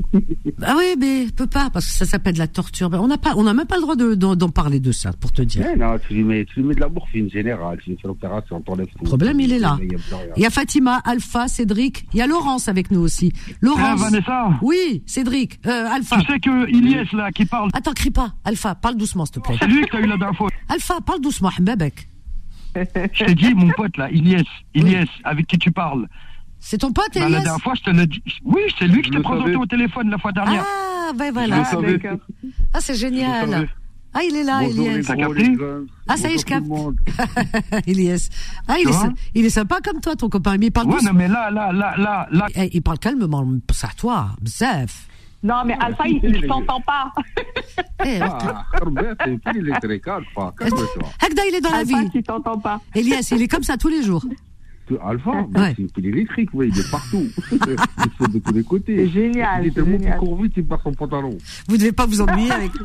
ah oui, mais peut pas parce que ça s'appelle de la torture. On n'a pas, on n'a même pas le droit de- d'en parler de ça, pour te dire. Eh non, tu lui mets, tu lui mets de la morphine générale, tu lui fais l'opération, t'enlèves tout. Le problème, il est là. Il y a a Fatima, Alpha, Cédric. Il y a Laurence avec nous aussi. Laurence. Ah, Vanessa Oui, Cédric. Euh, Alpha. Tu sais que Ilyes, là, qui parle. Attends, crie pas. Alpha, parle doucement, s'il te plaît. C'est lui que t'as eu la dernière fois. Alpha, parle doucement, Mbabek. Je t'ai dit, mon pote, là, Ilyes, Ilyes, avec qui tu parles. C'est ton pote, Bah, la Elias dernière fois, je te l'ai dit. Oui, c'est lui que je t'ai présenté savais. au téléphone la fois dernière. Ah, ben Je voilà. le savais. Ah, c'est génial. Ah, il est là, Elias. Ah, ça y est, je monde. Elias. Ah, il est, il est sympa comme toi, ton copain. Mais il parle Ouais, non, mais là, là, là, là, là. Eh, il parle calmement, c'est à toi. Bzaf. Non, mais Alpha, il, il t'entend pas. Eh, Ah. Hagda, il est dans la Alpha, vie. qui t'entend pas. Elias, il est comme ça tous les jours. Alpha, mais Ouais. c'est une pile électrique, ouais, il est partout. il saute de tous les côtés. C'est génial, Il est tellement qu'il génial. court vite, il perd son pantalon. Vous devez pas vous ennuyer avec.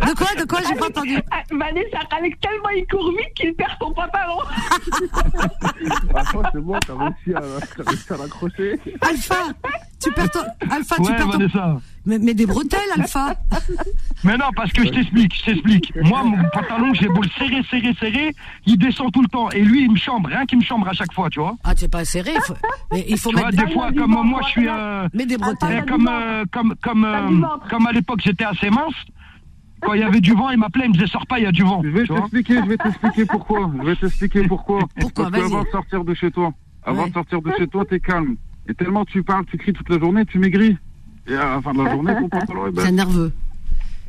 De quoi, de quoi, j'ai pas entendu. Ah, Vanessa, avec tellement il court vite qu'il perd son pantalon. Alpha, c'est bon, t'as réussi à, à l'accrocher. Alpha, tu perds ton. Alpha, tu perds ton. Vanessa. Mais, mais des bretelles, Alpha. Mais non, parce que je t'explique, je t'explique. Moi, mon pantalon, j'ai beau le serrer, serrer, serrer, il descend tout le temps. Et lui, il me chambre, rien qu'il me chambre à chaque fois, tu vois. Ah, tu es pas serré. il faut- Mais il faut Tu vois, mettre. des fois, comme moi, je suis. euh, Mets des eh, bretelles. comme, euh, comme, comme, euh, comme à l'époque, j'étais assez mince. Quand il y avait du vent, il m'appelait, il me disait, sors pas, il y a du vent. Je vais t'expliquer, je vais t'expliquer pourquoi. Je vais t'expliquer pourquoi. Pourquoi? Parce qu'avant de sortir de chez toi, avant Ouais. de sortir de chez toi, t'es calme. Et tellement tu parles, tu cries toute la journée, tu maigris. Et à la fin de la journée, ton pantalon est C'est nerveux.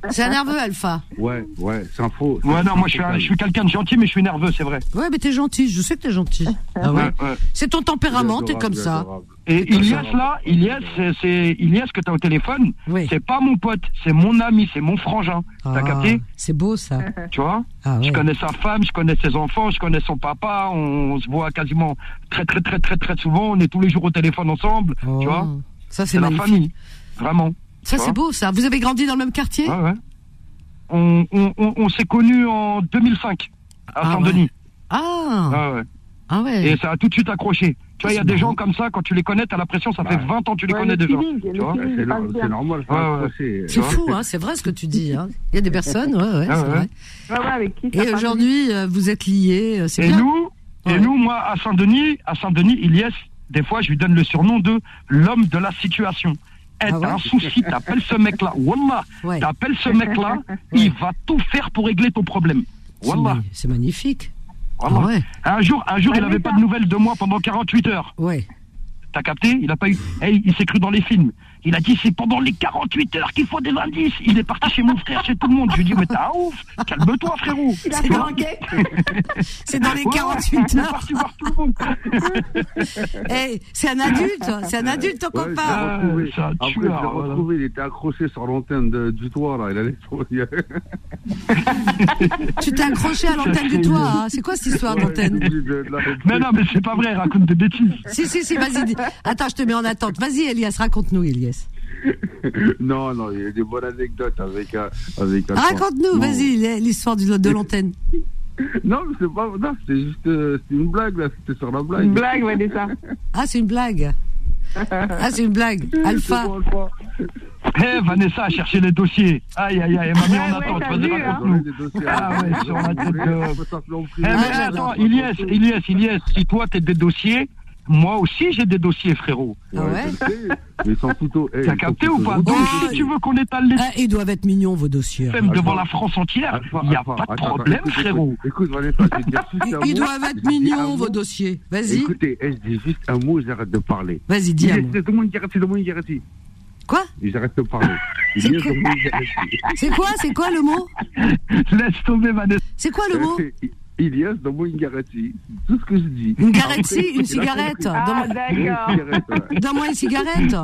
C'est un nerveux, Alpha. Ouais, ouais, c'est un faux. Ouais, non, moi, je suis, un- je suis quelqu'un de gentil, mais je suis nerveux, c'est vrai. Ouais, mais t'es gentil. Je sais que t'es gentil. Ah ouais. Ouais, ouais. C'est ton tempérament, t'es comme ça. Et Ilias, là, Ilias, c'est- Ilias que t'as au téléphone. Oui. C'est pas mon pote, c'est mon ami, c'est mon frangin. T'as Ah, capté C'est beau, ça. Tu vois Ah ouais. Je connais sa femme, je connais ses enfants, je connais son papa. On, se voit quasiment très, très, très, très, très souvent. On est tous les jours au téléphone ensemble. Oh. Tu vois Ça, c'est magnifique. Vraiment. Ça, c'est beau, ça. Vous avez grandi dans le même quartier Ouais, ouais. On, on, on, on s'est connus en 2005 à Ah Saint-Denis. Ah, Ouais, ouais. ah ouais. Et ça a tout de suite accroché. Tu vois, il y a des gens comme ça, quand tu les connais, t'as l'impression, ça fait Bah. 20 ans que tu les connais déjà. C'est normal. C'est fou, hein, c'est vrai ce que tu dis. Hein. Il y a des personnes, ouais, ouais, c'est ouais. vrai. Ouais, ouais, avec qui Et aujourd'hui, euh, vous êtes liés, euh, c'est bien. nous, Ouais. et nous, moi, à Saint-Denis, à Saint-Denis, Ilias, des fois, je lui donne le surnom de l'homme de la situation. Eh, Ah ouais t'as un souci, t'appelles ce mec-là. Wallah, Ouais. t'appelles ce mec-là, il va tout faire pour régler ton problème. C'est Wallah. C'est magnifique. Wallah. Ah ouais. Un jour, un jour, il Vanessa. avait pas de nouvelles de moi pendant 48 heures. Ouais. T'as capté? Il a pas eu. Eh, il s'est cru dans les films. Il a dit c'est pendant les 48 heures qu'il faut des indices. Il est parti chez mon frère, chez tout le monde. Je lui ai dit mais t'as un ouf. Calme-toi frérot. Il a C'est fait dans- l'enquête. C'est dans les Ouais, 48 Il est heures. parti voir tout le monde. Eh, c'est un adulte, c'est un adulte ton Ouais, copain. Ah, retrouvé. c'est un Après, je tueur, l'ai voilà. retrouvé, il était accroché sur l'antenne de- du toit, là. Il allait Tu t'es accroché à l'antenne du toit. hein. C'est quoi cette histoire d'antenne Mais non, mais c'est pas vrai, raconte des bêtises. Si, si, si, vas-y. Attends, je te mets en attente. Vas-y, Elias, raconte-nous, Elias. Non, non, il y a des bonnes anecdotes avec, euh, avec. Raconte-nous, vas-y, l'histoire de l'antenne. Non, c'est pas, non, c'était juste, euh, c'était une blague, là. C'était sur la blague. Une blague, Vanessa. Ah, c'est une blague. Ah, c'est une blague. Alpha. C'est bon, Alpha. Eh, Vanessa a cherché les dossiers. Aïe, aïe, aïe, elle m'a mis Ouais, en ouais, attente. hein. Ah ouais, sur la tête de- Eh, mais Ah, attends, Ilias, Ilias, Ilias, si toi t'es des dossiers, moi aussi j'ai des dossiers, frérot. Ah ouais je le sais, Mais ils sont plutôt. eh, T'as capté sont ou pas Donc, si tu veux qu'on étale les Ah, ils doivent être mignons, vos dossiers. Alpha. devant la France entière, il n'y a pas de attends, problème, écoute, frérot. Écoute, écoute, Vanessa, je vais dire juste un Ils mot. doivent être mignons, vos dossiers. Vas-y. Écoutez, eh, je dis juste un mot, j'arrête de parler. Vas-y, dis un Il mot. est- Donne-moi une garantie, donne-moi une garantie. Quoi? Et J'arrête de parler. C'est est- quoi? C'est quoi, c'est quoi le mot? Laisse tomber, Vanessa. C'est quoi le mot? Ilias, donne-moi une garantie. C'est tout ce que je dis. Une Après, une cigarette. Ah, d'accord. Donne-moi une cigarette.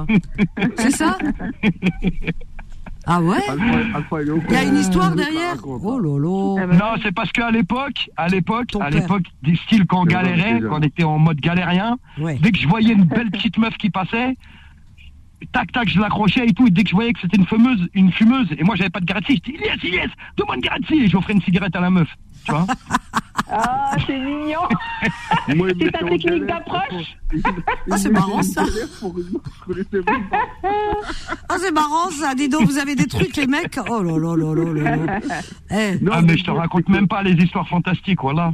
C'est ça Ah ouais il y a une histoire derrière. Oh lolo. Non, c'est parce qu'à l'époque, à l'époque, à l'époque, des styles quand on galérait, vrai, c'est quand on était en mode galérien, Ouais. dès que je voyais une belle petite meuf qui passait, tac tac, je l'accrochais et tout. Et dès que je voyais que c'était une fumeuse, une fumeuse, et moi j'avais pas de garantie, je dis yes, yes, donne-moi une garantie, et j'offrais une cigarette à la meuf. Tu vois? Ah, c'est mignon. C'est ta technique d'approche Ah, c'est marrant ça. Ah, c'est marrant ça. Dis donc, vous avez des trucs, les mecs. Oh là là là là là. Eh, Non, Ah mais je te raconte même pas les histoires fantastiques, voilà.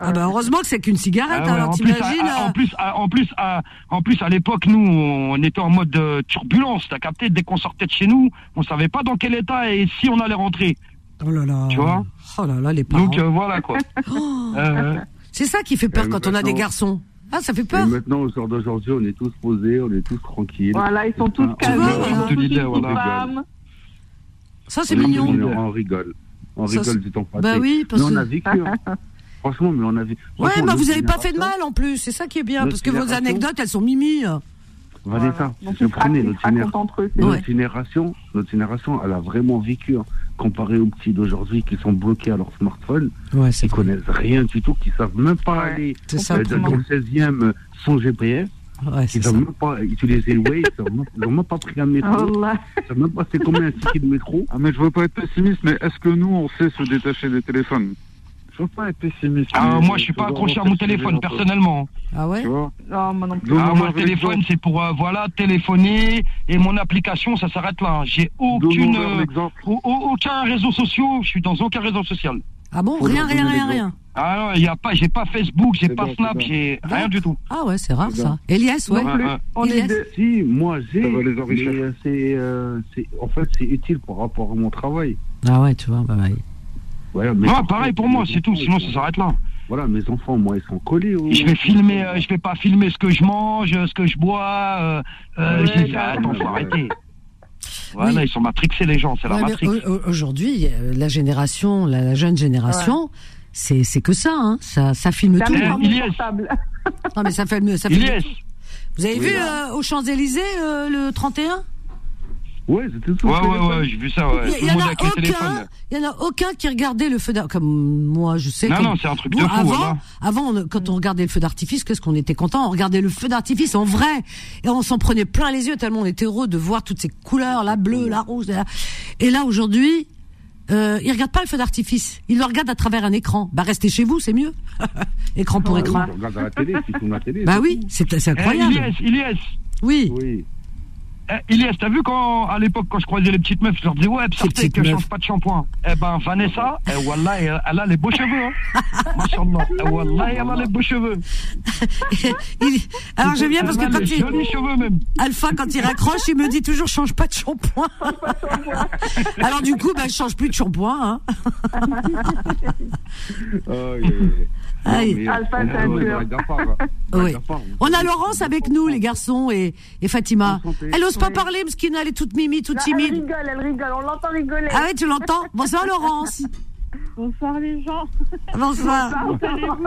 ah bah heureusement que c'est qu'une cigarette, Ah ouais, alors t'imagines euh, en plus, à, en plus, à, en plus, à l'époque, nous, on était en mode euh, turbulence. T'as capté? Dès qu'on sortait de chez nous, on savait pas dans quel état et si on allait rentrer. Oh là là. Tu vois Oh là là, les parents. Donc euh, voilà quoi. Oh. Euh, C'est ça qui fait peur Euh, quand on a des garçons. Ah, ça fait Et peur. maintenant, au jour d'aujourd'hui, on est tous posés, on est tous tranquilles. Voilà, ils sont tous ils voilà. Voilà. Ça, c'est On est mignon. On rigole. On Ça, rigole du temps passé. Bah oui, parce mais on a vécu. hein. Franchement, mais on a vécu. Ouais, bah vous notre avez pas fait de génération- mal en plus. C'est ça qui est bien, parce que vos anecdotes, elles sont mimi. Vanessa, Donc je prenais notre, génération, notre génération, elle a vraiment vécu, hein, comparé aux petits d'aujourd'hui qui sont bloqués à leur smartphone, Ouais, qui connaissent rien du tout, qui savent même pas Ouais. aller ça, euh, dans le 16e euh, sans GPS, Ouais, savent ça. même pas utiliser le Waze, ils savent même- ils n'ont même pas pris un métro, Allah. ils savent même pas c'est combien un ticket de métro. Ah, mais je veux pas être pessimiste, mais est-ce que nous, on sait se détacher des téléphones? Je veux pas être pessimiste. ah, moi, je suis pas faut accroché à mon téléphone personnellement. Ah ouais Tu vois Non, moi non plus. Ah, moi, le téléphone, c'est pour euh, voilà téléphoner et mon application, ça s'arrête là. hein. J'ai aucune, euh, aucun réseau social. Je suis dans aucun réseau social. Ah bon Faut Rien, rien, rien, rien. Ah non, il y a pas, j'ai pas Facebook, j'ai pas Snap, j'ai rien du tout. Ah ouais, c'est rare ça. Elias, ouais. On est. Si, moi j'ai, Ça va les mais enrichir. euh, c'est, c'est, en fait, c'est utile par rapport à mon travail. Ah ouais, tu vois, bah ouais. Voilà, mais Ouais, par pareil pour moi, c'est tout. Sinon, ça s'arrête là. Voilà, mes enfants, moi, ils sont collés. au- Je vais filmer, euh, je vais pas filmer ce que je mange, ce que je bois. Euh, euh, Ouais, je dis, attends, faut ouais. arrêter. Voilà, Oui. ils sont matrixés les gens, c'est la Ouais, matrix. au- au- Aujourd'hui, euh, la génération, la, la jeune génération, c'est c'est que ça, hein. Ça, ça filme C'est tout. hein. Non, mais ça filme, ça filme Ilyes, tout. Vous avez Oui. vu euh, aux Champs Élysées euh, le 31 Ouais, c'était tout. ouais, ouais, ouais, j'ai vu ça, ouais. Il y, en a aucun, il y en a aucun qui regardait le feu d'artifice. Comme moi, je sais. Non, comme- non, c'est un truc de fou, avant, voilà. avant, on- quand on regardait le feu d'artifice, qu'est-ce qu'on était content? On regardait le feu d'artifice en vrai, et on s'en prenait plein les yeux tellement on était heureux de voir toutes ces couleurs, la bleue, la rouge. la- Et là, aujourd'hui, euh, ils regardent pas le feu d'artifice. Ils le regardent à travers un écran. Bah, restez chez vous, c'est mieux. écran pour Ah, écran. oui, je regarde à la télé, si tu la télé. Bah oui, c'est c'est Eh, incroyable. Ilyes, Ilyes, Oui. Oui. Eh, Ilyes, t'as vu quand, à l'époque, quand je croisais les petites meufs, je leur disais, ouais, sortez, petites que je meufs. change pas de shampoing. Eh ben, Vanessa, eh, wallah, elle, elle a les beaux cheveux, hein. Machallah. Eh, wallah, elle a les beaux cheveux. Il- Alors j'aime bien parce que quand les il, jolis cheveux, même. Alpha, quand il raccroche, il me dit toujours change pas de shampoing. Alors du coup, bah, je change plus de shampoing. Hein. Ah, oui, oui, oui. Aïe. Mais, Alpha, c'est un ouais, dur. ouais, d'accord. Ouais, Oui. On a Laurence avec nous, les garçons, et, et Fatima. Elle ose pas Oui. parler parce qu'elle est toute mimi, toute Là, elle timide. rigole, elle rigole, on l'entend rigoler. Ah oui, tu l'entends Bonsoir Laurence. Bonsoir les gens. Bonsoir.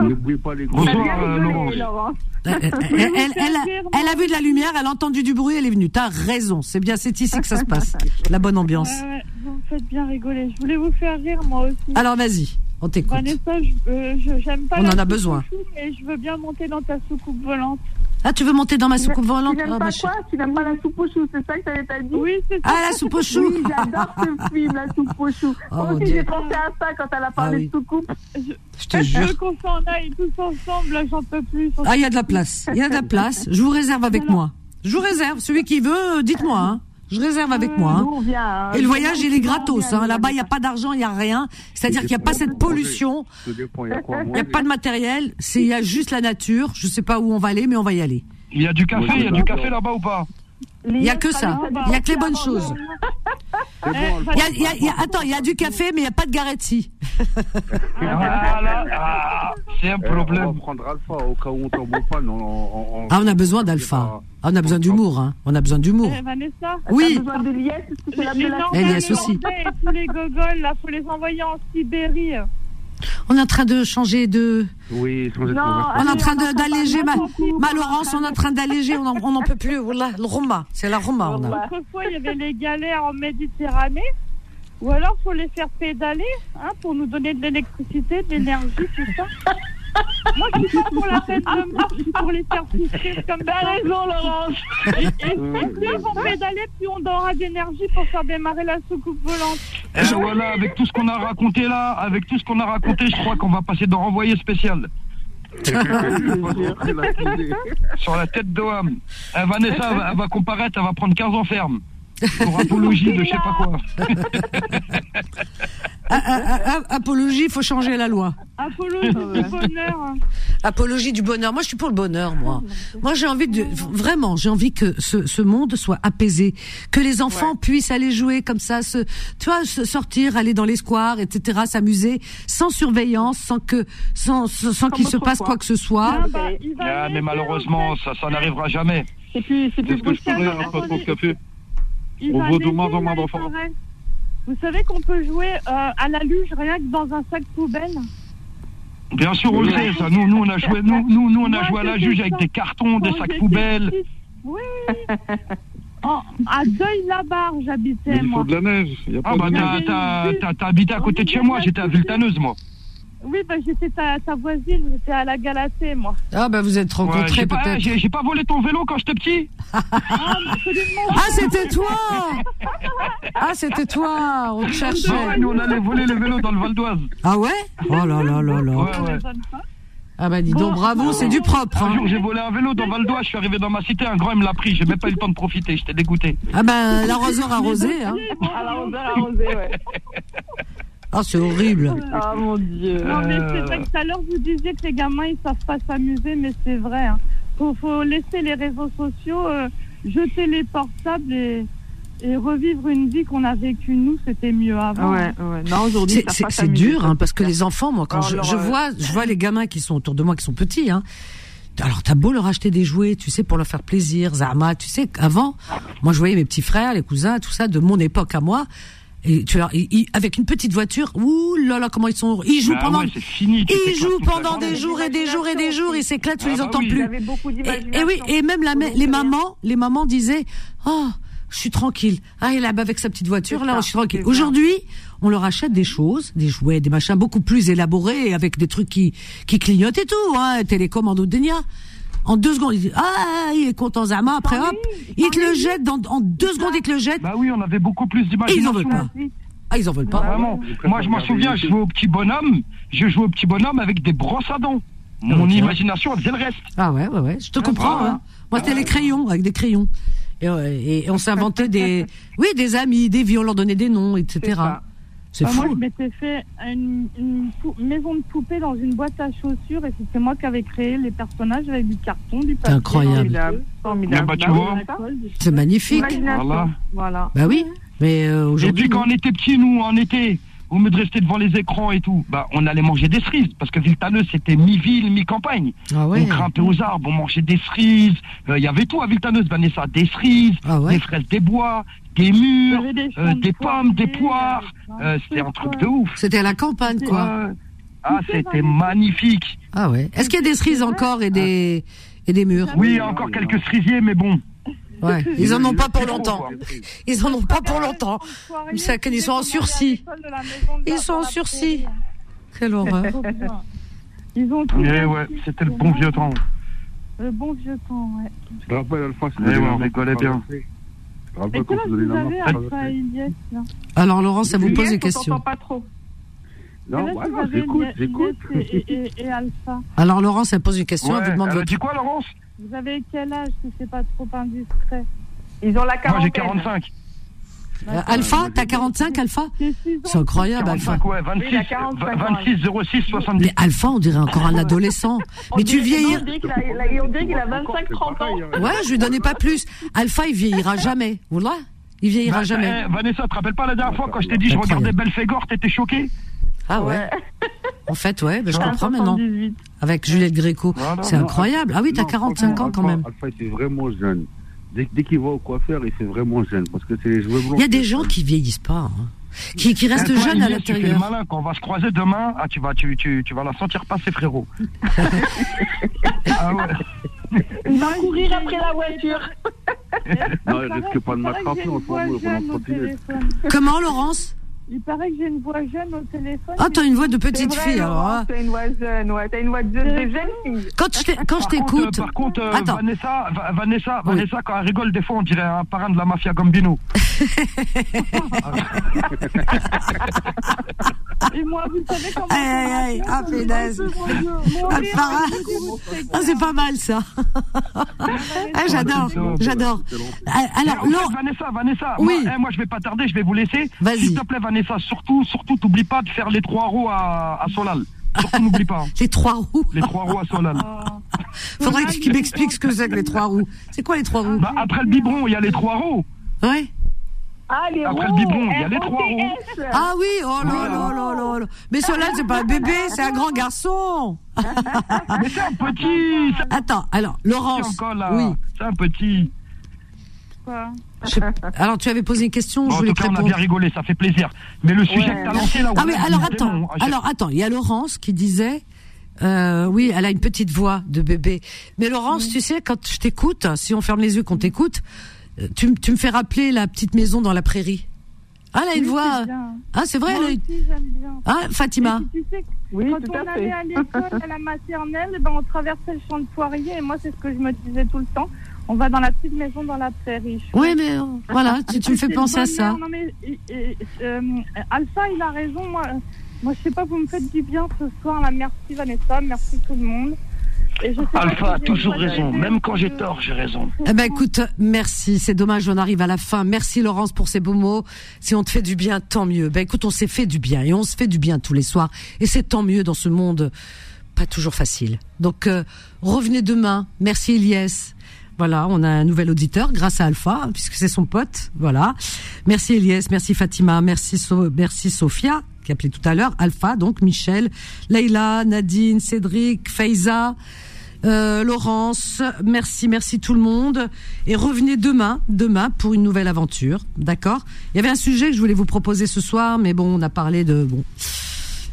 N'oubliez pas les Bonsoir, rigolé, Laurence. Laurence. Elle, elle- elle- elle- elle a vu de la lumière, elle a entendu du bruit, elle est venue. T'as raison, c'est bien, c'est ici que ça se passe. La bonne ambiance. Ouais, ouais, vous me faites bien rigoler. Je voulais vous faire rire moi aussi. Alors vas-y, on t'écoute. Vanessa, je- euh, je- j'aime pas On la en a besoin. chou, mais je veux bien monter dans ta soucoupe volante. Ah, tu veux monter dans ma soucoupe Tu volante n'aimes Ah, pas ma quoi. Tu n'aimes pas la soupe au chou, c'est ça que t'avais pas dit Oui, c'est ça. Ah, la soupe au chou. Oui, j'adore ce film, la soupe au chou. Oh, Moi mon aussi, j'ai pensé à ça quand elle a parlé Ah oui. de soucoupe. Je te Je jure. veux qu'on s'en aille tous ensemble, là, j'en peux plus. Ah, il y a de la place. Il y a de la place. Je vous réserve avec moi. Je vous réserve. Celui qui veut, dites-moi. Hein. Je réserve avec moi. hein. Nous, on vient. hein. Et le voyage, il est gratos. Hein. Là-bas, il n'y a pas d'argent, il n'y a rien. C'est-à-dire qu'il n'y a pas cette pollution, il n'y a pas de matériel. C'est il y a juste la nature. Je sais pas où on va aller, mais on va y aller. Il y a du café, il y a du café là-bas ou pas? Il n'y a que ça. Il n'y a que les bonnes choses. Bon, y a, y a- y a- attends, il y a du café, mais il n'y a pas de Garetti. Voilà, ah, c'est un Eh, On va problème. prendre Alpha au cas où on tombe en panne. on- on- on- Ah, on a besoin d'Alpha. Ah, on a besoin d'humour. Hein. On a besoin d'humour. Eh, Vanessa, Oui. T'as besoin de liesse, les gens Elias aussi. et tous les gogoles, là, faut les envoyer en Sibérie. On est en train de changer de. Oui, changer de Non, conversation. On est en train d'alléger ma, Laurence, on est en train d'alléger, on n'en on en peut plus. Voilà, le Roma, c'est la Roma. On a. Autrefois, il y avait les galères en Méditerranée. Ou alors, faut les faire pédaler hein, pour nous donner de l'électricité, de l'énergie, tout ça. Moi, je suis pas pour la peine de mort, je suis pour les faire souffrir comme ça. T'as raison, Laurence. Et, et plus vont pédaler, plus on aura d'énergie pour faire démarrer la soucoupe volante. Et voilà, avec tout ce qu'on a raconté là, avec tout ce qu'on a raconté, je crois qu'on va passer dans renvoyé spécial. Sur la tête d'Oham. Euh, Vanessa, elle va, elle va comparaître, elle va prendre 15 ans ferme. Pour apologie de je sais pas quoi. Ah, ah, ah, ah, Apologie, il faut changer la loi. Apologie du bonheur. Apologie du bonheur. Moi, je suis pour le bonheur, moi. Moi, j'ai envie de, vraiment, j'ai envie que ce, ce monde soit apaisé, que les enfants puissent aller jouer comme ça, se, tu vois, se sortir, aller dans les squares, etc., s'amuser, sans surveillance, sans que, sans, sans, sans qu'il se passe quoi que ce soit. Ah, bah, il va Ah, mais malheureusement, ça, ça n'arrivera jamais. C'est plus, c'est plus Est-ce que je possible. pourrais un de café Il On de moins en moins d'enfants. Vous savez qu'on peut jouer euh, à la luge rien que dans un sac poubelle Bien sûr, on le sait, ça. Nous, nous, on a joué, nous, nous, nous, on a Moi, joué à la ça. avec des cartons, des sacs poubelles. Oui. En- à Deuil-la-Barre, j'habitais, il faut moi. de la neige. Il y a pas Ah, bah, habité à côté de chez moi, j'étais à Vultaneuse, moi. Oui, bah, j'étais ta, ta voisine, j'étais à la Galatée, moi. Ah, bah, vous êtes Ouais, rencontrés j'ai, pas, peut-être. j'ai, j'ai pas volé ton vélo quand j'étais petit. Ah. Ah, c'était toi! Ah, c'était toi! On te cherchait. Ah ouais, nous, on allait voler les vélos dans le Val d'Oise. Ah ouais? Oh là là là là. Ouais, ouais. Ah bah dis donc, bravo, c'est du propre. Un hein. jour, j'ai volé un vélo dans Val d'Oise, je suis arrivé dans ma cité, un grand, il me l'a pris, j'ai même pas eu le temps de profiter, j'étais dégoûté. Ah ben, l'arroseur arrosé, hein. À l'arroseur arrosé, ouais. Ah, c'est horrible. Ah mon dieu. Non, mais c'est vrai que tout à l'heure, vous disiez que les gamins, ils savent pas s'amuser, mais c'est vrai. Hein. Faut, faut laisser les réseaux sociaux, euh, jeter les portables et, et revivre une vie qu'on a vécue, nous, c'était mieux avant. Ouais, ouais. Non, aujourd'hui, C'est- ça C'est passe c'est à musique, dur, hein, parce que les enfants, moi, quand Alors, je, euh, vois, je vois les gamins qui sont autour de moi, qui sont petits, hein. Alors, t'as beau leur acheter des jouets, tu sais, pour leur faire plaisir, Zama, tu sais, avant, moi, je voyais mes petits frères, les cousins, tout ça, de mon époque à moi, et tu leur, ils- ils- avec une petite voiture, ouh là là, comment ils sont, ils jouent Bah pendant, ouais, fini, ils jouent pendant des jours et des jours et des jours, ils s'éclatent, tu Ah les bah entends oui. plus. Et, et oui, et même la, les mamans, les mamans disaient, oh, je suis tranquille. Ah, il est là-bas avec sa petite voiture, là, ça, je suis tranquille. Aujourd'hui, on leur achète des choses, des jouets, des machins beaucoup plus élaborés, avec des trucs qui, qui clignotent et tout, hein, télécommande au Denia. En deux secondes, il dit, ah, il est content Zama, après hop, il te le jette, dans, en deux secondes, il te le jette, Bah oui, on avait beaucoup plus et d'imagination. ils en veulent pas. Ah, ils en veulent pas. Vraiment. Moi, je m'en souviens, je jouais au petit bonhomme, je jouais au petit bonhomme avec des brosses à dents. Mon ok. imagination, elle faisait le reste. Ah ouais, ouais, ouais, je te comprends. hein. Moi, c'était les crayons, avec des crayons. Et, ouais, et on s'inventait des, oui, des amis, des vies, on leur donnait des noms, etc. C'est Bah, moi, fou. je m'étais fait une, une pou- maison de poupée dans une boîte à chaussures et c'était moi qui avais créé les personnages avec du carton, du papier. incroyable. Formidable. Formidable. Tu oui, vois. c'est magnifique. Voilà. Voilà. Bah oui, mais euh, Et aujourd'hui. puis quand on était petits, nous, en été, au lieu de rester devant les écrans et tout, bah, on allait manger des cerises, parce que Viltaneuse, c'était mi-ville, mi-campagne. Ah ouais. On grimpait aux arbres, on mangeait des cerises. Euh, Il y avait tout à Viltaneuse, Vanessa, des cerises, Ah ouais. des fraises des bois, des des, euh, des de pommes, des poires. euh, Euh, c'était un truc de ouf. C'était à la campagne, quoi. Ah, c'était magnifique. Ah ouais. Est-ce qu'il y a des cerises encore et des et des murs? Oui, il y a encore quelques cerisiers, mais bon. Ouais. Ils en ont pas pour longtemps. Ils en ont pas pour longtemps. C'est qu'ils sont en sursis. Ils sont en sursis. Quelle horreur. Ils ont Eh ouais, c'était le bon vieux temps. Le bon vieux temps, ouais. Je rappelle, Alpha, Eh ouais, on rigolait bien. Et quand tu vous la avez, Alors Laurent, ça vous pose des questions. pas trop. Non, j'écoute, j'écoute. et, Alpha Alors Laurent, ça pose une question. elle vous demande elle votre. dit quoi, Laurence? Vous avez quel âge si c'est pas trop indiscret? Ils ont la Moi, quarantaine. j'ai 45. Euh, Alpha, t'as 45 Alpha? C'est incroyable Alpha. 45, ouais, 26, Oui, il a 45 ans, 26 06 70. Mais Alpha, on dirait encore un adolescent. Mais tu vieillis. On dirait qu'il a, qu'il a 25-30 ans. Ouais, je lui donnais pas plus. Alpha, il vieillira jamais. Voilà. Il vieillira Bah, jamais. eh, Vanessa, tu te rappelles pas la dernière fois quand je t'ai dit je regardais Belphégor, t'étais choqué? Ah ouais. En fait, ouais, ben, je comprends maintenant. 78. Avec Juliette Gréco. Voilà. C'est incroyable. Ah oui, t'as Non, 45 ans quand même. Alpha, il fait vraiment jeune. Dès, dès qu'il va au coiffeur, il fait vraiment jeune. Parce que c'est les cheveux blonds. Il y a des gens qui vieillissent pas. hein. qui, qui reste Eh, toi, jeune à tu l'intérieur. malin, Quand on va se croiser demain, ah, tu, vas, tu, tu, tu vas la sentir passer, frérot. ah ouais. Il va courir après la voiture. Non, il risque pas de m'attraper en ce moment. Comment, Laurence Il paraît que j'ai une voix jeune au téléphone. Ah, t'as une voix de petite vrai, fille, alors. Hein. T'as une voix jeune, ouais. T'as une voix de, de jeune fille. Quand je quand contre, t'écoute. euh, Par contre, euh, Attends. Vanessa, Va- Vanessa, Vanessa, quand elle rigole, des fois, on dirait un parrain de la mafia Gambino. Et moi, vous savez comment. Aïe, aïe, aïe, ah. Ah. Ah, c'est pas mal, ça. Ah, j'adore, j'adore. Ah, Alors, en fait, Vanessa, Vanessa, Oui. moi, eh, moi, je vais pas tarder, je vais vous laisser. Vas-y. S'il te plaît, Vanessa, surtout, surtout, t'oublies pas de faire les trois roues à, à Solal. Surtout, n'oublie pas. hein. Les trois roues. Les trois roues à Solal. Faudrait que tu m'expliques ce que c'est que les trois roues. C'est quoi les trois roues? Bah, après le biberon, il y a les trois roues. Ouais. Ah, les Après le biberon, il y a les trois. Ah oui, oh là là là là là. Mais Solal, c'est pas un bébé, c'est un grand garçon. Mais c'est un petit. Attends, alors, Laurence. encore là. Oui. C'est un petit. Quoi Je- Alors, tu avais posé une question, Bon, je en voulais tout cas, on a bien rigolé, ça fait plaisir. Mais le sujet que t'as lancé là, Ah mais alors attends, alors attends, il y a Laurence qui disait, euh, oui, elle a une petite voix de bébé. Mais Laurence, tu sais, quand je t'écoute, si on ferme les yeux qu'on t'écoute, euh, tu, m- tu me fais rappeler la petite maison dans la prairie. Ah, elle a une Oui, voix. Ah, c'est vrai, Moi elle aussi, bien. Ah, Fatima. Puis, tu sais, Oui, quand tout on à allait fait. à l'école, à la maternelle, ben, on traversait le champ de poirier. Et moi, c'est ce que je me disais tout le temps. On va dans la petite maison dans la prairie. Oui, mais euh, voilà, tu, tu me fais penser à ça. Non, mais, et- euh, Alpha, il a raison. Moi, euh, moi, je sais pas, vous me faites du bien ce soir. Là. Merci Vanessa, merci tout le monde. Alpha a toujours raison. Même quand j'ai que- tort, j'ai raison. Eh ben écoute, merci. C'est dommage, on arrive à la fin. Merci Laurence pour ces beaux mots. Si on te fait du bien, tant mieux. Ben écoute, on s'est fait du bien et on se fait du bien tous les soirs. Et c'est tant mieux dans ce monde pas toujours facile. Donc euh, revenez demain. Merci Elias. Voilà, on a un nouvel auditeur grâce à Alpha, puisque c'est son pote. Voilà. Merci Elias, merci Fatima, merci So- merci Sophia qui a appelé tout à l'heure, Alpha, donc Michel, Leïla, Nadine, Cédric, Faiza. Euh, Laurence, merci, merci tout le monde. Et revenez demain, demain pour une nouvelle aventure, d'accord? Il y avait un sujet que je voulais vous proposer ce soir, mais bon, on a parlé de bon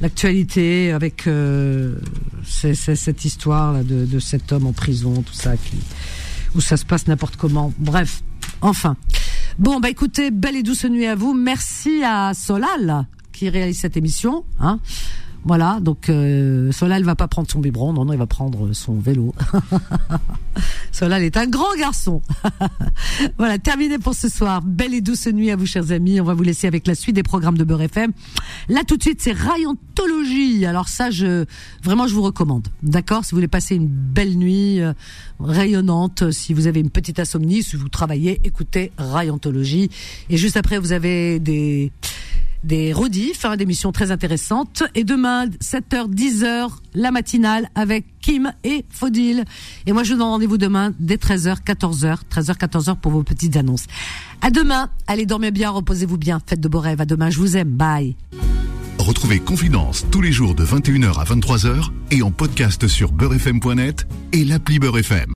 l'actualité avec euh, cette histoire là de, de cet homme en prison, tout ça, qui, où ça se passe n'importe comment. Bref, enfin. Bon, bah écoutez, belle et douce nuit à vous. Merci à Solal qui réalise cette émission. Hein. Voilà, donc euh, Solal va pas prendre son biberon, non, non, il va prendre son vélo. Solal est un grand garçon. voilà, terminé pour ce soir. Belle et douce nuit à vous, chers amis. On va vous laisser avec la suite des programmes de Beurre FM. Là, tout de suite, c'est Rayantologie. Alors ça, je vraiment, je vous recommande. D'accord? Si vous voulez passer une belle nuit euh, rayonnante, si vous avez une petite insomnie, si vous travaillez, écoutez Rayantologie. Et juste après, vous avez des des rediffs, hein, des missions très intéressantes. Et demain, 7h, 10h, la matinale avec Kim et Faudil. Et moi, je vous donne rendez-vous demain dès 13h, 14h, 13h, 14h pour vos petites annonces. À demain. Allez, dormez bien, reposez-vous bien. Faites de beaux rêves. À demain. Je vous aime. Bye. Retrouvez Confidence tous les jours de 21h à 23h et en podcast sur beurrefm.net et l'appli Beurre FM.